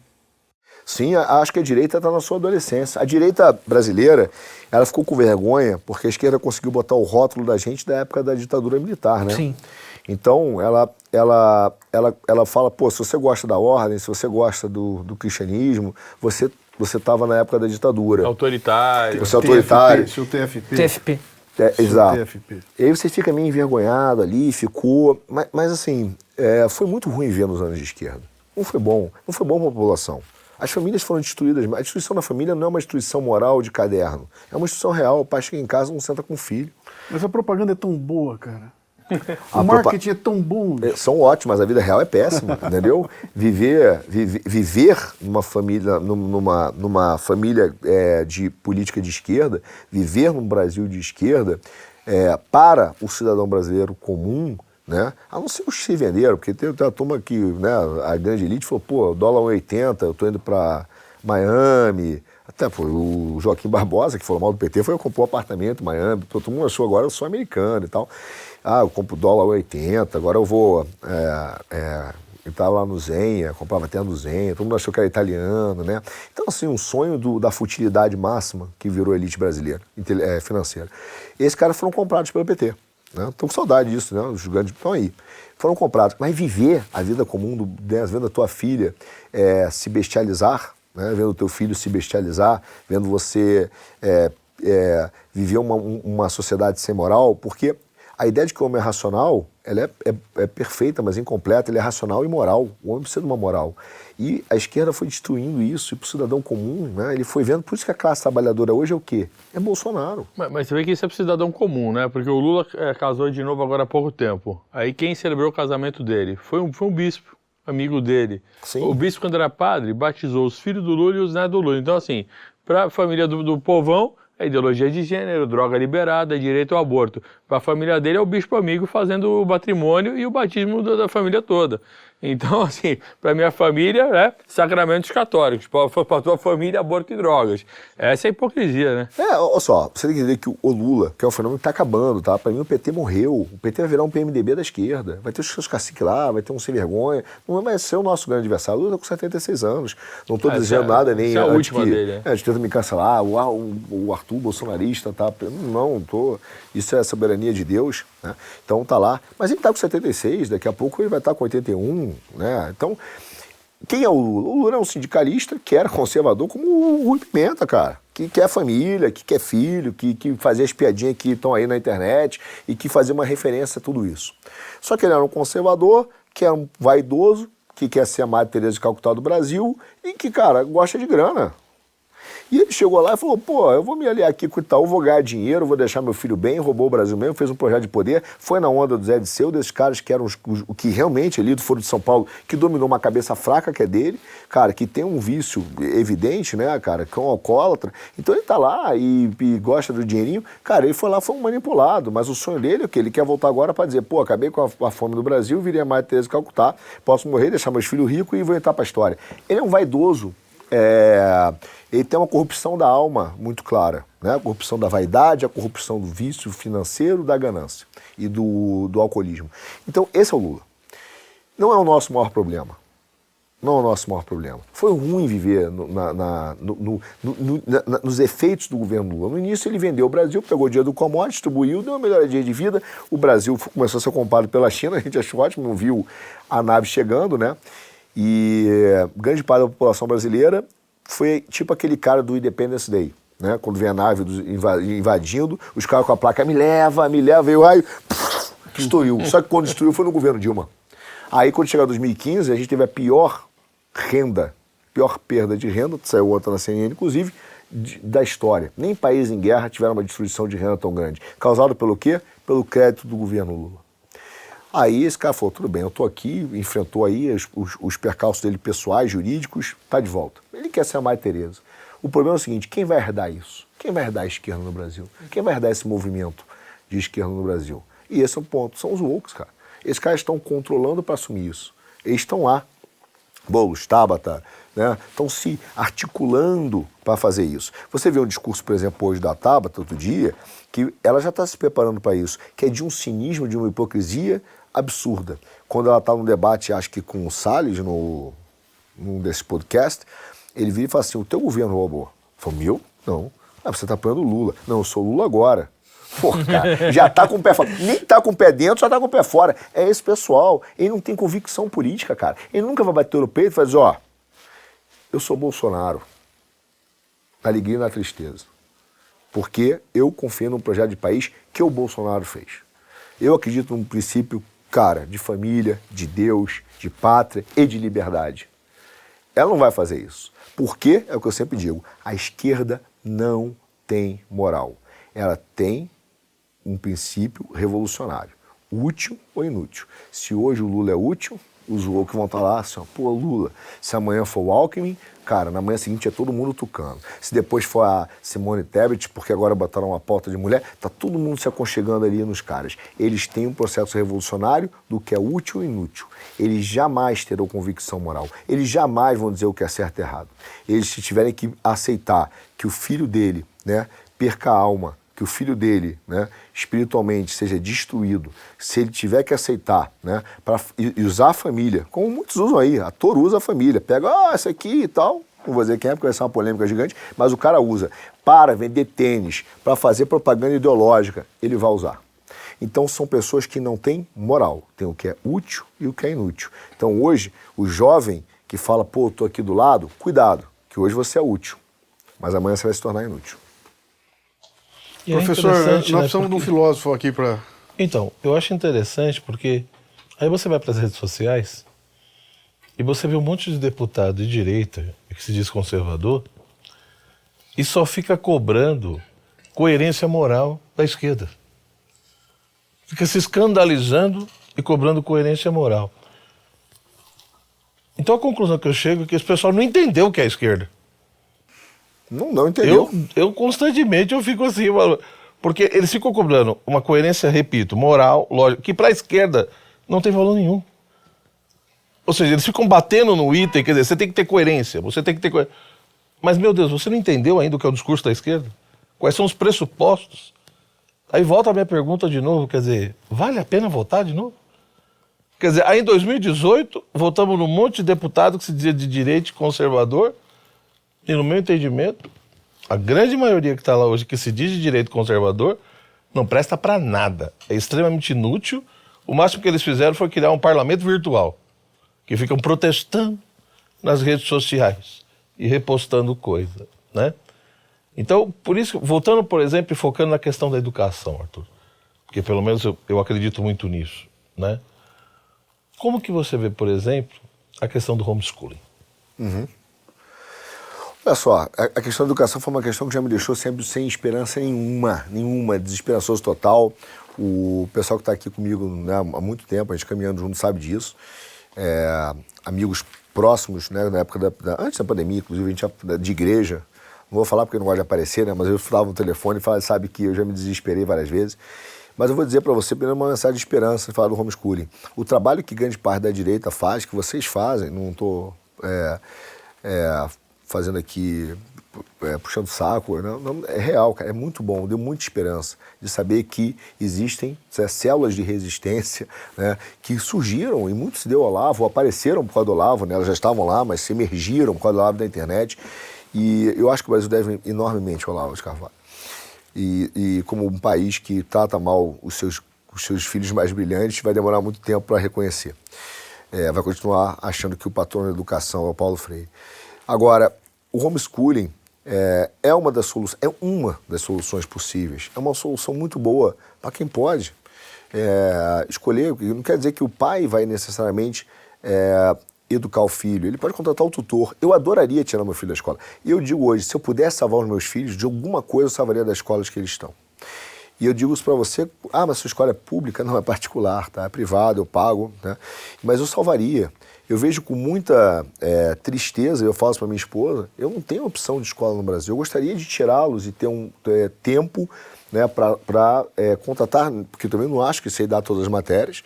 Sim, acho que a direita está na sua adolescência. A direita brasileira, ela ficou com vergonha porque a esquerda conseguiu botar o rótulo da gente da época da ditadura militar, né? Sim. Então, ela, ela, ela, ela fala, pô, se você gosta da ordem, se você gosta do, do cristianismo, você você estava na época da ditadura. Autoritário. Você é autoritário. TFP, TFP. É, Seu exato. TFP. E aí você fica meio envergonhado ali, ficou. Mas, mas, assim, é, foi muito ruim ver nos anos de esquerda. Não foi bom. Não foi bom para a população. As famílias foram destruídas. A instituição da família não é uma instituição moral de caderno. É uma instituição real. O pai chega em casa e não senta com o filho. Mas a propaganda é tão boa, cara. A O marketing é tão bom. É, São ótimas, a vida real é péssima, entendeu? Viver, vive- viver numa família, num- numa, numa família é, de política de esquerda, viver num Brasil de esquerda, é, para o cidadão brasileiro comum, né? A não ser os venderam, porque tem, tem a turma que, né, a grande elite falou, pô, dólar 1,80, eu tô indo para Miami. Até pô, o Joaquim Barbosa, que falou mal do PT, foi eu comprou um apartamento em Miami. Todo mundo achou agora eu sou americano e tal. Ah, eu compro dólar 80, agora eu vou. É, é, eu estava lá no Zenha, comprava até no Zenha, todo mundo achou que era italiano, né? Então, assim, um sonho do- da futilidade máxima que virou elite brasileira, é, financeira. Esses caras foram comprados pelo PT. Né? Tô com saudade disso, né? Os gigantes estão aí. Foram comprados. Mas viver a vida comum, do, né? vendo a tua filha é, se bestializar, né? vendo o teu filho se bestializar, vendo você é, é, viver uma, um- uma sociedade sem moral, porque a ideia de que o homem é racional, ela é, é- é perfeita, mas incompleta, ele é racional e moral. O homem precisa de uma moral. E a esquerda foi destruindo isso, e para o cidadão comum, né, ele foi vendo, por isso que a classe trabalhadora hoje é o quê? É Bolsonaro. Mas, mas você vê que isso é pro cidadão comum, né? Porque o Lula é, casou de novo agora há pouco tempo. Aí quem celebrou o casamento dele foi um, foi um bispo, amigo dele. Sim. O bispo, quando era padre, batizou os filhos do Lula e os netos do Lula. Então, assim, para a família do, do povão, é ideologia de gênero, droga liberada, é direito ao aborto. Para a família dele, é o bispo amigo fazendo o matrimônio e o batismo da família toda. Então, assim, para minha família, é sacramentos católicos. Para tua família, aborto e drogas. Essa é a hipocrisia, né? É, olha só, você tem que entender que o Lula, que é um fenômeno que está acabando, tá? Para mim o PT morreu. O PT vai virar um PMDB da esquerda. Vai ter os seus caciques lá, vai ter um sem vergonha. Não vai ser o nosso grande adversário. O Lula tá com 76 anos. Não estou Ah, desejando é- nada, nem essa é a última que, dele, é. é, a gente tenta me cancelar. O, o, o Arthur bolsonarista tá. Não, tô. Isso é a soberania de Deus, né? Então tá lá. Mas ele tá com 76, daqui a pouco ele vai estar com 81, né? Então. Quem é o Lula? O Lula é um sindicalista que era conservador como o Rui Pimenta, cara. Que quer família, que quer filho, que, que fazia as piadinhas que estão aí na internet e que fazia uma referência a tudo isso. Só que ele era um conservador, que era um vaidoso, que quer ser a Madre Teresa de Calcutá do Brasil e que, cara, gosta de grana. E ele chegou lá e falou: pô, eu vou me aliar aqui com o Itaú, vou ganhar dinheiro, vou deixar meu filho bem, roubou o Brasil mesmo, fez um projeto de poder, foi na onda do Zé de Seu, desses caras que eram os, os- o que realmente ali do Foro de São Paulo, que dominou uma cabeça fraca que é dele, cara, que tem um vício evidente, né, cara, que é um alcoólatra. Então ele tá lá e, e gosta do dinheirinho. Cara, ele foi lá, foi um manipulado, mas o sonho dele é o quê? Ele quer voltar agora para dizer: pô, acabei com a, a fome do Brasil, virei a Madre Teresa Calcutá, posso morrer, deixar meus filhos ricos e vou entrar pra história. Ele é um vaidoso. É, ele tem uma corrupção da alma muito clara, né? A corrupção da vaidade, a corrupção do vício financeiro, da ganância e do, do alcoolismo. Então, esse é o Lula. Não é o nosso maior problema. Não é o nosso maior problema. Foi ruim viver no- na- na- no- no- na- nos efeitos do governo Lula. No início, ele vendeu o Brasil, pegou o dinheiro do commodity, distribuiu, deu uma melhoria de vida. O Brasil começou a ser comprado pela China, a gente achou ótimo, não viu a nave chegando, né? E eh, grande parte da população brasileira foi tipo aquele cara do Independence Day. Né? Quando vem a nave dos- inva- invadindo, os caras com a placa me leva, me leva, veio aí, destruiu. Só que quando destruiu foi no governo Dilma. Aí quando chegou 2015, a gente teve a pior renda, pior perda de renda, saiu outra na CNN, inclusive, de- da história. Nem países em guerra tiveram uma destruição de renda tão grande. Causado pelo quê? Pelo crédito do governo Lula. Aí esse cara falou, tudo bem, eu tô aqui, enfrentou aí os, os, os percalços dele pessoais, jurídicos, tá de volta. Ele quer ser a Maria Tereza. O problema é o seguinte, quem vai herdar isso? Quem vai herdar a esquerda no Brasil? Quem vai herdar esse movimento de esquerda no Brasil? E esse é o ponto, são os woke, cara. Esses caras estão controlando para assumir isso. Eles estão lá, Boulos, Tabata, né, estão se articulando para fazer isso. Você vê um discurso, por exemplo, hoje da Tabata, outro dia, que ela já está se preparando para isso, que é de um cinismo, de uma hipocrisia absurda. Quando ela está num debate, acho que com o Salles, no, num desses podcasts, ele vira e fala assim, o teu governo roubou. Falo, meu? Não. Ah, você está apoiando o Lula. Não, eu sou Lula agora. Pô, cara, já tá com o pé fora. Nem tá com o pé dentro, já tá com o pé fora. É esse pessoal. Ele não tem convicção política, cara. Ele nunca vai bater no peito e vai dizer, ó, eu sou Bolsonaro. na alegria e na tristeza. Porque eu confio num projeto de país que o Bolsonaro fez. Eu acredito num princípio, cara, de família, de Deus, de pátria e de liberdade. Ela não vai fazer isso. Porque, é o que eu sempre digo, a esquerda não tem moral. Ela tem um princípio revolucionário, útil ou inútil. Se hoje o Lula é útil, os que vão estar lá assim, ó, pô, Lula. Se amanhã for o Alckmin, cara, na manhã seguinte é todo mundo tucano. Se depois for a Simone Tebet, porque agora botaram uma pauta de mulher, tá todo mundo se aconchegando ali nos caras. Eles têm um processo revolucionário do que é útil e inútil. Eles jamais terão convicção moral. Eles jamais vão dizer o que é certo e errado. Eles, se tiverem que aceitar que o filho dele, né, perca a alma, que o filho dele, né, espiritualmente seja destruído, se ele tiver que aceitar, né, para usar a família, como muitos usam aí, ator usa a família, pega, ah, essa aqui e tal, não vou dizer quem é, porque vai ser uma polêmica gigante, mas o cara usa para vender tênis, para fazer propaganda ideológica, ele vai usar. Então são pessoas que não têm moral, tem o que é útil e o que é inútil. Então hoje, o jovem que fala, pô, tô aqui do lado, cuidado, que hoje você é útil, mas amanhã você vai se tornar inútil. E é Professor, é nós né, precisamos de um filósofo aqui para. Então, eu acho interessante porque aí você vai para as redes sociais e você vê um monte de deputado de direita que se diz conservador e só fica cobrando coerência moral da esquerda. Fica se escandalizando e cobrando coerência moral. Então a conclusão que eu chego é que esse pessoal não entendeu o que é a esquerda. Não, não entendeu. Eu, eu constantemente eu fico assim, porque eles ficam cobrando uma coerência, repito, moral, lógica, que para a esquerda não tem valor nenhum. Ou seja, eles ficam batendo no item, quer dizer, você tem que ter coerência, você tem que ter coerência. Mas, meu Deus, você não entendeu ainda o que é o discurso da esquerda? Quais são os pressupostos? Aí volta a minha pergunta de novo, quer dizer, vale a pena votar de novo? Quer dizer, aí em 2018, votamos num monte de deputado que se dizia de direito conservador, e no meu entendimento, a grande maioria que está lá hoje, que se diz de direito conservador, não presta para nada. É extremamente inútil. O máximo que eles fizeram foi criar um parlamento virtual, que ficam protestando nas redes sociais e repostando coisa, né? Então, por isso, voltando, por exemplo, e focando na questão da educação, Arthur, porque pelo menos eu, eu acredito muito nisso, né? Como que você vê, por exemplo, a questão do homeschooling? Uhum. Olha só, a questão da educação foi uma questão que já me deixou sempre sem esperança nenhuma, nenhuma, desesperançoso total. O pessoal que está aqui comigo né, há muito tempo, a gente caminhando junto, sabe disso. É, amigos próximos, né, na época da, da, antes da pandemia, inclusive, a gente de igreja. Não vou falar porque eu não gosto de aparecer, né, mas eu falava no telefone e falava, sabe que eu já me desesperei várias vezes. Mas eu vou dizer para você, primeiro, uma mensagem de esperança, falar do homeschooling. O trabalho que grande parte da direita faz, que vocês fazem, não estou é, é, fazendo aqui, é, puxando saco, não, não, é real, cara, é muito bom, deu muita esperança de saber que existem é, células de resistência né, que surgiram e muito se deu ao Olavo, apareceram por causa do Olavo, né, elas já estavam lá, mas se emergiram por causa do Olavo da internet. E eu acho que o Brasil deve enormemente ao Olavo de Carvalho. E, e como um país que trata mal os seus, os seus filhos mais brilhantes, vai demorar muito tempo para reconhecer. É, vai continuar achando que o patrono da educação é o Paulo Freire. Agora, o homeschooling é, é, uma das soluções, é uma das soluções possíveis. É uma solução muito boa para quem pode é, escolher. Não quer dizer que o pai vai necessariamente é, educar o filho. Ele pode contratar o tutor. Eu adoraria tirar meu filho da escola. E eu digo hoje, se eu pudesse salvar os meus filhos, de alguma coisa eu salvaria das escolas que eles estão. E eu digo isso para você, ah, mas sua escola é pública? Não, é particular, tá? É privado, eu pago, né? Mas eu salvaria eu vejo com muita é, tristeza, eu falo para minha esposa, eu não tenho opção de escola no Brasil. Eu gostaria de tirá-los e ter um é, tempo né, para é, contratar, porque eu também não acho que sei dar todas as matérias,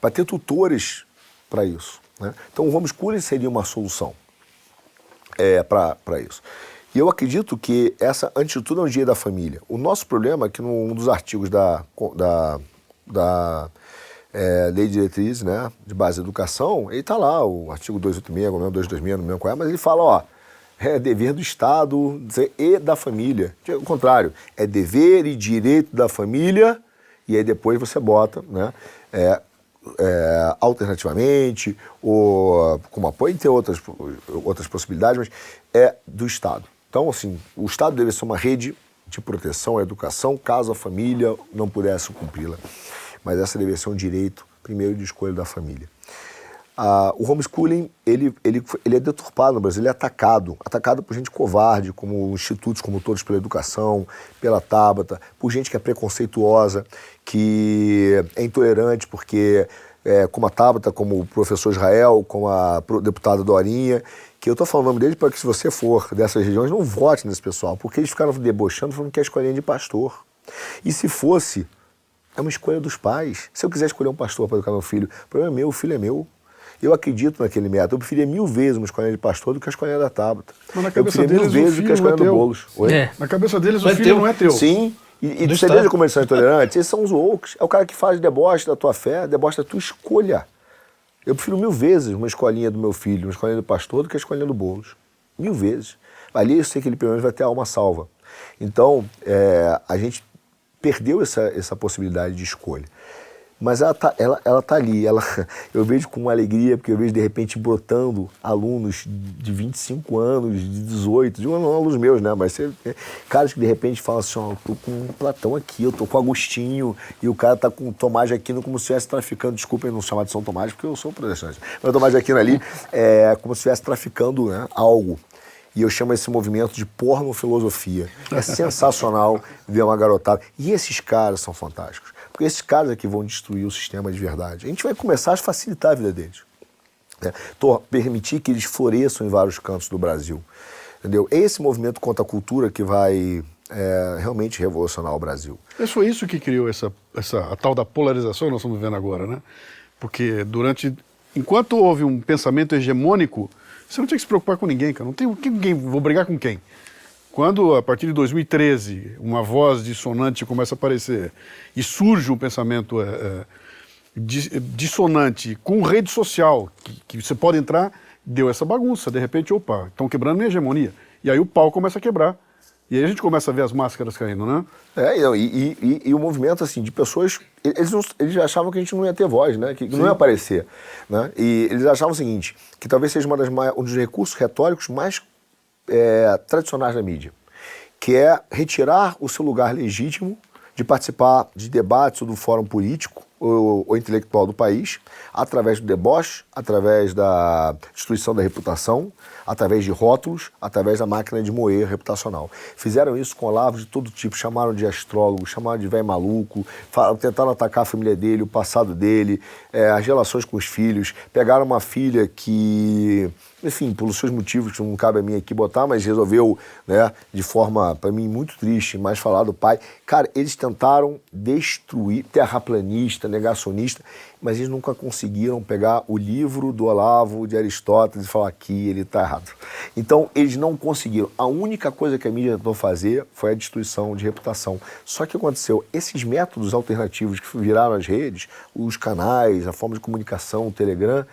para ter tutores para isso. Né? Então o homeschooling seria uma solução é, para isso. E eu acredito que essa, antes de tudo, é um dia da família. O nosso problema é que num dos artigos da, da, da é, lei de diretriz né, de base de educação, ele está lá, o artigo 286, não 226, não lembro qual é, mas ele fala, ó, é dever do Estado e da família. O contrário, é dever e direito da família, e aí depois você bota, né, é, é, alternativamente, ou como apoio, tem outras, outras possibilidades, mas é do Estado. Então, assim, o Estado deve ser uma rede de proteção à educação, caso a família não pudesse cumpri-la. Mas essa deve ser um direito, primeiro, de escolha da família. Ah, o homeschooling ele, ele, ele é deturpado no Brasil, ele é atacado, atacado por gente covarde, como institutos como Todos pela Educação, pela Tabata, por gente que é preconceituosa, que é intolerante, porque é, como a Tabata, como o professor Israel, como a deputada Dorinha, que eu estou falando o nome deles para que se você for dessas regiões, não vote nesse pessoal, porque eles ficaram debochando, falando que é escolha de pastor. E se fosse, é uma escolha dos pais. Se eu quiser escolher um pastor para educar meu filho, o problema é meu, o filho é meu. Eu acredito naquele método. Eu preferia mil vezes uma escolinha de pastor do que a escolinha da Tabata. Mas na cabeça eu deles, mil vezes do que a escolinha é do Boulos. É. Na cabeça deles, o filho não é teu. Sim. E, e você veja como eles são intolerantes? Eles são os woke. É o cara que faz deboche da tua fé, deboche da tua escolha. Eu prefiro mil vezes uma escolinha do meu filho, uma escolinha do pastor, do que a escolinha do Boulos. Mil vezes. Ali eu sei que ele pelo menos vai ter alma salva. Então, é, a gente perdeu essa, essa possibilidade de escolha. Mas ela tá, ela, ela tá ali, ela, eu vejo com alegria, porque eu vejo de repente brotando alunos de 25 anos, de 18, de não alunos meus, né? Mas você, caras que de repente falam assim, ó, eu tô com um Platão aqui, eu tô com Agostinho, e o cara tá com Tomás de Aquino como se estivesse traficando, desculpem não chamar de São Tomás, porque eu sou protestante, mas Tomás de Aquino ali é como se estivesse traficando né, algo. E eu chamo esse movimento de porno-filosofia. É sensacional ver uma garotada. E esses caras são fantásticos. Porque esses caras aqui vão destruir o sistema de verdade. A gente vai começar a facilitar a vida deles. Né? Permitir que eles floresçam em vários cantos do Brasil. Entendeu? É esse movimento contra a cultura que vai é, realmente revolucionar o Brasil. Mas foi isso que criou essa, essa a tal da polarização que nós estamos vendo agora, né? Porque durante. Enquanto houve um pensamento hegemônico, você não tinha que se preocupar com ninguém, cara. Não tem ninguém. Vou brigar com quem? Quando, a partir de 2013, uma voz dissonante começa a aparecer e surge um pensamento é, é, dissonante com rede social, que, que, você pode entrar, deu essa bagunça. De repente, opa, estão quebrando minha hegemonia. E aí o pau começa a quebrar. E aí a gente começa a ver as máscaras caindo, né? É, e, e, e, e o movimento, assim, de pessoas... Eles, não, eles achavam que a gente não ia ter voz, né? Que, que não ia aparecer. Né? E eles achavam o seguinte, que talvez seja uma das um dos recursos retóricos mais é, tradicionais da mídia, que é retirar o seu lugar legítimo de participar de debates ou do fórum político ou, ou, intelectual do país, através do deboche, através da destruição da reputação, através de rótulos, através da máquina de moer reputacional. Fizeram isso com Olavo de todo tipo, chamaram de astrólogo, chamaram de velho maluco, falaram, tentaram atacar a família dele, o passado dele, é, as relações com os filhos, pegaram uma filha que enfim, pelos seus motivos que não cabe a mim aqui botar, mas resolveu, né, de forma, para mim, muito triste, mais falar do pai. Cara, eles tentaram destruir, terraplanista, negacionista, mas eles nunca conseguiram pegar o livro do Olavo, de Aristóteles, e falar aqui ele está errado. Então, eles não conseguiram. A única coisa que a mídia tentou fazer foi a destruição de reputação. Só que aconteceu, esses métodos alternativos que viraram as redes, os canais, a forma de comunicação, o Telegram,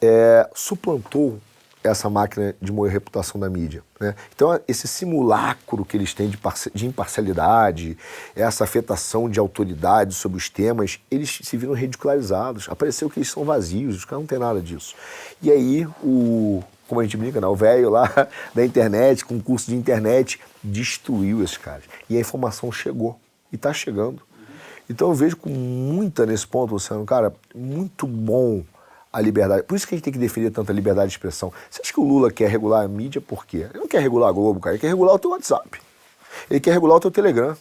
é, suplantou essa máquina de moer reputação da mídia. Né? Então, esse simulacro que eles têm de, de, imparcialidade, essa afetação de autoridade sobre os temas, eles se viram ridicularizados. Apareceu que eles são vazios, os caras não têm nada disso. E aí, o, como a gente brinca, né? o velho lá da internet, com curso de internet, destruiu esses caras. E a informação chegou. E está chegando. Então, eu vejo com muita nesse ponto, Luciano, cara, muito bom a liberdade. Por isso que a gente tem que defender tanta liberdade de expressão. Você acha que o Lula quer regular a mídia por quê? Ele não quer regular a Globo, cara. Ele quer regular o teu WhatsApp. Ele quer regular o teu Telegram.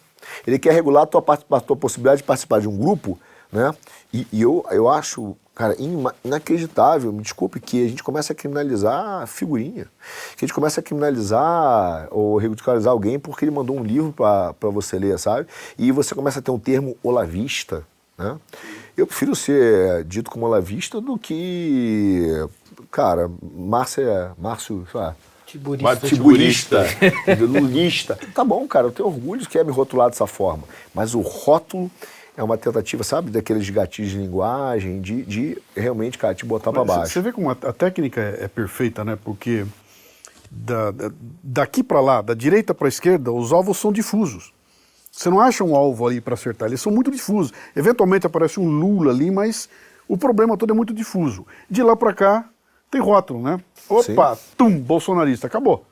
Ele quer regular a tua, a tua possibilidade de participar de um grupo, né? E, e eu, eu acho, cara, inacreditável, me desculpe, que a gente começa a criminalizar a figurinha. Que a gente começa a criminalizar ou ridicularizar alguém porque ele mandou um livro para você ler, sabe? E você começa a ter um termo olavista, né? Eu prefiro ser dito como olavista do que, cara, Márcia, Márcio, sei lá, Tiburista. Tiburista. Lulista. Tá bom, cara, eu tenho orgulho que é me rotular dessa forma. Mas o rótulo é uma tentativa, sabe, daqueles gatilhos de linguagem, de, de realmente, cara, te botar para baixo. Você vê como a, a técnica é, é, perfeita, né? Porque da, da, daqui para lá, da direita para a esquerda, os alvos são difusos. Você não acha um alvo ali para acertar, eles são muito difusos. Eventualmente aparece um Lula ali, mas o problema todo é muito difuso. De lá para cá, tem rótulo, né? Opa, Sim. tum, bolsonarista, acabou.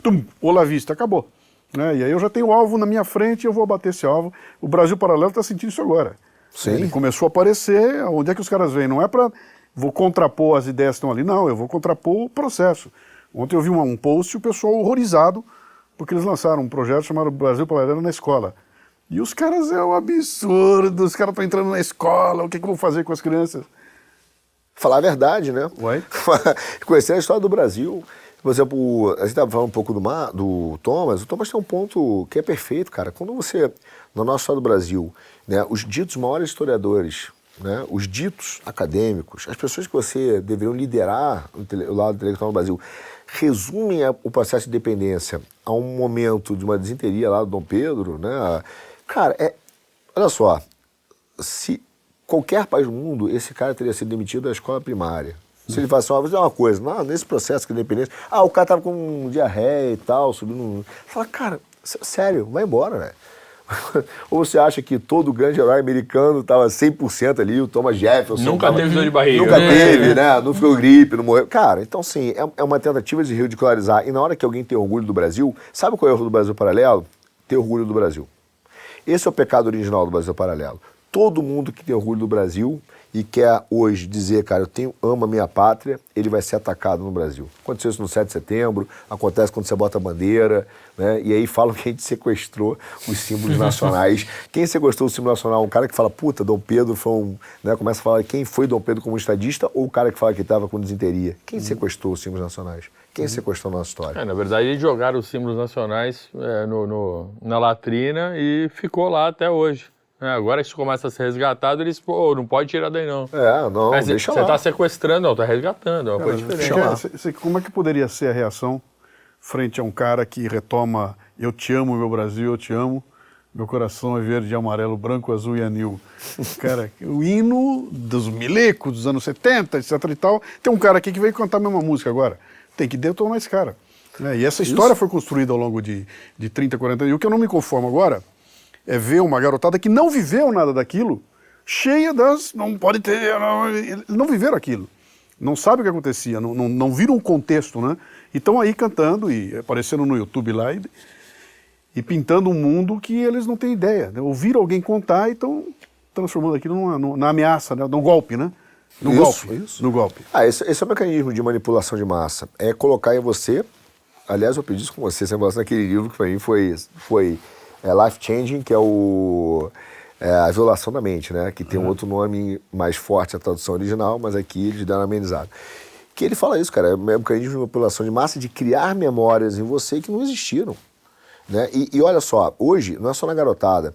tum, Olavista, acabou. Né? E aí eu já tenho o alvo na minha frente e eu vou bater esse alvo. O Brasil Paralelo está sentindo isso agora. Sim. Ele começou a aparecer, onde é que os caras vêm? Não é para vou contrapor as ideias que estão ali, não, eu vou contrapor o processo. Ontem eu vi um, um post e o pessoal horrorizado porque eles lançaram um projeto chamado Brasil Paralelo na Escola. E os caras é um absurdo, os caras estão entrando na escola, o que, que eu vou fazer com as crianças? Falar a verdade, né? Ué? Conhecer a história do Brasil. Por exemplo, a gente estava falando um pouco do, Mar, do Thomas. O Thomas tem um ponto que é perfeito, cara. Quando você, na nossa história do Brasil, né, os ditos maiores historiadores, né, os ditos acadêmicos, as pessoas que você deveriam liderar o lado intelectual no Brasil, resumem o processo de independência a um momento de uma desinteria lá do Dom Pedro, né? Cara, é, olha só, se qualquer país do mundo, esse cara teria sido demitido da escola primária. Se ele falasse, vou dizer uma coisa, não, nesse processo de independência, ah, o cara tava com diarreia e tal, subindo. Fala, cara, sério, vai embora, velho. Ou você acha que todo grande herói americano estava 100% ali, o Thomas Jefferson. Nunca tava, teve dor de barriga. Nunca né? teve, né? Não ficou gripe, não morreu. Cara, então sim, é, é uma tentativa de ridicularizar. E na hora que alguém tem orgulho do Brasil, sabe qual é o erro do Brasil Paralelo? Ter orgulho do Brasil. Esse é o pecado original do Brasil Paralelo. Todo mundo que tem orgulho do Brasil e quer hoje dizer, cara, eu tenho, amo a minha pátria, ele vai ser atacado no Brasil. Aconteceu isso no 7 de setembro, acontece quando você bota a bandeira, né? E aí falam que a gente sequestrou os símbolos nacionais. Quem sequestrou o símbolo nacional? Um cara que fala, puta, Dom Pedro foi um. Né? Começa a falar quem foi Dom Pedro como estadista ou o cara que fala que estava com desinteria. Quem sequestrou os símbolos nacionais? Quem sequestrou a nossa história? É, na verdade, eles jogaram os símbolos nacionais é, no, no, na latrina e ficou lá até hoje. É, agora que isso começa a ser resgatado, eles, pô, não pode tirar daí não. É, não, Mas deixa você está sequestrando, não, está resgatando, é uma coisa diferente. Cara, cê- cê- como é que poderia ser a reação frente a um cara que retoma Eu te amo, meu Brasil, eu te amo, meu coração é verde, amarelo, branco, azul e anil. Cara, o hino dos milicos dos anos 70, etc e tal. Tem um cara aqui que veio cantar a mesma música agora. Tem que detonar esse cara. né? E essa história foi construída ao longo de, de 30, 40 anos. E o que eu não me conformo agora é ver uma garotada que não viveu nada daquilo, cheia das. Não pode ter. Não, eles não viveram aquilo. Não sabe o que acontecia, não, não, não viram o contexto, né? E estão aí cantando e aparecendo no YouTube lá e, e pintando um mundo que eles não têm ideia. Né? Ouviram alguém contar e estão transformando aquilo numa, numa- na ameaça, né? no golpe, né? No Isso, golpe. isso. No golpe. Ah, esse, esse é o mecanismo de manipulação de massa. É colocar em você. Aliás, eu pedi isso com você, você falou naquele livro que para mim foi, foi é, Life Changing, que é o. é, a violação da mente, né? Que tem um outro nome mais forte, a tradução original, mas aqui eles deram uma amenizada. Que ele fala isso, cara, é um mecanismo de manipulação de massa de criar memórias em você que não existiram. Né? E, e olha só, hoje, não é só na garotada,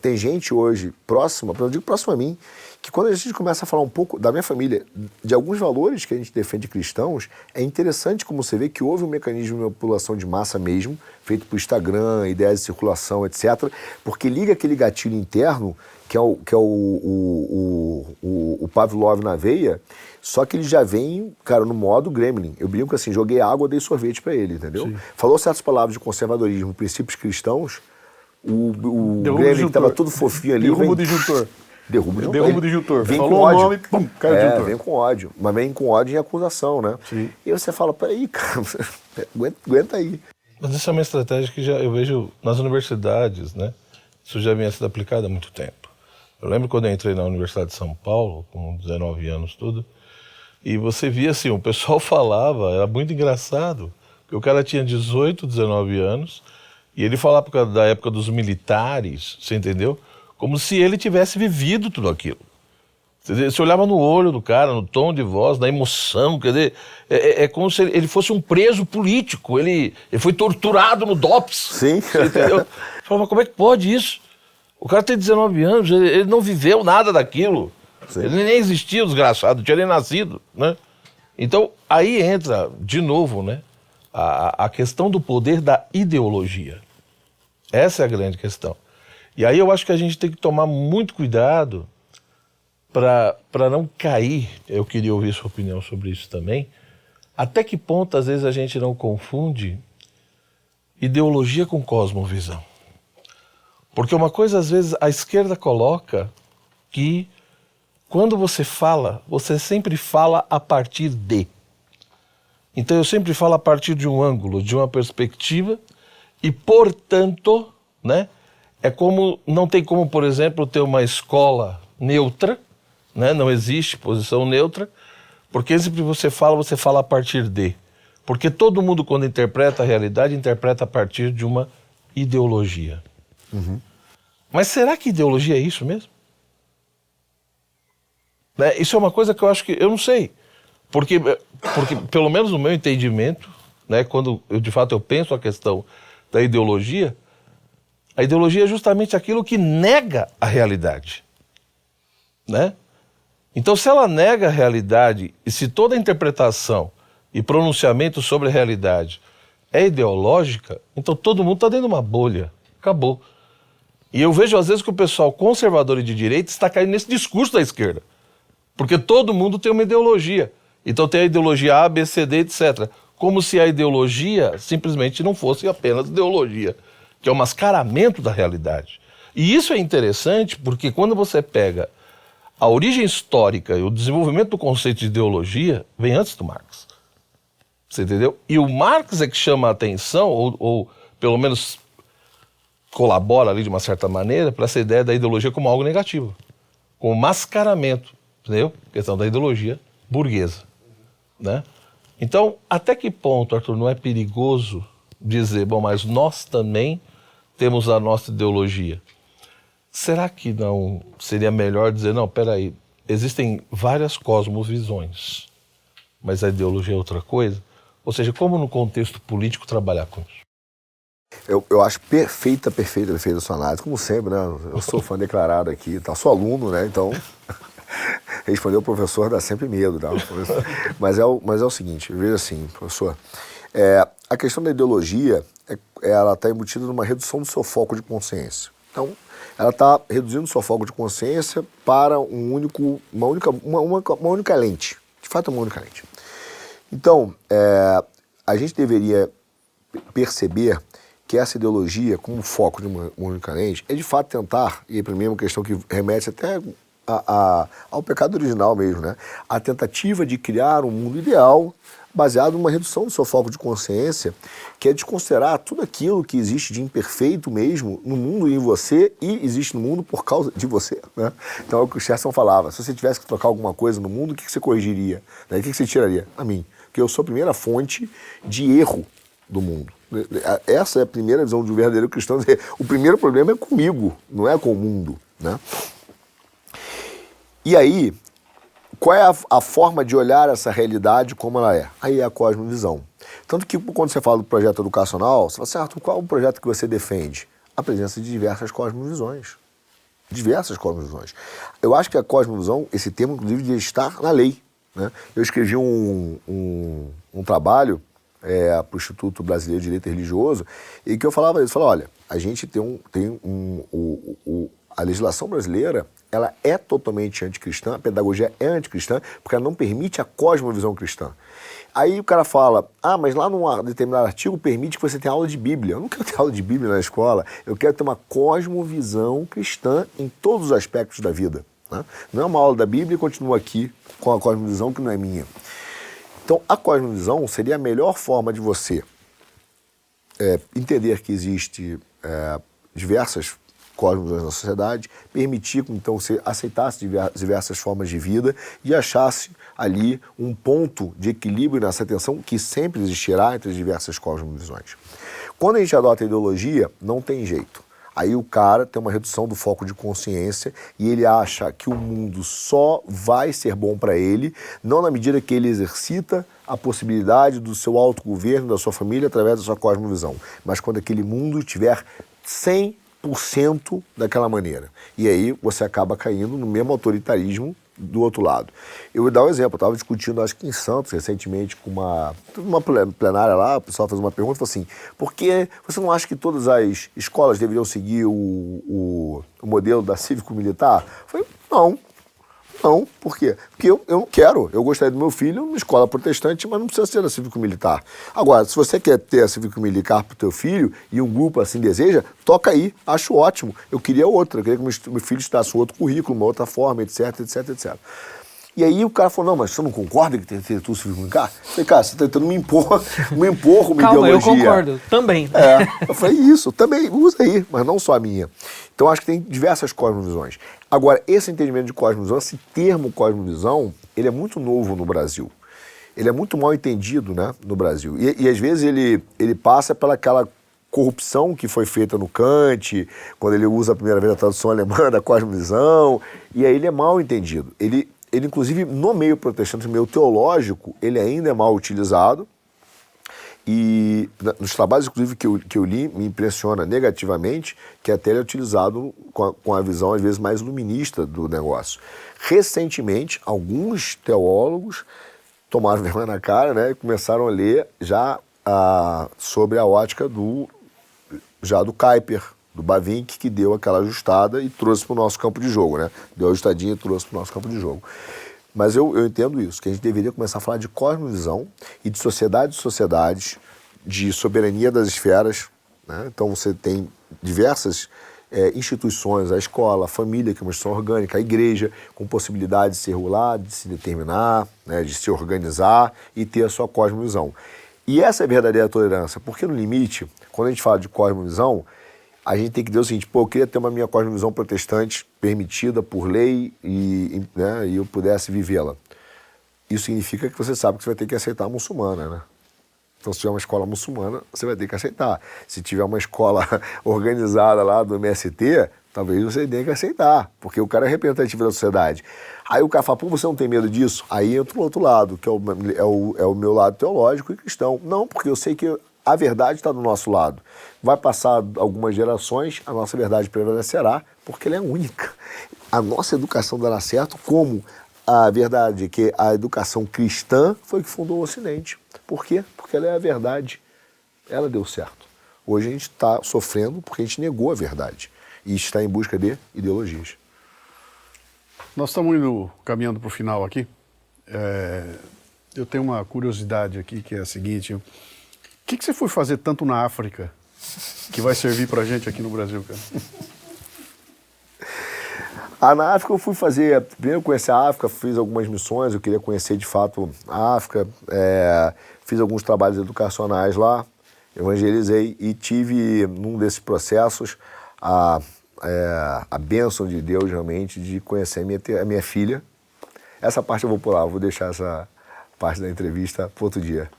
tem gente hoje próxima, eu digo próxima a mim, que quando a gente começa a falar um pouco da minha família, de alguns valores que a gente defende cristãos, é interessante como você vê que houve um mecanismo de manipulação de massa mesmo, feito por Instagram, ideias de circulação, etc., porque liga aquele gatilho interno, que é o, que é o, o, o, o, Pavlov na veia, só que ele já vem, cara, no modo gremlin. Eu brinco assim, joguei água, dei sorvete pra ele, entendeu? Falou certas palavras de conservadorismo, princípios cristãos, o, o que disjuntor. tava todo fofinho ali... Derruba vem- o disjuntor. Derruba o disjuntor. Derruba o disjuntor. Vem Falou com o ódio. nome, pum, cai o é, disjuntor. vem com ódio. Mas vem com ódio em acusação, né? Sim. E aí você fala, peraí, cara, aguenta, aguenta aí. Mas essa é uma estratégia que já eu vejo nas universidades, né? Isso já vinha sendo aplicado há muito tempo. Eu lembro quando eu entrei na Universidade de São Paulo, com 19 anos tudo, e você via assim, o pessoal falava, era muito engraçado, porque o cara tinha 18, 19 anos, e ele falava da época dos militares, você entendeu? Como se ele tivesse vivido tudo aquilo. Você você olhava no olho do cara, no tom de voz, na emoção, quer dizer, é, é- é como se ele, fosse um preso político, ele, ele foi torturado no DOPS. Sim. Você entendeu? Mas como é que pode isso? O cara tem 19 anos, ele, ele não viveu nada daquilo. Ele nem existia, desgraçado, tinha nem nascido, né? Então, aí entra, de novo, né, a, a questão do poder da ideologia. Essa é a grande questão. E aí eu acho que a gente tem que tomar muito cuidado para não cair. Eu queria ouvir sua opinião sobre isso também. Até que ponto, às vezes, a gente não confunde ideologia com cosmovisão? Porque uma coisa, às vezes, a esquerda coloca que quando você fala, você sempre fala a partir de. Então eu sempre falo a partir de um ângulo, de uma perspectiva, e portanto, né, é como não tem como, por exemplo, ter uma escola neutra, né, não existe posição neutra, porque sempre você fala, você fala a partir de. Porque todo mundo, quando interpreta a realidade, interpreta a partir de uma ideologia. Uhum. Mas será que ideologia é isso mesmo? Né? Isso é uma coisa que eu acho que. Eu não sei. Porque, porque pelo menos no meu entendimento, né, quando eu, de fato eu penso a questão da ideologia, a ideologia é justamente aquilo que nega a realidade. Né? Então, se ela nega a realidade e se toda interpretação e pronunciamento sobre a realidade é ideológica, então todo mundo está dentro de uma bolha. Acabou. E eu vejo às vezes que o pessoal conservador e de direita está caindo nesse discurso da esquerda. Porque todo mundo tem uma ideologia. Então tem a ideologia A, B, C, D, etc. Como se a ideologia simplesmente não fosse apenas ideologia, que é o mascaramento da realidade. E isso é interessante porque quando você pega a origem histórica e o desenvolvimento do conceito de ideologia vem antes do Marx. Você entendeu? E o Marx é que chama a atenção, ou, ou pelo menos colabora ali de uma certa maneira, para essa ideia da ideologia como algo negativo, como mascaramento, entendeu? Questão da ideologia burguesa, né? Então, até que ponto, Arthur, não é perigoso dizer, bom, mas nós também temos a nossa ideologia? Será que não seria melhor dizer, não, peraí, existem várias cosmovisões, mas a ideologia é outra coisa? Ou seja, como no contexto político trabalhar com isso? Eu, eu acho perfeita, perfeita, perfeita a sua análise, como sempre, né? Eu sou fã declarado aqui, tá? Sou aluno, né? Então, responder o professor dá sempre medo, tá? Mas é o, mas é o seguinte, veja assim, professor, é, a questão da ideologia, é, ela está embutida numa redução do seu foco de consciência. Então, ela está reduzindo seu foco de consciência para um único, uma, única, uma, uma, uma única lente. De fato, é uma única lente. Então, é, a gente deveria perceber que essa ideologia, como foco de uma, uma única lente, é de fato tentar, e para mim é uma questão que remete até a, a, ao pecado original mesmo, né? A tentativa de criar um mundo ideal baseado numa redução do seu foco de consciência, que é desconsiderar tudo aquilo que existe de imperfeito mesmo no mundo e em você e existe no mundo por causa de você. Né? Então é o que o Chesterton falava: se você tivesse que trocar alguma coisa no mundo, o que você corrigiria? Né? O que você tiraria? A mim. Porque eu sou a primeira fonte de erro do mundo. Essa é a primeira visão de um verdadeiro cristão. O primeiro problema é comigo, não é com o mundo. Né? E aí, qual é a, a, forma de olhar essa realidade como ela é? Aí é a cosmovisão. Tanto que quando você fala do projeto educacional, você fala, certo, qual é o projeto que você defende? A presença de diversas cosmovisões. Diversas cosmovisões. Eu acho que a cosmovisão, esse termo, inclusive, devia estar na lei. Né? Eu escrevi um, um, um trabalho é, para o Instituto Brasileiro de Direito Religioso e que eu falava isso, falava, olha, a gente tem um, tem um, o, o, a legislação brasileira ela é totalmente anticristã, a pedagogia é anticristã, porque ela não permite a cosmovisão cristã. Aí o cara fala, ah, mas lá num determinado artigo permite que você tenha aula de Bíblia. Eu não quero ter aula de Bíblia na escola, eu quero ter uma cosmovisão cristã em todos os aspectos da vida. Né? Não é uma aula da Bíblia e continua aqui com a cosmovisão que não é minha. Então, a cosmovisão seria a melhor forma de você é, entender que existe é, diversas cosmos na sociedade, permitir que então você aceitasse diversas formas de vida e achasse ali um ponto de equilíbrio nessa tensão que sempre existirá entre as diversas cosmovisões. Quando a gente adota a ideologia, não tem jeito. Aí o cara tem uma redução do foco de consciência e ele acha que o mundo só vai ser bom para ele, não na medida que ele exercita a possibilidade do seu autogoverno, da sua família, através da sua cosmovisão, mas quando aquele mundo tiver 100 100% daquela maneira. E aí você acaba caindo no mesmo autoritarismo do outro lado. Eu vou dar um exemplo, eu estava discutindo, acho que em Santos, recentemente, com uma, uma plenária lá, o pessoal fez uma pergunta, falou assim, por que você não acha que todas as escolas deveriam seguir o, o, o modelo da cívico-militar? Falei, não, não, por quê? Porque eu, eu não quero. Eu gostaria do meu filho numa escola protestante, mas não precisa ser cívico-militar. Agora, se você quer ter a cívico-militar para o teu filho e um grupo assim deseja, toca aí, acho ótimo. Eu queria outra, eu queria que meu filho estudasse outro currículo, uma outra forma, etc, etc, etc. E aí o cara falou, não, mas você não concorda que tem que ter estudo cívico-militar? Eu falei, cara, você está tentando me impor, me impor uma Calma, ideologia. eu concordo, também. É, eu falei, isso, também, usa aí, mas não só a minha. Então acho que tem diversas cosmovisões. Agora, esse entendimento de cosmovisão, esse termo cosmovisão, ele é muito novo no Brasil. Ele é muito mal entendido né, no Brasil. E, e às vezes ele, ele passa pelaquela corrupção que foi feita no Kant, quando ele usa a primeira vez a tradução alemã da cosmovisão, e aí ele é mal entendido. Ele, ele inclusive, no meio protestante, no meio teológico, ele ainda é mal utilizado, e nos trabalhos, inclusive, que eu, que eu li, me impressiona negativamente que até ele é utilizado com a, com a visão, às vezes, mais iluminista do negócio. Recentemente, alguns teólogos tomaram vergonha na cara né, e começaram a ler já a, sobre a ótica do, já do Kuiper, do Bavinck, que deu aquela ajustada e trouxe para o nosso campo de jogo. Né? Deu ajustadinha e trouxe para o nosso campo de jogo. Mas eu, eu entendo isso, que a gente deveria começar a falar de cosmovisão e de sociedade de sociedades, de soberania das esferas. Né? Então você tem diversas é, instituições, a escola, a família, que é uma instituição orgânica, a igreja, com possibilidade de se regular, de se determinar, né, de se organizar e ter a sua cosmovisão. E essa é a verdadeira tolerância, porque no limite, quando a gente fala de cosmovisão, a gente tem que dizer o seguinte, pô, eu queria ter uma minha cosmovisão protestante permitida por lei e, né, e eu pudesse vivê-la. Isso significa que você sabe que você vai ter que aceitar a muçulmana, né? Então, se tiver uma escola muçulmana, você vai ter que aceitar. Se tiver uma escola organizada lá do MST, talvez você tenha que aceitar, porque o cara é representativo da sociedade. Aí o cara fala, pô, você não tem medo disso? Aí entra o outro lado, que é o, é o, é o meu lado teológico e cristão. Não, porque eu sei que a verdade está do nosso lado. Vai passar algumas gerações, a nossa verdade prevalecerá, porque ela é única. A nossa educação dará certo como a verdade que a educação cristã foi que fundou o Ocidente. Por quê? Porque ela é a verdade. Ela deu certo. Hoje a gente está sofrendo porque a gente negou a verdade e está em busca de ideologias. Nós estamos indo caminhando para o final aqui. É, eu tenho uma curiosidade aqui que é a seguinte: o que, que você foi fazer tanto na África que vai servir para gente aqui no Brasil, cara? Ah, na África eu fui fazer, primeiro conhecer a África, fiz algumas missões, eu queria conhecer de fato a África, é, fiz alguns trabalhos educacionais lá, evangelizei e tive, num desses processos, a, é, a bênção de Deus realmente de conhecer a minha, a minha filha. Essa parte eu vou pular, vou deixar essa parte da entrevista para outro dia.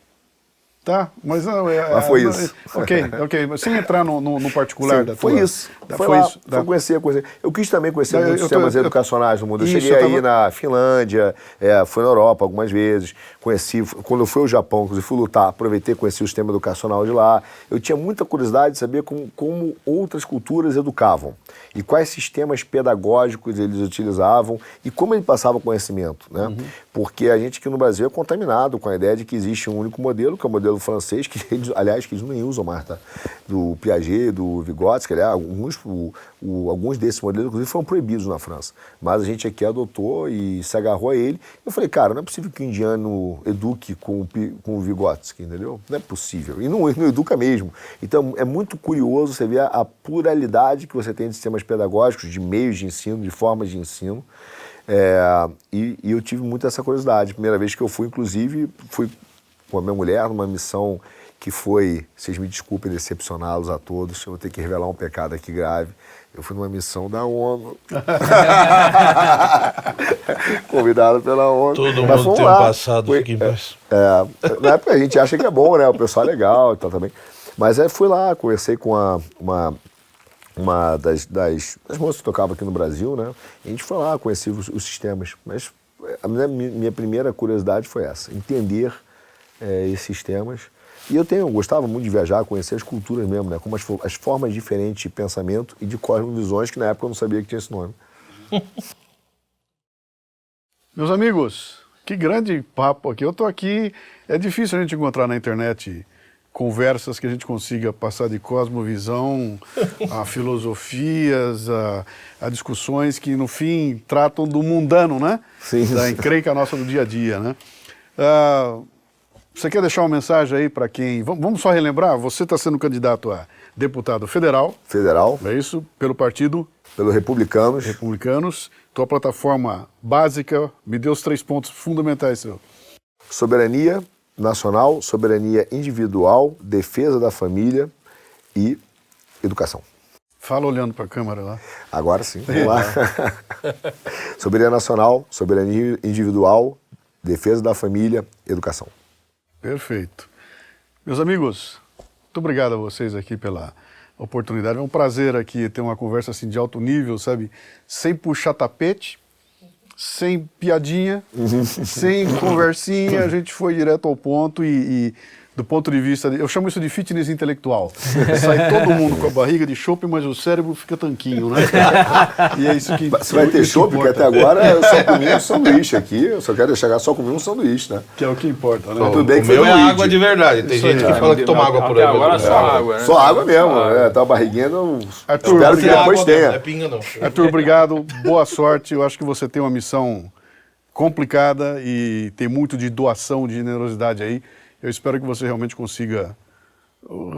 Tá, mas não é. Mas foi não, isso. Ok, ok. Mas sem entrar no, no, no particular Sim, da foi tua, isso. Da, foi, foi lá, isso. Foi tá. conhecer, conhecer. Eu quis também conhecer Eu- muitos eu sistemas eu- educacionais no mundo. Eu Isso, cheguei aí tava- na Finlândia, é, fui na Europa algumas vezes, conheci, quando eu fui ao Japão, inclusive fui lutar, aproveitei e conheci o sistema educacional de lá. Eu tinha muita curiosidade de saber como, como outras culturas educavam e quais sistemas pedagógicos eles utilizavam e como ele passava conhecimento, né? Uhum. Porque a gente aqui no Brasil é contaminado com a ideia de que existe um único modelo, que é o modelo francês, que eles, aliás, que eles nem usam mais, tá? Do Piaget, do Vygotsky, aliás, alguns, o- o- alguns desses modelos, inclusive, foram proibidos na França. Mas a gente aqui adotou e se agarrou a ele. Eu falei, cara, não é possível que o indiano eduque com, com o Vygotsky, entendeu? Não é possível. E não, não educa mesmo. Então, é muito curioso você ver a, a pluralidade que você tem de sistemas pedagógicos, de meios de ensino, de formas de ensino. É, e, e eu tive muito essa curiosidade. Primeira vez que eu fui, inclusive, fui com a minha mulher numa missão que foi, vocês me desculpem decepcioná-los a todos, eu vou ter que revelar um pecado aqui grave. Eu fui numa missão da ONU. Convidado pela ONU. Todo Mas mundo tem um lá. passado, Foi- fica em paz. é, na época a gente acha que é bom, né? O pessoal é legal e tal também. Mas aí fui lá, conversei com a- uma, uma das, das, das moças que tocava aqui no Brasil, né? E a gente foi lá, conheci os, os sistemas. Mas a minha, minha primeira curiosidade foi essa, entender eh, esses sistemas. E eu tenho, eu gostava muito de viajar, conhecer as culturas mesmo, né? Como as, as formas diferentes de pensamento e de cosmovisões, que na época eu não sabia que tinha esse nome. Meus amigos, que grande papo aqui. Eu estou aqui. É difícil a gente encontrar na internet conversas que a gente consiga passar de cosmovisão a filosofias, a, a discussões que no fim tratam do mundano, né? Sim. Da encrenca nossa do dia a dia, né? Ah, você quer deixar uma mensagem aí para quem. Vamos só relembrar? Você está sendo candidato a deputado federal, Federal, é isso? Pelo Partido pelos republicanos, Republicanos. tua plataforma básica, me dê os três pontos fundamentais, seu. Soberania nacional, soberania individual, defesa da família e educação. Fala olhando para a câmera lá. Agora sim, vamos lá. soberania nacional, soberania individual, defesa da família, educação. Perfeito. Meus amigos, muito obrigado a vocês aqui pela oportunidade. É um prazer aqui ter uma conversa assim de alto nível, sabe? Sem puxar tapete, sem piadinha, sem conversinha. A gente foi direto ao ponto e, e do ponto de vista. De, eu chamo isso de fitness intelectual. Sai todo mundo com a barriga de chope, mas o cérebro fica tanquinho, né? E é isso que. Você vai ter chope, porque até agora eu só comi um sanduíche aqui. Eu só quero chegar só comi um sanduíche, né? Que é o que importa, né? Tudo bem que o meu é água de verdade. Tem isso gente aí. que fala que toma água por aí. Agora só água, né? Só água mesmo. É, tá a barriguinha. Não... Arthur, Espero que depois água, tenha. Não é pinga, não. Arthur, obrigado. Boa sorte. Eu acho que você tem uma missão complicada e tem muito de doação, de generosidade aí. Eu espero que você realmente consiga.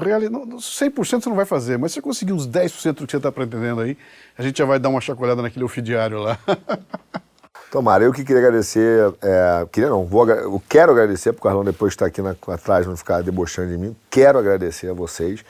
Reali... 100% você não vai fazer, mas se você conseguir uns 10% do que você está pretendendo aí, a gente já vai dar uma chacoalhada naquele ofidiário lá. Tomara, eu que queria agradecer, é, queria não, vou, eu quero agradecer, porque o Carlão depois está aqui na, atrás, não ficar debochando de mim, quero agradecer a vocês,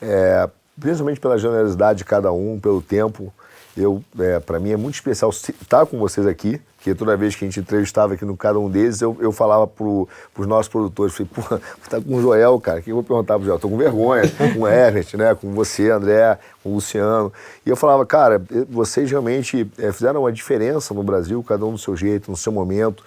é, principalmente pela generosidade de cada um, pelo tempo, eu, é, para mim é muito especial estar com vocês aqui, porque toda vez que a gente entrevistava aqui no cada um deles, eu, eu falava para os nossos produtores, falei, pô, tá com o Joel, cara, que eu vou perguntar pro Joel? Estou com vergonha, com o Ernest, né, com você, André, com o Luciano. E eu falava, cara, vocês realmente é, fizeram uma diferença no Brasil, cada um do seu jeito, no seu momento.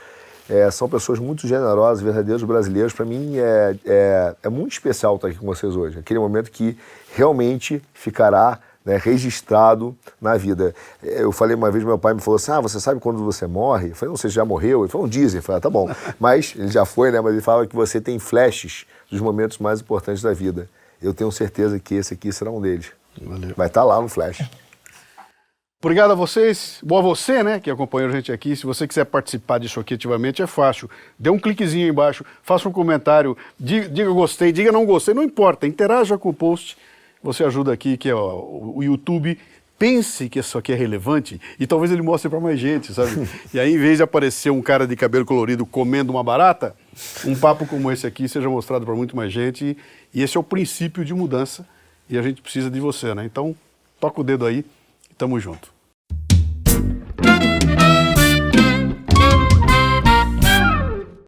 É, são pessoas muito generosas, verdadeiros brasileiros. Para mim é, é, é muito especial estar aqui com vocês hoje. Aquele momento que realmente ficará né, registrado na vida. Eu falei uma vez, meu pai me falou assim: Ah, você sabe quando você morre? Eu falei, não, você já morreu? Ele falou, um dizem. Eu falei, ah, tá bom. Mas ele já foi, né? Mas ele fala que você tem flashes dos momentos mais importantes da vida. Eu tenho certeza que esse aqui será um deles. Valeu. Vai estar tá lá no flash. Obrigado a vocês. Boa você, né, que acompanhou a gente aqui. Se você quiser participar disso aqui ativamente, é fácil. Dê um cliquezinho aí embaixo, faça um comentário, diga, diga gostei, diga não gostei, não importa. Interaja com o post você ajuda aqui, que é o, o YouTube, pense que isso aqui é relevante e talvez ele mostre para mais gente, sabe? e aí, em vez de aparecer um cara de cabelo colorido comendo uma barata, um papo como esse aqui seja mostrado para muito mais gente. E esse é o princípio de mudança e a gente precisa de você, né? Então, toca o dedo aí e tamo junto.